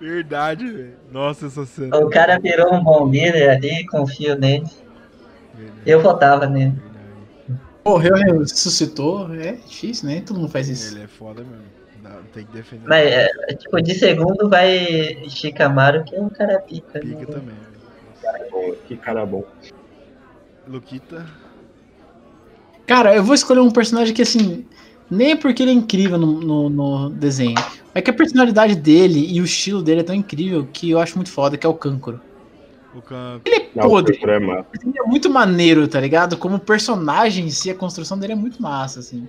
Verdade, velho. Nossa, essa cena. O cara virou um bom líder ali, confio nele. Verdade. Eu votava nele. Morreu, ressuscitou, é difícil, né? Todo mundo faz isso. Ele é foda mesmo. tem que defender. Mas, é, tipo, de segundo vai Shikamaru, que é um cara pica. Né? Pica né? também. Cara bom, que cara bom. Luquita. Cara, eu vou escolher um personagem que, assim, nem é porque ele é incrível no, no, no, desenho. É que a personalidade dele e o estilo dele é tão incrível que eu acho muito foda, que é o Kankuro. Ele é podre. É ele é muito maneiro, tá ligado? Como personagem em si, a construção dele é muito massa, assim.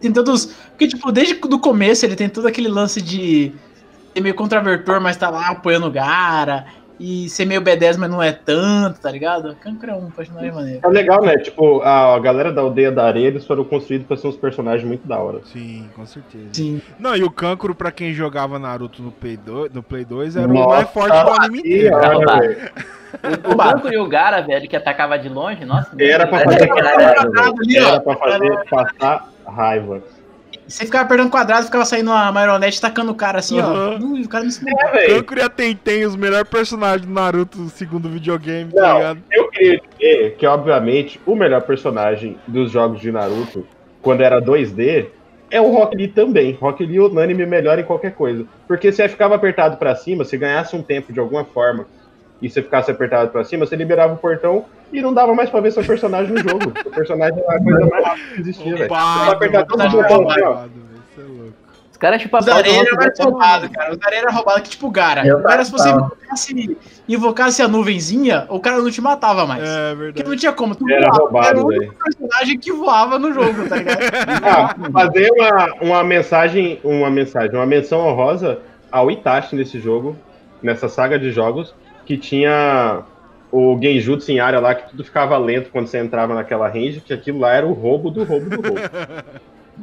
Tem todos. Porque, tipo, desde o começo ele tem todo aquele lance de ser meio contravertor, mas tá lá apoiando o Gara. E ser meio B10, mas não é tanto, tá ligado? Kankuro é um personagem maneiro. É legal, né? Tipo, a galera da aldeia da areia, eles foram construídos pra ser uns personagens muito da hora. Sim, com certeza. Sim. Não, e o Kankuro, pra quem jogava Naruto no Play 2, no Play 2 era Nossa, o mais forte do anime inteiro. O, o e o Gara, velho, que atacava de longe, nossa. Era pra fazer, era pra fazer passar raiva. Você ficava apertando quadrado, ficava saindo uma marionete tacando o cara assim, uhum. ó. o cara não se é, velho. Kankuro e a Tenten, os melhores personagens do Naruto segundo videogame, tá não, ligado? Eu queria dizer que, obviamente, o melhor personagem dos jogos de Naruto, quando era 2D, é o Rock Lee também. Rock Lee unânime melhor em qualquer coisa. Porque se você ficava apertado para cima, se ganhasse um tempo de alguma forma e você ficasse apertado para cima, você liberava o portão e não dava mais pra ver seu personagem no jogo. o personagem é a coisa mais rápida que existia, velho. Você apertar todo o botão assim, ó. Os caras tipo a Zareira era mais roubado, cara. O Zareira era roubado que tipo o Gara. O Gara, se você invocasse, invocasse a nuvenzinha, o cara não te matava mais. É verdade. Porque não tinha como. Tu era voava. roubado, Era o único personagem que voava no jogo, tá ligado? [laughs] ah, fazer uma, uma mensagem, uma mensagem, uma menção honrosa ao Itachi nesse jogo, nessa saga de jogos, que tinha o Genjutsu em área lá, que tudo ficava lento quando você entrava naquela range, que aquilo lá era o roubo do roubo do roubo.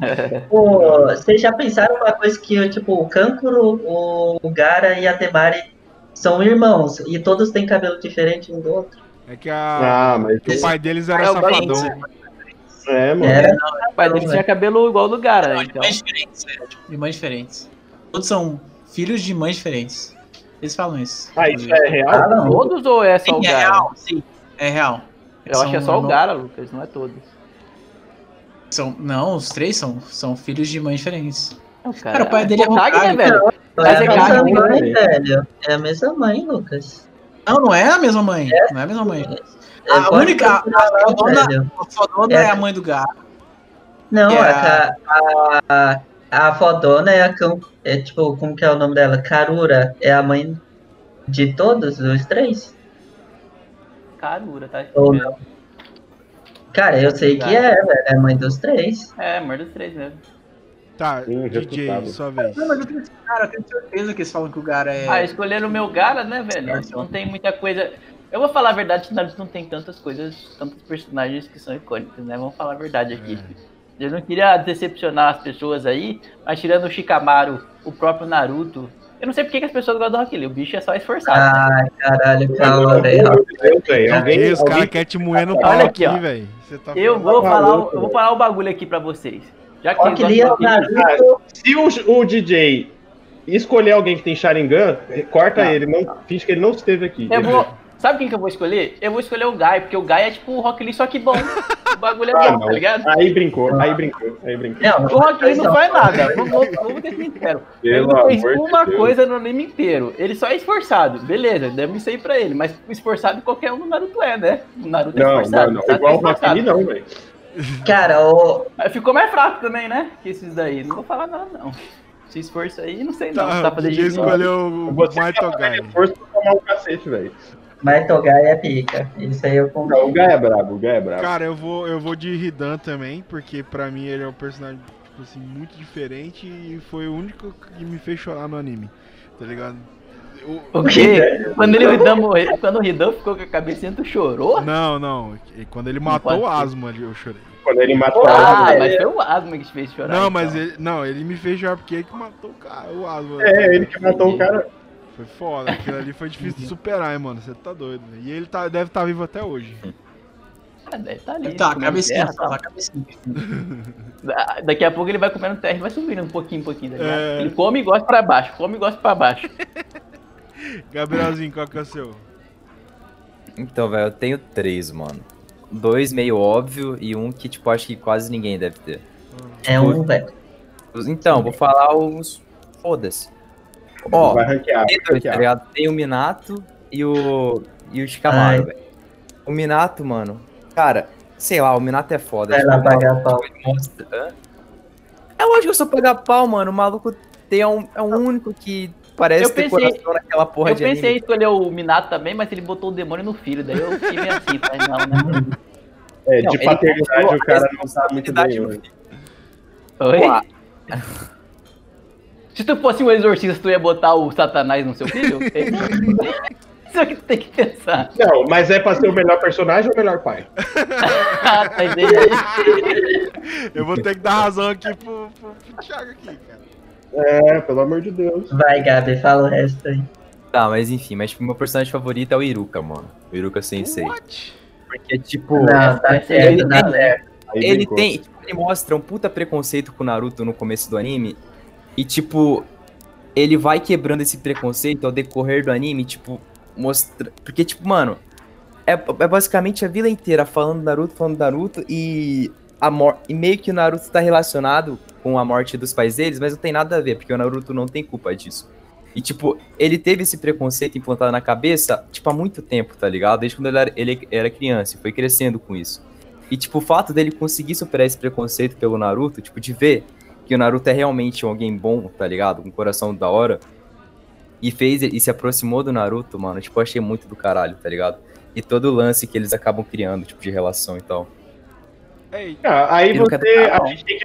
[laughs] Pô, vocês já pensaram uma coisa que, tipo, o Kankuro, o Gara e a Temari são irmãos, e todos têm cabelo diferente um do outro? É que a... ah, mas o pai deles era é safadão. É, mano. Era, o pai deles tinha cabelo igual do Gara, não, então. De mães diferentes, né? De mães diferentes. Todos são filhos de mães diferentes. Eles falam isso. Ah, isso é real? Ah, todos ou é só sim, o Gara? É real, sim. É real. Eu acho que é só o Gara, Lucas, não é todos. São, não, os três são, são filhos de mães diferentes. Não, cara, cara, o pai dele é Hokage, né, velho? Mas é, é a mesma mãe, velho. É a mesma mãe, Lucas. Não, não é a mesma mãe. É? Não é a mesma mãe. É, a única. A, a, fodona, a é, é a mãe do Gara. Não, é a, a, a fodona é a cão. É tipo, como que é o nome dela? Karura é a mãe de todos os três? Karura, tá? Ou não? Cara, eu sei que é, velho. É mãe dos três. É, mãe dos três mesmo. Tá, hum, DJ, sua vez. Não, mas eu tenho, cara, eu tenho certeza que eles falam que o Gara é. Ah, escolheram o meu Gara, né, velho? Não tem muita coisa. Eu vou falar a verdade, Naruto não tem tantas coisas, tantos personagens que são icônicos, né? Vamos falar a verdade aqui. É. Eu não queria decepcionar as pessoas aí, mas tirando o Shikamaru, o próprio Naruto, eu não sei porque que as pessoas gostam do Rock Lee. O bicho é só esforçado. Ai, né? caralho, calma, velho. Alguém, os caras querem te moer no pau Olha aqui, velho. Tá eu, vou falar, eu vou falar o bagulho aqui pra vocês. Já que Rock Lee é o Naruto. Se o, o DJ escolher alguém que tem Sharingan, corta não, ele. Não, finge que ele não esteve aqui. Eu vou, Sabe quem que eu vou escolher? Eu vou escolher o Guy, porque o Guy é tipo o Rock Lee, só que bom. O bagulho é ah, bom, não. tá ligado? Aí brincou, aí brincou, aí brincou. Não, o Rock Lee não faz nada. Vamos, vamos ter sincero. Ele não fez uma Deus. coisa no anime inteiro. Ele só é esforçado. Beleza, deve isso aí pra ele. Mas esforçado qualquer um do Naruto é, né? O Naruto é não, esforçado. Não, não. Igual é o Rock Lee não, velho. Cara, o... Ficou mais fraco também, né? Que esses daí. Não vou falar nada, não. Se esforço aí, não sei não. Tá, tá pra escolheu o Guy. Esforço pra tomar um cacete, velho. Mas o Gai é pica. Isso aí eu concordo. o Gai é brabo, o Gai é brabo. Cara, eu vou, eu vou de Hidan também, porque pra mim ele é um personagem tipo assim, muito diferente e foi o único que me fez chorar no anime. Tá ligado? O quê? Quando ele Hidan morreu, quando o Hidan ficou com a cabecinha, tu chorou? Não, não. Quando ele matou o Asma ali, eu chorei. Quando ele matou ah, Asma. mas foi o Asma que te fez chorar. Não, então. mas ele, não, ele me fez chorar porque ele que matou o cara, o Asma. É, ele que matou o cara. Foi foda, aquilo ali foi difícil de superar, hein, mano. Você tá doido. Né? E ele tá, deve estar tá vivo até hoje. Ah, deve estar tá ali. Tá, cabecinha, terra, tá, cabecinha. [laughs] Daqui a pouco ele vai comendo terra e vai subindo um pouquinho, um pouquinho. Tá é... Ele come e gosta pra baixo, come e gosta pra baixo. [laughs] Gabrielzinho, qual que é o seu? Então, velho, eu tenho três, mano. Dois meio óbvio e um que, tipo, acho que quase ninguém deve ter. É um, velho. Então, vou falar os. Foda-se. Ó, vai ranquear, tem, dois, tá ligado? tem o Minato e o, e o Shikamaru, velho. O Minato, mano, cara, sei lá, o Minato é foda. Vai lá pagar pau. É lógico que eu sou pagar pau, mano. O maluco tem, é, um, é o único que parece eu ter pensei, coração naquela porra eu de Eu pensei em escolher o Minato também, mas ele botou o demônio no filho. Daí eu fiquei meio assim, mas não, né? É, de não, paternidade o cara não sabe muito bem, Oi? Pô, Se tu fosse um exorcista, tu ia botar o Satanás no seu filho? [laughs] Isso é que tu tem que pensar. Não, mas é pra ser o melhor personagem ou o melhor pai? [laughs] ah, tá Eu vou ter que dar razão aqui pro, pro, pro Thiago aqui, cara. É, pelo amor de Deus. Vai, Gabi, fala o resto aí. Tá, mas enfim, mas tipo, meu personagem favorito é o Iruka, mano. O Iruka Sensei. What? Porque, tipo. Não, tá certo, ele tá tem, certo. ele tem. Tipo, ele mostra um puta preconceito com o Naruto no começo do anime. E, tipo, ele vai quebrando esse preconceito ao decorrer do anime, tipo, mostra. Porque, tipo, mano, é, é basicamente a vila inteira falando Naruto, falando Naruto e. A mor e meio que o Naruto tá relacionado com a morte dos pais deles, mas não tem nada a ver, porque o Naruto não tem culpa disso. E, tipo, ele teve esse preconceito implantado na cabeça, tipo, há muito tempo, tá ligado? Desde quando ele era, ele era criança e foi crescendo com isso. E, tipo, o fato dele conseguir superar esse preconceito pelo Naruto, tipo, de ver que o Naruto é realmente alguém bom, tá ligado? Com um coração da hora. E fez e se aproximou do Naruto, mano. Tipo, eu achei muito do caralho, tá ligado? E todo o lance que eles acabam criando, tipo, de relação e tal. Ah, aí você. A gente tem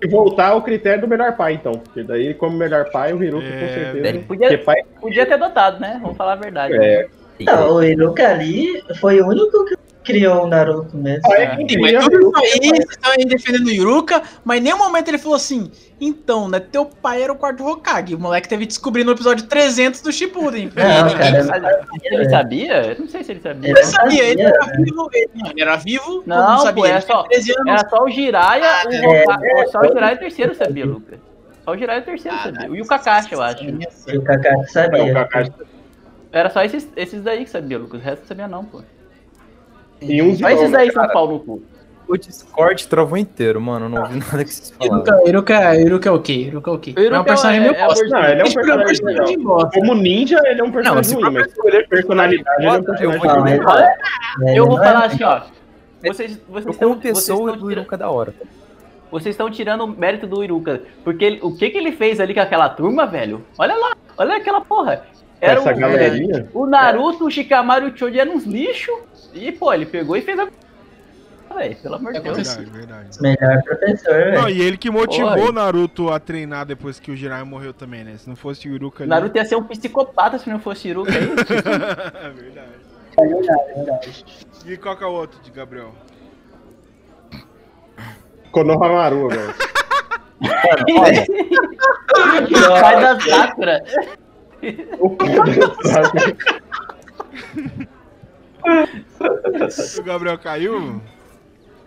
que voltar ao critério do melhor pai, então. Porque daí, como melhor pai, o Hiruka é, com certeza. Ele podia, pai... podia ter dotado, né? Vamos falar a verdade. É. Não, o Hiruka ali foi o único que criou o Naruto mesmo. Ah, é, Sim, mas tudo isso aí, vocês estão aí defendendo o Iruka, mas em nenhum momento ele falou assim, então, né, teu pai era o quarto Hokage. O moleque teve descobrindo no episódio 300 do Shippuden. Não, cara, ele sabia? Eu não sei se ele sabia. Ele sabia, ele era vivo. Ele, ele era vivo, não, não sabia. Pô, era, só, era só o Jiraiya, o é, Hokage, é, só o Jiraiya terceiro sabia, Lucas. Só o Jiraiya terceiro ah, sabia. E o Kakashi, eu acho. E o Kakashi sabia. o Kakashi... Era só esses, esses daí que sabia, Lucas. O resto não sabia não, pô. E uns Mas esses aí são pau no cu. O Discord travou inteiro, mano. Não ouvi [laughs] nada que vocês falaram. Iruka, Iruka, Iruka é o quê? Iruka é o quê? Iruka é um personagem meio é, bosta. Não, ele é um personagem legal. Como ninja, ele é um personagem ruim, mas por personalidade, ele é um personagem ruim. Eu vou falar assim, ó. Vocês, vocês estão, como pessoa do Iruka da hora. Vocês estão tirando o mérito do Iruka. Porque ele, o que, que ele fez ali com aquela turma, velho? Olha lá, olha aquela porra. Era Essa o, galerinha? O Naruto, o Shikamaru e o Choji eram uns lixos. E, pô, ele pegou e fez a. Véi, pelo amor de é Deus. Verdade, verdade. Melhor professor, Não, e ele que motivou o Naruto a treinar depois que o Jiraiya morreu também, né? Se não fosse o Iruka ali... Naruto ia ser um psicopata se não fosse o Iruka aí. é verdade. É verdade, é verdade. E qual que é o outro de Gabriel? Konohamaru, velho. Sai da Sakura. O pai da Sakura. O Gabriel caiu?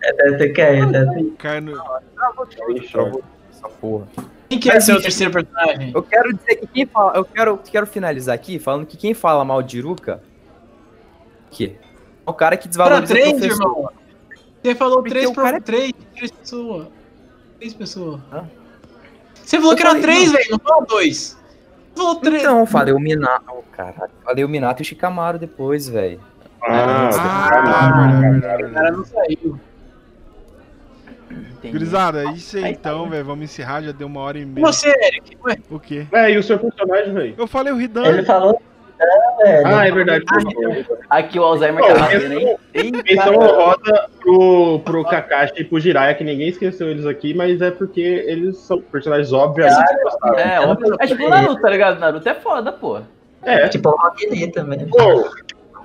É, deve ter caído, deve ter Caiu no... Essa porra. Quem quer ser o terceiro personagem? Eu quero dizer que quem fala. Eu quero, quero finalizar aqui falando que quem fala mal de Iruka. Que? É o cara que desvaloriza três, o professor. Irmão. Você falou três, pro... é... três, três pessoas. Três pessoas. Hã? Você falou eu que era três, velho, não falou dois. Falou três. Não, falei o Minato. Oh, caralho. Falei o Minato e o Shikamaru depois, velho. Ah, ah, o cara não saiu. Gurizada, é isso aí então, velho. Vamos encerrar, já deu uma hora e meia. Você, Eric, ué? O quê? É, e o seu personagem, velho? Eu falei o Ridan. Ele falou. Ah, é verdade. Aqui o Alzheimer tá batendo, hein? Então roda pro, pro Kakashi e pro Jiraiya, que ninguém esqueceu eles aqui, mas é porque eles são personagens obviamente. É, óbvio. É tipo o Naruto, tá ligado? Naruto é foda, pô. É. Tipo o Rock também. Pô,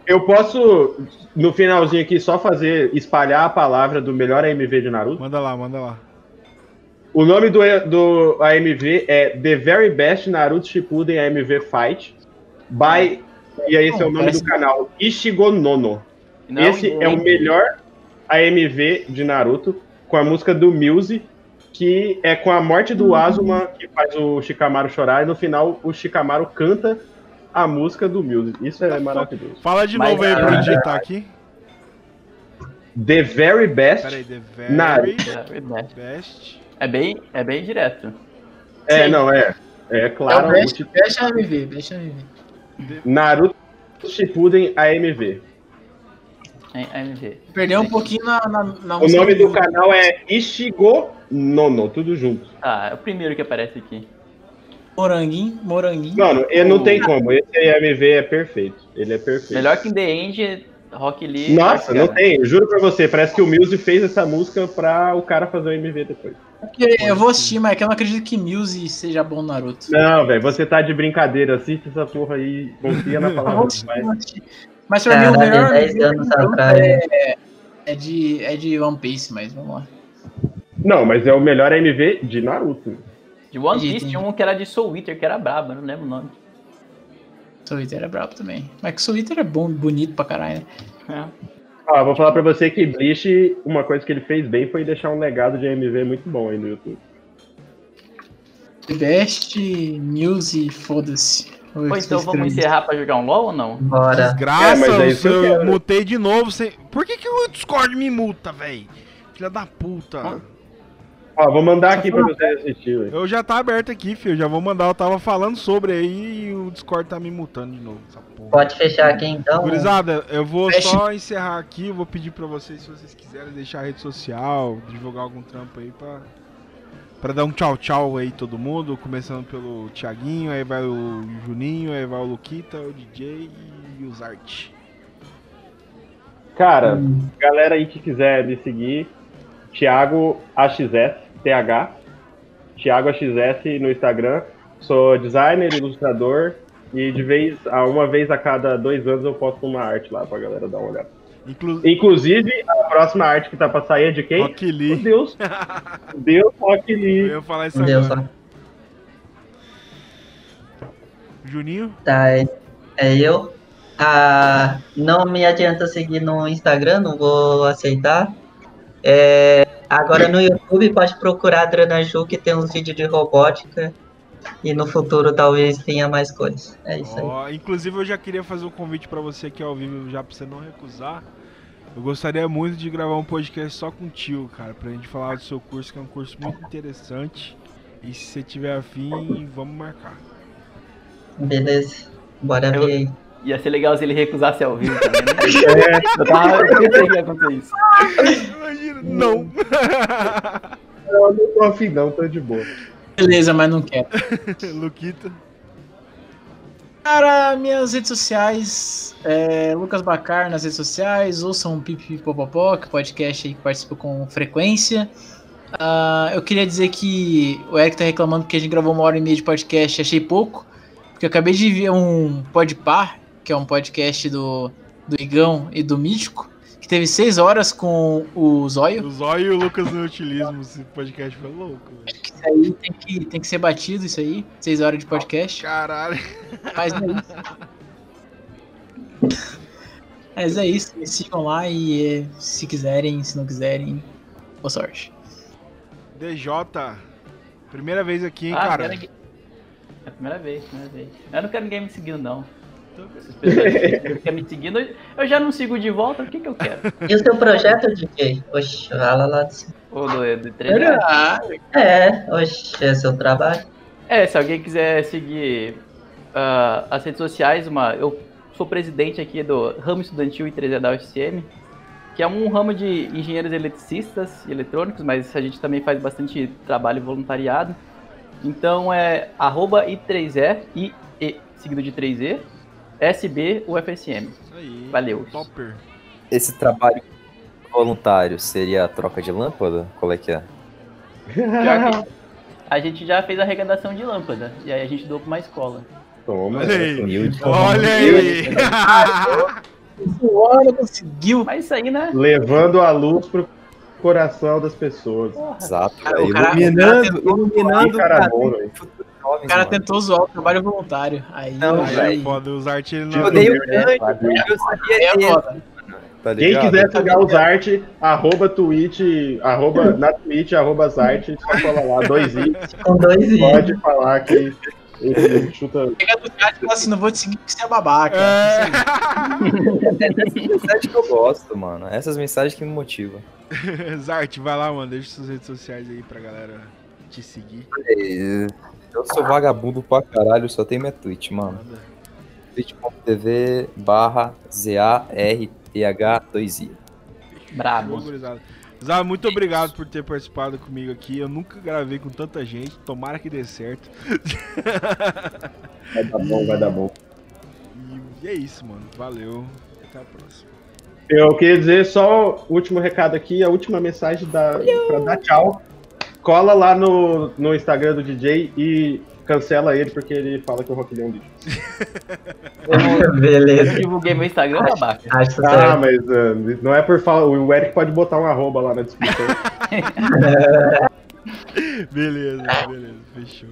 eu posso, no finalzinho aqui, só fazer, espalhar a palavra do melhor AMV de Naruto? Manda lá, manda lá. O nome do, do AMV é The Very Best Naruto Shippuden AMV Fight, by, e esse é o nome do canal, Ishigo Nono. Não, esse é o melhor AMV de Naruto, com a música do Muse, que é com a morte do Azuma, que faz o Shikamaru chorar, e no final o Shikamaru canta a música do Music. Isso é maravilhoso. Fala de novo Mas, aí pra eu digitar aqui. The Very Best. Peraí, The Very, very best. best. É bem, é bem direto. É, Sim. não, é. É claro. É best, best AMV, Best AMV. Naruto Shippuden AMV. É, AMV. Perdeu um pouquinho na, na, na O nome do canal é Ishigo Nono, tudo junto. Ah, é o primeiro que aparece aqui. Moranguinho, moranguinho. Mano, ele não tem como. Esse AMV é perfeito. Ele é perfeito. Melhor que The End, Rock Lee. Nossa, não tem. Juro pra você, parece que o Muse fez essa música pra o cara fazer o MV depois. Eu vou assistir, mas é que eu não acredito que Muse seja bom Naruto. Não, velho, você tá de brincadeira. Assiste essa porra aí, confia na palavra. mas pra mim o melhor 10 anos atrás. É, é, de, é de One Piece, mas vamos lá. Não, mas é o melhor MV de Naruto. De One Piece tinha um que era de Soul Eater, que era brabo, não lembro o nome. Soul Eater é brabo também. Mas que Soul Eater é bom, bonito pra caralho, né? É. Ah, vou falar pra você que Bleach, uma coisa que ele fez bem foi deixar um legado de MV muito bom aí no YouTube. The Best News foda-se. Pois então vamos encerrar pra jogar um LOL ou não? Bora. Desgraça, é, é eu, eu mutei de novo. Sem... Por que, que o Discord me multa, velho? Filha da puta. Ah. Ó, vou mandar aqui pra você assistir. Véio. Eu já tá aberto aqui, filho. Já vou mandar. Eu tava falando sobre aí e o Discord tá me mutando de novo. Pode fechar aqui então. Gurizada, eu vou Feche. só encerrar aqui. Vou pedir pra vocês, se vocês quiserem, deixar a rede social, divulgar algum trampo aí pra, pra dar um tchau tchau aí todo mundo. Começando pelo Thiaguinho, aí vai o Juninho, aí vai o Luquita, o DJ e os Art. Cara, hum. galera aí que quiser me seguir, Thiago AXS, TH, Thiago AXS no Instagram. Sou designer, ilustrador e de vez a uma vez a cada dois anos eu posto uma arte lá pra galera dar uma olhada. Inclu... Inclusive, a próxima arte que tá pra sair é de quem? Rock Lee. Deus. [laughs] Deus Rock Lee. Eu ia falar isso Deus, agora. Juninho? Tá, é, é eu. Ah, não me adianta seguir no Instagram, não vou aceitar. É, agora no YouTube pode procurar a Dranaju que tem uns vídeos de robótica e no futuro talvez tenha mais coisas. É isso oh, aí. Inclusive eu já queria fazer um convite para você aqui ao vivo, já pra você não recusar. Eu gostaria muito de gravar um podcast só com o tio, cara, pra gente falar do seu curso, que é um curso muito interessante. E se você tiver afim, vamos marcar. Beleza. Bora ver aí. Ia ser legal se ele recusasse ao vivo também, né? é, [laughs] eu tava. Que ia acontecer isso. Imagina, não. Eu não tô afim, não, tô de boa. Beleza, mas não quero. [laughs] Luquita. Cara, minhas redes sociais, é, Lucas Bacar nas redes sociais, ouçam Pipi Popopó, que é podcast aí que participa com frequência. Uh, eu queria dizer que o Eric tá reclamando que a gente gravou uma hora e meia de podcast, achei pouco, porque eu acabei de ver um Podpar que é um podcast do, do Igão e do Mítico, que teve seis horas com o Zóio. O Zóio e o Lucas no Utilismo, esse podcast foi louco. Acho que isso aí tem que, tem que ser batido, isso aí. Seis horas de podcast. Caralho. Mas é isso. Mas é isso, me sigam lá e eh, se quiserem, se não quiserem, boa sorte. DJ, primeira vez aqui, hein, ah, cara? É a primeira vez, primeira vez. Eu não quero ninguém me seguindo, não. Fica me seguindo, eu já não sigo de volta, o que, que eu quero? E o seu projeto de quê? Oxe, fala lá de cima. O do, do 3 É, oxe, é seu trabalho. É, se alguém quiser seguir uh, as redes sociais, uma, eu sou presidente aqui do ramo estudantil I3E da UFCM, que é um ramo de engenheiros eletricistas e eletrônicos, mas a gente também faz bastante trabalho voluntariado. Então é arroba I3E, I, e, seguido de 3E, SB UFSM. Isso aí. Valeu. Topper. Esse trabalho voluntário seria a troca de lâmpada? Qual é que é? a gente já fez a arrecadação de lâmpada. E aí a gente doou pra uma escola. Toma. Olha aí. Olha aí. Olha, conseguiu. Mas isso aí, né? Levando a luz pro coração das pessoas. Porra. Exato. Cara, iluminando, iluminando, cara, bom, o cara tentou zoar o trabalho voluntário. Aí, não, aí. É foda, os art ele não. Eu odeio tanto, eu sabia é foda. Tá Quem quiser pegar os art, arroba Twitch, arroba, na Twitch, arroba Zart, só cola lá, dois i. Com dois i. Pode falar que esse chuta. Pega do chat e fala assim, não vou te seguir porque você é babaca. É. Essas mensagens que eu gosto, mano. Essas mensagens que me motivam. [laughs] Zart, vai lá, mano. Deixa suas redes sociais aí pra galera te seguir. É, eu sou vagabundo pra caralho, só tem minha Twitch, mano. twitch.tv barra Z-A-R-T-H-2-I. Brabo. Zá, muito obrigado por ter participado comigo aqui. Eu nunca gravei com tanta gente. Tomara que dê certo. Vai dar bom, vai dar bom. E é isso, mano. Valeu. Até a próxima. Eu queria dizer só o último recado aqui, a última mensagem da, pra dar tchau. Cola lá no, no Instagram do DJ e cancela ele porque ele fala que o Rock Lee é um lixo. [laughs] Beleza. Eu divulguei meu Instagram, babaca. Acho ah, mas uh, não é por falar. O Eric pode botar um arroba lá na descrição. [laughs] [laughs] beleza, beleza, fechou.